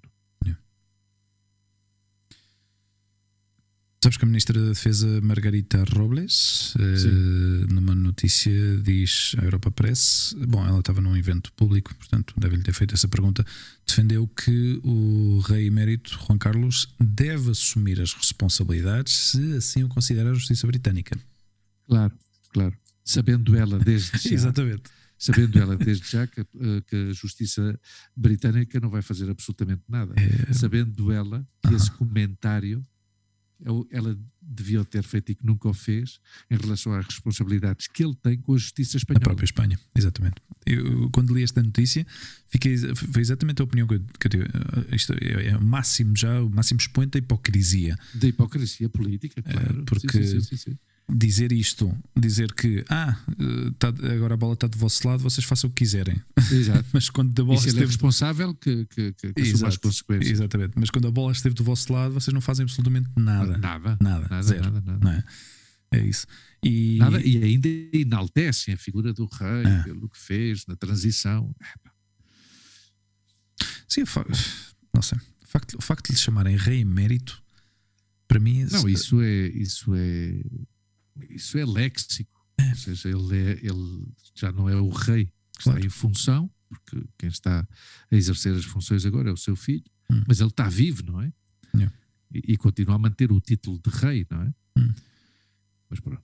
Speaker 1: Sabes que a Ministra da Defesa Margarita Robles, eh, numa notícia, diz à Europa Press: bom, ela estava num evento público, portanto, deve-lhe ter feito essa pergunta. Defendeu que o rei emérito Juan Carlos deve assumir as responsabilidades se assim o considera a justiça britânica.
Speaker 3: Claro, claro. Sabendo ela desde já,
Speaker 1: Exatamente.
Speaker 3: Sabendo ela desde já que, eh, que a justiça britânica não vai fazer absolutamente nada.
Speaker 1: É,
Speaker 3: sabendo ela que esse comentário eu- ela devia ter feito e que nunca o fez em relação às responsabilidades que ele tem com a justiça
Speaker 1: a
Speaker 3: espanhola.
Speaker 1: própria Espanha, exatamente. Eu, quando li esta notícia, fiquei, foi exatamente a opinião que eu, que eu tive. Eh, Isto é, é o máximo já, o máximo expoente da hipocrisia.
Speaker 3: Da hipocrisia política, claro.
Speaker 1: É, porque-
Speaker 3: Sim, sim, sim, sim, sim.
Speaker 1: Dizer isto, dizer que ah, eh, tá- agora a bola está do vosso lado, vocês façam o que quiserem.
Speaker 3: Exato.
Speaker 1: Mas quando a
Speaker 3: E
Speaker 1: bola
Speaker 3: se ele é
Speaker 1: esteve.
Speaker 3: responsável, que, que, que, que as consequências.
Speaker 1: Exatamente. Mas quando a bola esteve do vosso lado, vocês não fazem absolutamente nada.
Speaker 3: Nada.
Speaker 1: Nada.
Speaker 3: Nada,
Speaker 1: zero.
Speaker 3: nada, nada.
Speaker 1: Não é? É isso. E,
Speaker 3: Nada, e ainda enaltecem a figura do rei
Speaker 1: É.
Speaker 3: pelo que fez na transição.
Speaker 1: sim, fa- não sei. O facto, o facto de lhe chamarem rei emérito, para mim.
Speaker 3: Não,
Speaker 1: se-
Speaker 3: isso é, isso é, isso é léxico. Ou seja, ele, é, ele já não é o rei que está
Speaker 1: Claro.
Speaker 3: em função, porque quem está a exercer as funções agora é o seu filho,
Speaker 1: Hum.
Speaker 3: mas ele está vivo, não é?
Speaker 1: Yeah.
Speaker 3: E, e continua a manter o título de rei, não é?
Speaker 1: Hum.
Speaker 3: Mas pronto.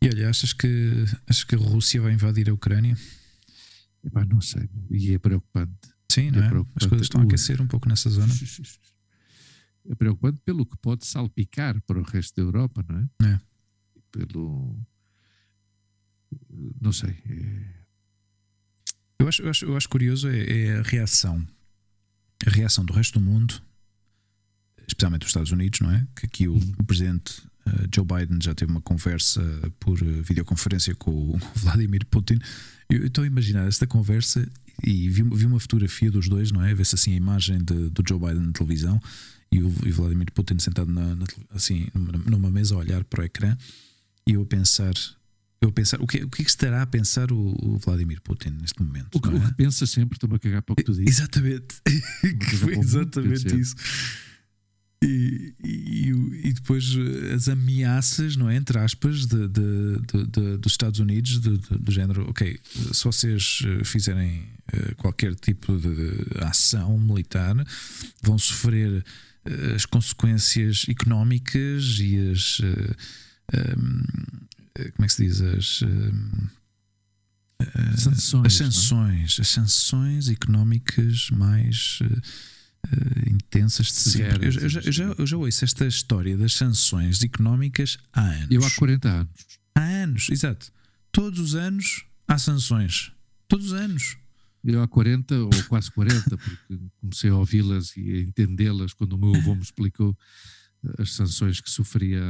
Speaker 1: E olha, achas que, achas que a Rússia vai invadir a Ucrânia?
Speaker 3: Epá, não sei. E é preocupante.
Speaker 1: Sim, não
Speaker 3: É
Speaker 1: é?
Speaker 3: preocupante.
Speaker 1: As coisas estão a aquecer um pouco nessa zona.
Speaker 3: É preocupante pelo que pode salpicar para o resto da Europa, não é?
Speaker 1: É.
Speaker 3: Pelo. Não sei. é-
Speaker 1: Eu acho, eu acho, eu acho curioso é, é a reação. A reação do resto do mundo, especialmente dos Estados Unidos, não é? Que aqui o, o presidente eh, Joe Biden já teve uma conversa por eh, videoconferência com o Vladimir Putin. Eu estou a imaginar esta conversa e vi, vi uma fotografia dos dois, não é? Vê-se assim a imagem de- do Joe Biden na televisão e o, e Vladimir Putin sentado na, na assim, numa, mesa a olhar para o ecrã e eu a pensar. Eu a pensar, o que, o que é que estará a pensar o, o Vladimir Putin neste momento?
Speaker 3: O que,
Speaker 1: não
Speaker 3: o
Speaker 1: é?
Speaker 3: que pensa sempre, estou-me a cagar para o que tu dizes.
Speaker 1: Exatamente. Que foi exatamente isso. E, e, e depois eh, as ameaças, não é? Entre aspas, de, de- de- dos Estados Unidos, do género, ok, se vocês eh, fizerem eh, qualquer tipo de ação militar, vão sofrer as consequências económicas e as. eh, ehm, eh, como é que se diz? As.
Speaker 3: Sanções.
Speaker 1: as
Speaker 3: é?
Speaker 1: sanções, as sanções económicas mais eh, eh, intensas de sempre. Eu, já- eu já, eu, já, eu já ouço esta história das sanções económicas há anos.
Speaker 3: Eu há 40 anos.
Speaker 1: Há anos, exato. Todos os anos há sanções. Todos os anos.
Speaker 3: Eu há 40 ou quase 40, porque comecei a ouvi-las e a entendê-las quando o meu avô me explicou eh, as sanções que sofria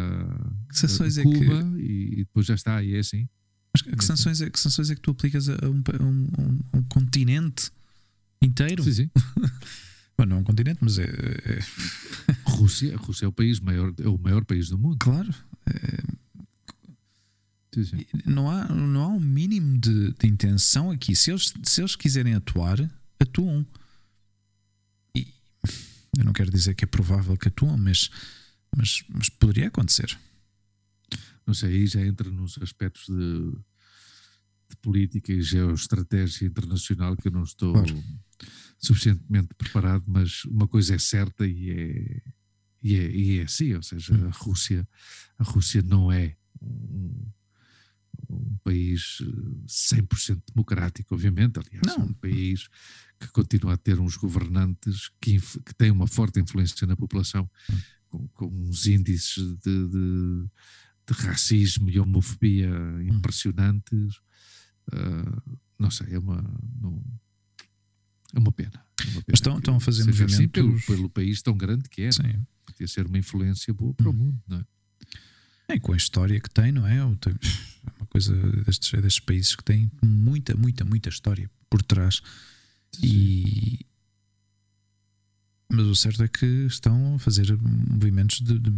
Speaker 1: Que sanções
Speaker 3: eh,
Speaker 1: é que-
Speaker 3: Cuba e, e depois já está, e é assim.
Speaker 1: Mas que, que sanções é, que sanções é que tu aplicas a um, a um- a um- continente inteiro?
Speaker 3: Sim, sim.
Speaker 1: Bom, não é um continente, mas é, é-
Speaker 3: Rússia, a Rússia é o país maior, é o maior país do mundo.
Speaker 1: claro.
Speaker 3: Sim, sim.
Speaker 1: não há, não há um mínimo de, de intenção aqui. Se eles, se eles quiserem atuar, atuam. E eu não quero dizer que é provável que atuam, mas, mas, mas poderia acontecer.
Speaker 3: Não sei, aí já entra nos aspectos de, de política e geoestratégia internacional que eu não estou
Speaker 1: Claro.
Speaker 3: suficientemente preparado, mas uma coisa é certa e é, e é, e é assim, ou seja,
Speaker 1: Hum.
Speaker 3: a Rússia, a Rússia não é um, um país eh, 100% democrático, obviamente, aliás, é
Speaker 1: Não.
Speaker 3: um país que continua a ter uns governantes que, que têm uma forte influência na população,
Speaker 1: Hum.
Speaker 3: com, com uns índices de, de, de racismo e homofobia
Speaker 1: Hum.
Speaker 3: impressionantes. Ah, não sei, é uma, não- é uma pena. é uma pena
Speaker 1: Mas estão-
Speaker 3: que
Speaker 1: estão a fazer
Speaker 3: seja assim pelo,
Speaker 1: movimentos-
Speaker 3: pelo país tão grande que é.
Speaker 1: Sim.
Speaker 3: Podia ser uma influência boa para o
Speaker 1: Hum.
Speaker 3: mundo, não é?
Speaker 1: É, com a história que tem, não é? Coisa destes, destes países que têm muita, muita, muita história por trás. E. Mas o certo é que estão a fazer movimentos de, de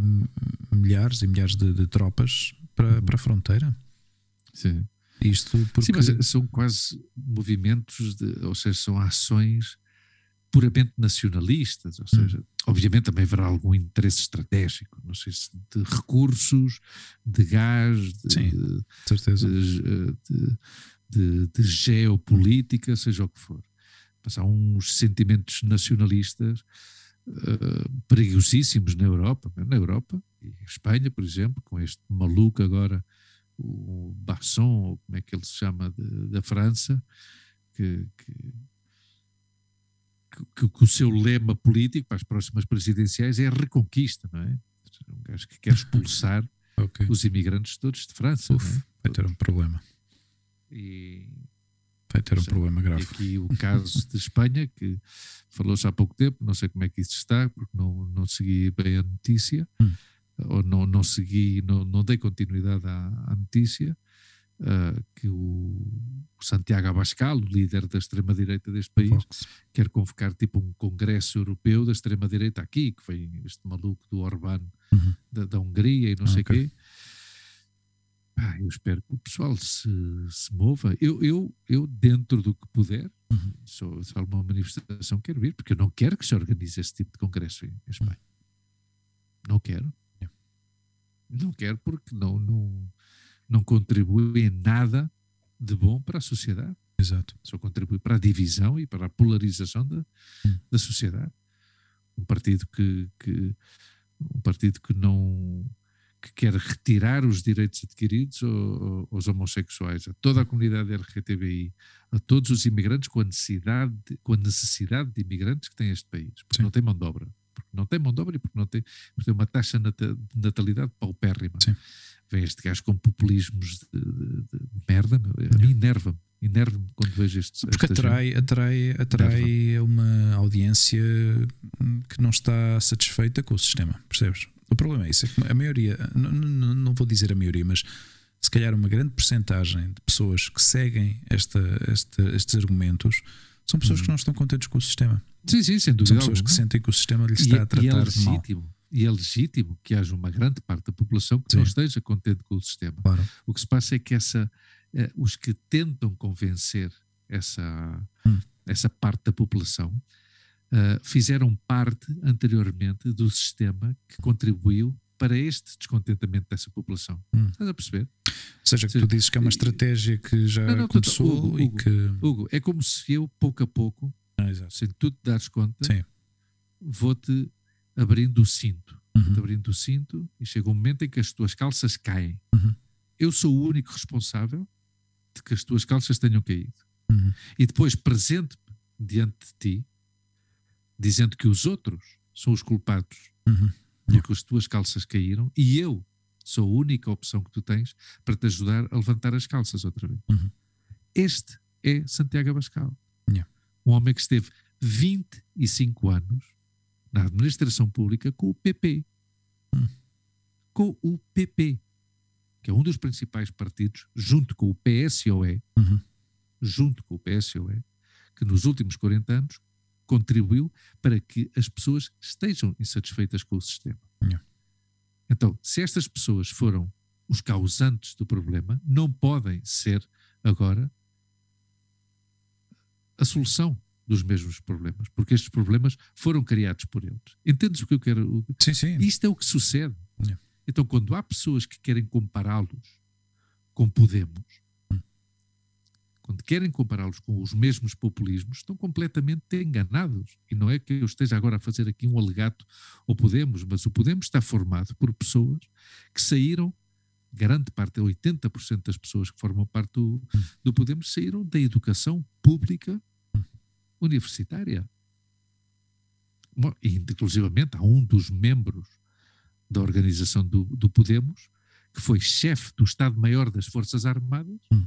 Speaker 1: milhares e milhares de, de tropas para, para a fronteira.
Speaker 3: Sim.
Speaker 1: Isto porque.
Speaker 3: Sim, mas são quase movimentos, de, ou seja, são ações puramente nacionalistas, ou
Speaker 1: Hum.
Speaker 3: seja, obviamente também haverá algum interesse estratégico, não sei se de recursos, de gás, de,
Speaker 1: Sim,
Speaker 3: de,
Speaker 1: certeza.
Speaker 3: de, de- de- geopolítica, seja o que for. Mas há uns sentimentos nacionalistas eh, perigosíssimos na Europa, na Europa, e em Espanha, por exemplo, com este maluco agora, o Basson, ou como é que ele se chama, da França, que, que, que- que o seu lema político para as próximas presidenciais é a reconquista, não é? Um gajo que quer expulsar
Speaker 1: Ok.
Speaker 3: os imigrantes todos de França.
Speaker 1: Uf,
Speaker 3: é?
Speaker 1: vai ter um problema.
Speaker 3: E,
Speaker 1: Vai ter um
Speaker 3: Sim.
Speaker 1: problema
Speaker 3: e
Speaker 1: grave.
Speaker 3: aqui o caso de Espanha, que falou-se há pouco tempo, não sei como é que isso está, porque não, não segui bem a notícia,
Speaker 1: Hum.
Speaker 3: ou não, não segui, não, não dei continuidade à, à notícia, ah, que o Santiago Abascal, o líder da extrema-direita deste país,
Speaker 1: Vox.
Speaker 3: quer convocar tipo um congresso europeu da extrema-direita aqui, que vem este maluco do Orbán
Speaker 1: Uhum.
Speaker 3: da, da Hungria e não
Speaker 1: Ah,
Speaker 3: sei o
Speaker 1: ok.
Speaker 3: quê. Ah, eu espero que o pessoal se, se mova. Eu, eu, eu, dentro do que puder,
Speaker 1: Uhum.
Speaker 3: se há alguma manifestação, quero ir, porque eu não quero que se organize esse tipo de congresso em, Espanha. Não quero. Não quero porque não, não, não contribui em nada de bom para a sociedade
Speaker 1: Exato.
Speaker 3: só contribui para a divisão e para a polarização da,
Speaker 1: Hum.
Speaker 3: da sociedade. Um partido que, que- um partido que não que quer retirar os direitos adquiridos ao- aos homossexuais, a toda a comunidade LGTBI, a todos os imigrantes com a necessidade, de- com a necessidade de imigrantes que tem este país, porque
Speaker 1: Sim.
Speaker 3: não tem mão de obra, porque não tem mão de obra e porque não tem, porque tem uma taxa de natalidade paupérrima.
Speaker 1: Sim.
Speaker 3: Vem este gajo com populismos de, de- de merda, a mim enerva-me, enerva-me quando vejo estes.
Speaker 1: Porque atrai, atrai, atrai uma audiência que não está satisfeita com o sistema, percebes? O problema é isso, é que a maioria, não, não, não vou dizer a maioria, mas se calhar uma grande percentagem de pessoas que seguem esta, esta- estes argumentos são pessoas
Speaker 3: Uhum.
Speaker 1: que não estão contentes com o sistema.
Speaker 3: Sim, sim, sem
Speaker 1: São
Speaker 3: dúvida
Speaker 1: pessoas que
Speaker 3: alguma.
Speaker 1: sentem que o sistema lhes
Speaker 3: E,
Speaker 1: está a
Speaker 3: e é
Speaker 1: tratar de mal.
Speaker 3: E é legítimo que haja uma grande parte da população que
Speaker 1: Sim.
Speaker 3: não esteja contente com o sistema.
Speaker 1: Claro.
Speaker 3: O que se passa é que essa, eh, os que tentam convencer essa,
Speaker 1: Hum.
Speaker 3: essa parte da população eh, fizeram parte anteriormente do sistema que contribuiu para este descontentamento dessa população.
Speaker 1: Hum.
Speaker 3: Estás a perceber?
Speaker 1: Ou seja, que tu dizes que é uma estratégia que já
Speaker 3: Não, não, tu-
Speaker 1: começou
Speaker 3: Hugo,
Speaker 1: e
Speaker 3: Hugo.
Speaker 1: que.
Speaker 3: Hugo, é como se eu, pouco a pouco,
Speaker 1: Ah,
Speaker 3: sem tu te dares conta, vou-te abrindo o cinto.
Speaker 1: Uhum.
Speaker 3: Abrindo o cinto e chega um momento em que as tuas calças caem.
Speaker 1: Uhum.
Speaker 3: Eu sou o único responsável de que as tuas calças tenham caído.
Speaker 1: Uhum.
Speaker 3: E depois presente-me diante de ti, dizendo que os outros são os culpados
Speaker 1: Uhum.
Speaker 3: porque as tuas calças caíram e eu sou a única opção que tu tens para te ajudar a levantar as calças outra vez.
Speaker 1: Uhum.
Speaker 3: Este é Santiago Abascal. Um homem que esteve 25 anos na administração pública com o PP.
Speaker 1: Hum.
Speaker 3: Com o PP, que é um dos principais partidos, junto com o PSOE,
Speaker 1: Uhum.
Speaker 3: junto com o PSOE, que nos últimos 40 anos contribuiu para que as pessoas estejam insatisfeitas com o sistema.
Speaker 1: Yeah.
Speaker 3: Então, se estas pessoas foram os causantes do problema, não podem ser agora a solução dos mesmos problemas, porque estes problemas foram criados por eles. Entendes o que eu quero?
Speaker 1: Sim, sim.
Speaker 3: Isto é o que sucede.
Speaker 1: Yeah.
Speaker 3: Então, quando há pessoas que querem compará-los com Podemos, quando querem compará-los com os mesmos populismos, estão completamente enganados. E não é que eu esteja agora a fazer aqui um alegato ao Podemos, mas o Podemos está formado por pessoas que saíram, grande parte, 80% das pessoas que formam parte do, do Podemos, saíram da educação pública universitária. Bom, e, inclusivamente, há um dos membros da organização do, do Podemos que foi chefe do Estado-Maior das Forças Armadas
Speaker 1: Hum.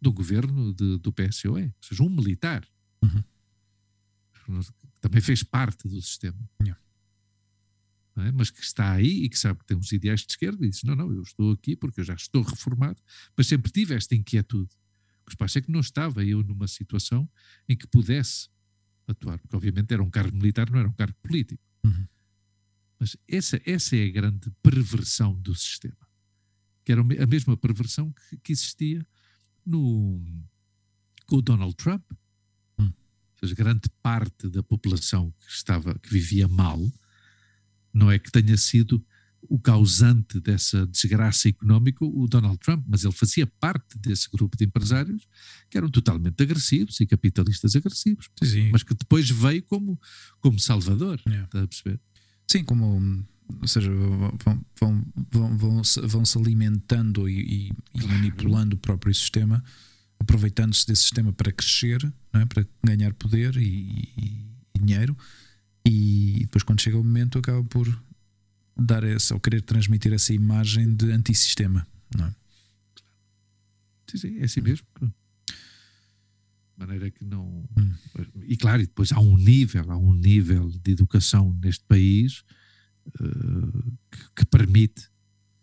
Speaker 3: do governo de- do PSOE, ou seja, um militar.
Speaker 1: Uhum.
Speaker 3: Também fez parte do sistema.
Speaker 1: Yeah.
Speaker 3: É? Mas que está aí e que sabe que tem uns ideais de esquerda e diz: Não, não, eu estou aqui porque eu já estou reformado, mas sempre tive esta inquietude. Passa é que não estava eu numa situação em que pudesse atuar, porque obviamente era um cargo militar, não era um cargo político.
Speaker 1: Uhum.
Speaker 3: Mas essa, essa é a grande perversão do sistema. Que era a mesma perversão que, que existia no, com o Donald Trump.
Speaker 1: Hum.
Speaker 3: Ou seja, grande parte da população que, estava, que vivia mal não é que tenha sido o causante dessa desgraça económica o Donald Trump, mas ele fazia parte desse grupo de empresários que eram totalmente agressivos e capitalistas agressivos,
Speaker 1: Sim,
Speaker 3: mas que depois veio como, como salvador.
Speaker 1: Yeah.
Speaker 3: Está a perceber?
Speaker 1: Sim, como, ou seja, vão, vão, vão, vão, se, vão se alimentando e, e- e manipulando o próprio sistema, aproveitando-se desse sistema para crescer, é? para ganhar poder e, e- e dinheiro, e depois, quando chega o momento, acaba por dar essa, ou querer transmitir essa imagem de antissistema. Não é?
Speaker 3: Sim, sim, é assim mesmo. De maneira que não.
Speaker 1: Hum.
Speaker 3: E claro, e depois há um nível, há um nível de educação neste país eh, que, que permite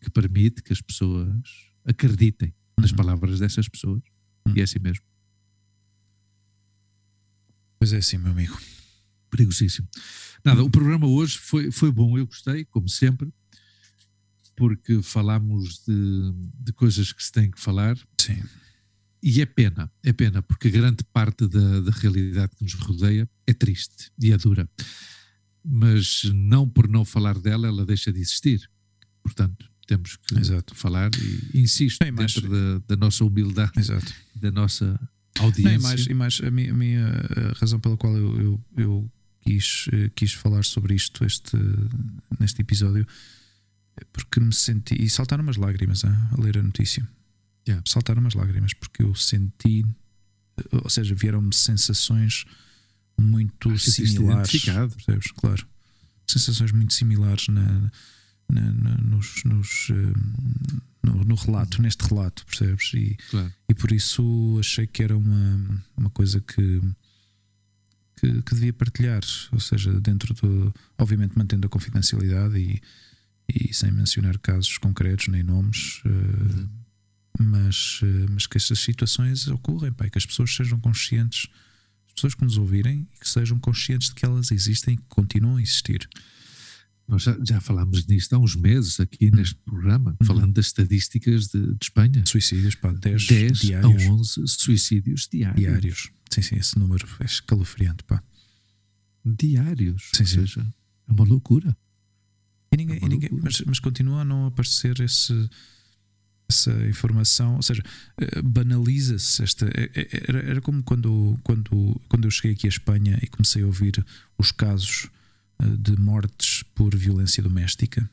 Speaker 3: que permite que as pessoas acreditem nas
Speaker 1: Uhum.
Speaker 3: palavras dessas pessoas. E é assim mesmo.
Speaker 1: Pois é, sim, meu amigo.
Speaker 3: Perigosíssimo. Nada, o programa hoje foi, foi bom, eu gostei, como sempre, porque falámos de, de coisas que se tem que falar.
Speaker 1: Sim,
Speaker 3: E é pena, é pena, porque grande parte da, da realidade que nos rodeia é triste e é dura. Mas não por não falar dela, ela deixa de existir. Portanto, temos que
Speaker 1: Exato.
Speaker 3: falar e insisto,
Speaker 1: Bem, mas-
Speaker 3: dentro da, da nossa humildade,
Speaker 1: exato.
Speaker 3: da nossa
Speaker 1: Não,
Speaker 3: audiência.
Speaker 1: e mais, e mais a, minha, a minha a razão pela qual eu, eu, eu quis, eh, quis falar sobre isto este, neste episódio porque me senti. E saltaram umas lágrimas ah, a ler a notícia.
Speaker 3: Yeah.
Speaker 1: Saltaram umas lágrimas porque eu senti. eh, Ou seja, vieram-me sensações muito
Speaker 3: sentiste
Speaker 1: similares. Percebes? Claro. Sensações muito similares na, na- na- nos, nos, eh, no, no relato, neste relato, percebes? E,
Speaker 3: Claro.
Speaker 1: e por isso achei que era uma, uma coisa que, que, que devia partilhar, ou seja, dentro do. Obviamente mantendo a confidencialidade e, e sem mencionar casos concretos nem nomes, eh, mas, eh, mas que estas situações ocorrem, e que as pessoas sejam conscientes, as pessoas que nos ouvirem, e que sejam conscientes de que elas existem e que continuam a existir.
Speaker 3: Nós já, já falámos nisto há uns meses aqui neste programa,
Speaker 1: Uhum.
Speaker 3: falando das estatísticas de, de Espanha.
Speaker 1: Suicídios, pá, 10,
Speaker 3: 10
Speaker 1: diários.
Speaker 3: a 11 suicídios diários.
Speaker 1: diários. Sim, sim, esse número é escalofriante, pá.
Speaker 3: Diários.
Speaker 1: Sim,
Speaker 3: ou
Speaker 1: sim.
Speaker 3: seja, é uma loucura.
Speaker 1: E ninguém,
Speaker 3: É
Speaker 1: e ninguém- mas, mas continua a não aparecer esse, essa informação, ou seja, eh, banaliza-se esta. eh, eh, Era, era como quando, quando, quando eu cheguei aqui à Espanha e comecei a ouvir os casos de mortes por violência doméstica.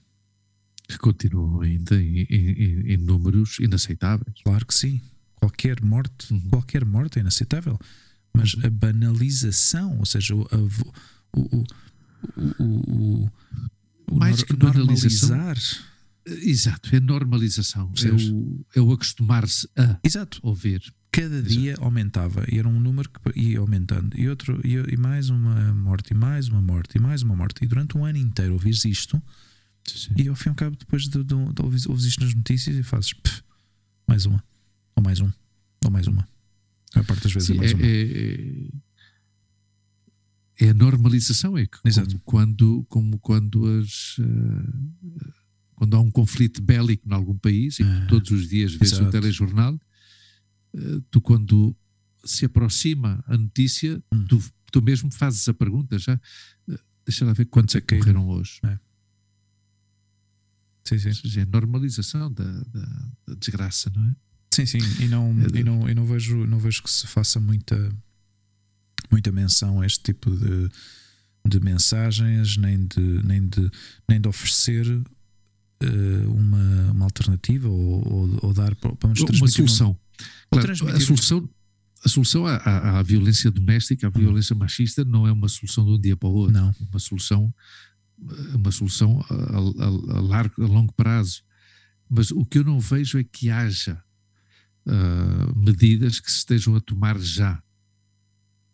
Speaker 3: Que continuam ainda em, em- em- números inaceitáveis.
Speaker 1: Claro que sim, qualquer morte,
Speaker 3: Uhum.
Speaker 1: qualquer morte é inaceitável, mas a banalização, ou seja, o, a o, o, o,
Speaker 3: Mais que
Speaker 1: normalizar.
Speaker 3: Exato, é normalização. É o, é o acostumar-se a
Speaker 1: Exato,
Speaker 3: ouvir.
Speaker 1: Cada
Speaker 3: Exato.
Speaker 1: dia aumentava. E era um número que ia aumentando. E outro e, e mais uma morte e mais uma morte e mais uma morte. E durante um ano inteiro ouvis isto e ao fim e ao cabo depois de, de, de ouvis, ouvis isto nas notícias e fazes "Pff, mais uma ou mais um ou mais uma. A parte das vezes
Speaker 3: Sim,
Speaker 1: é mais
Speaker 3: é,
Speaker 1: uma.
Speaker 3: é- é a normalização, é que
Speaker 1: Exato.
Speaker 3: como quando, como quando as eh, quando há um conflito bélico em algum país e
Speaker 1: Ah,
Speaker 3: todos os dias vês o telejornal, tu quando se aproxima a notícia,
Speaker 1: Hum.
Speaker 3: tu, tu mesmo fazes a pergunta já. eh, Deixa lá ver quantos
Speaker 1: Quantos é
Speaker 3: é
Speaker 1: que
Speaker 3: morreram hoje.
Speaker 1: sim, sim.
Speaker 3: Ou seja, é normalização da, da- da desgraça, não é?
Speaker 1: Sim, sim, e não,
Speaker 3: É
Speaker 1: e não, e não, vejo, não vejo que se faça muita, muita menção a este tipo de, de mensagens, nem de, nem de, nem de oferecer eh, uma, uma alternativa ou, ou, ou dar, pelo menos
Speaker 3: uma
Speaker 1: um-
Speaker 3: solução. Claro, a solução, a solução à, à- à violência doméstica, à violência machista, não é uma solução de um dia para o outro.
Speaker 1: Não.
Speaker 3: Uma solução, uma solução a, a- a largo, a longo prazo. Mas o que eu não vejo é que haja ah, medidas que se estejam a tomar já,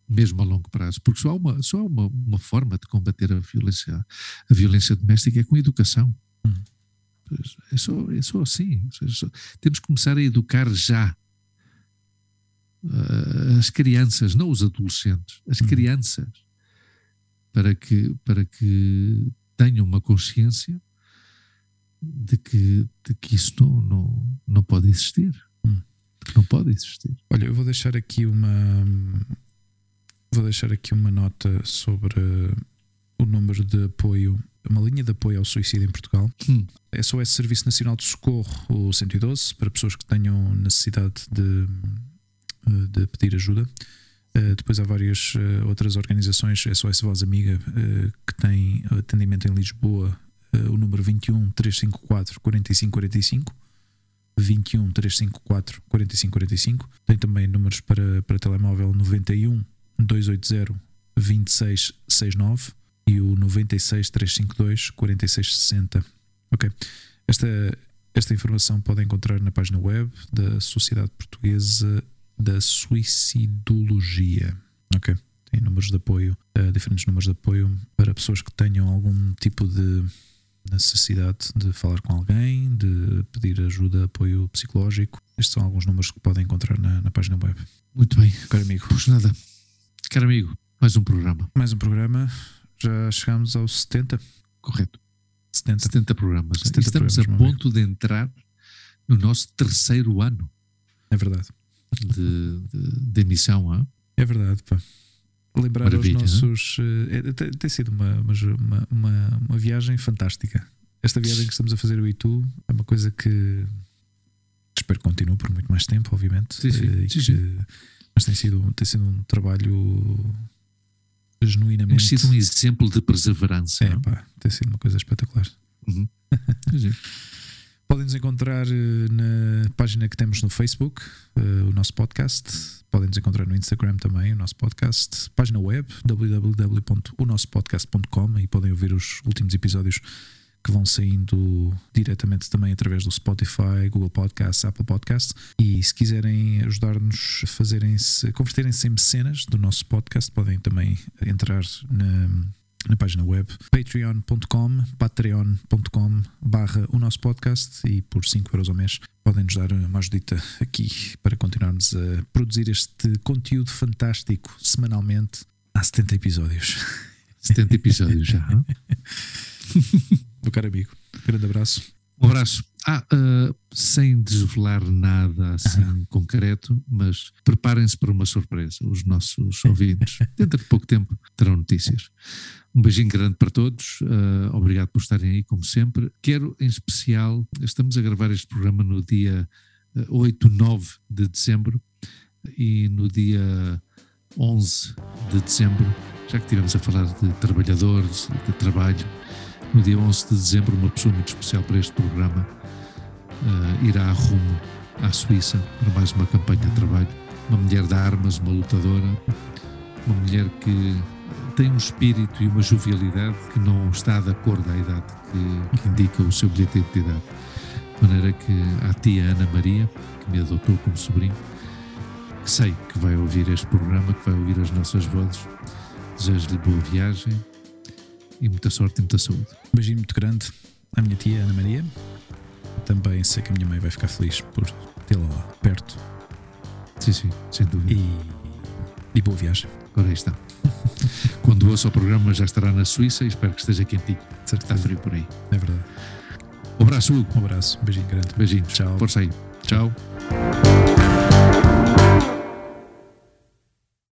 Speaker 3: mesmo a longo prazo. Porque só há uma, só há uma, uma forma de combater a violência, a violência doméstica é com educação.
Speaker 1: Hum.
Speaker 3: É só, é só assim. É só- temos que começar a educar já as crianças, não os adolescentes, as
Speaker 1: Uhum.
Speaker 3: crianças, para que, para que tenham uma consciência de que, de que isso não, não, não pode existir.
Speaker 1: Hum.
Speaker 3: Não pode existir.
Speaker 1: Olha, eu vou deixar aqui uma vou deixar aqui uma nota sobre o número de apoio, uma linha de apoio ao suicídio em Portugal.
Speaker 3: Hum.
Speaker 1: SOS Serviço Nacional de Socorro, o 112, para pessoas que tenham necessidade de, de pedir ajuda. Eh, depois há várias eh, outras organizações, SOS Voz Amiga, eh, que têm atendimento em Lisboa, eh, o número 21 354 4545. 21 354 4545. Tem também números para, para telemóvel 91 280 2669 e o 96 352 4660. Ok. Esta, esta informação podem encontrar na página web da Sociedade Portuguesa da Suicidologia. Ok. Tem números de apoio, eh, diferentes números de apoio para pessoas que tenham algum tipo de necessidade de falar com alguém, de pedir ajuda, apoio psicológico. Estes são alguns números que podem encontrar na, na página web.
Speaker 3: Muito bem.
Speaker 1: Caro amigo,
Speaker 3: Pois nada. Caro amigo, mais um programa.
Speaker 1: mais um programa. Já chegamos aos 70.
Speaker 3: Correto.
Speaker 1: 70.
Speaker 3: 70 programas.
Speaker 1: 70
Speaker 3: Estamos
Speaker 1: programas,
Speaker 3: a ponto de entrar no nosso terceiro ano
Speaker 1: É verdade.
Speaker 3: De, de, de emissão. hã?
Speaker 1: É verdade, pá. Lembrar
Speaker 3: Maravilha,
Speaker 1: aos nossos. eh, é- tem, tem sido uma, uma, uma, uma viagem fantástica. Esta viagem que estamos a fazer eu e tu é uma coisa que espero que continue por muito mais tempo, obviamente.
Speaker 3: Sim, sim.
Speaker 1: eh,
Speaker 3: Sim,
Speaker 1: que-. Mas tem sido, tem sido um trabalho genuinamente.
Speaker 3: Temos sido um exemplo de perseverança.
Speaker 1: É,
Speaker 3: não?
Speaker 1: pá, tem sido uma coisa espetacular.
Speaker 3: É.
Speaker 1: Podem nos encontrar eh, na página que temos no Facebook, eh, o nosso podcast. Podem nos encontrar no Instagram também, o nosso podcast. Página web, www.unossopodcast.com e podem ouvir os últimos episódios que vão saindo diretamente também através do Spotify, Google Podcasts, Apple Podcasts. E se quiserem ajudar-nos a fazerem-se, converterem-se em mecenas do nosso podcast, podem também entrar na, na página web patreon.com, patreon.com barra o nosso podcast e por 5 euros ao mês podem nos dar uma ajudita aqui para continuarmos a produzir este conteúdo fantástico semanalmente há 70 episódios.
Speaker 3: 70 episódios já.
Speaker 1: Meu caro amigo, grande abraço.
Speaker 3: Um abraço. Ah, ah, sem desvelar nada assim concreto, mas preparem-se para uma surpresa. Os nossos ouvintes, dentro de pouco tempo, terão notícias. Um beijinho grande para todos. ah, obrigado por estarem aí, como sempre. Quero, em especial, estamos a gravar este programa no dia ah, 8, 9 de dezembro e no dia 11 de dezembro, já que estivemos a falar de trabalhadores, de trabalho, no dia 11 de dezembro, uma pessoa muito especial para este programa eh, irá rumo à Suíça para mais uma campanha de trabalho. Uma mulher de armas, uma lutadora, uma mulher que tem um espírito e uma jovialidade que não está de acordo à idade que, que indica o seu bilhete de identidade. De maneira que a tia Ana Maria, que me adotou como sobrinho, que sei que vai ouvir este programa, que vai ouvir as nossas vozes, desejo-lhe boa viagem e muita sorte e muita saúde.
Speaker 1: Um beijinho muito grande à minha tia Ana Maria. Também sei que a minha mãe vai ficar feliz por tê-la lá perto
Speaker 3: Sim, sim, sem dúvida.
Speaker 1: e, e boa viagem.
Speaker 3: Ora aí está. Quando ouça o programa já estará na Suíça e espero que esteja quentinho. Está
Speaker 1: Certeza.
Speaker 3: frio por aí.
Speaker 1: É verdade.
Speaker 3: Um abraço, Hugo.
Speaker 1: Um abraço, um beijinho grande.
Speaker 3: Beijinhos.
Speaker 1: Tchau.
Speaker 3: Força aí. Tchau.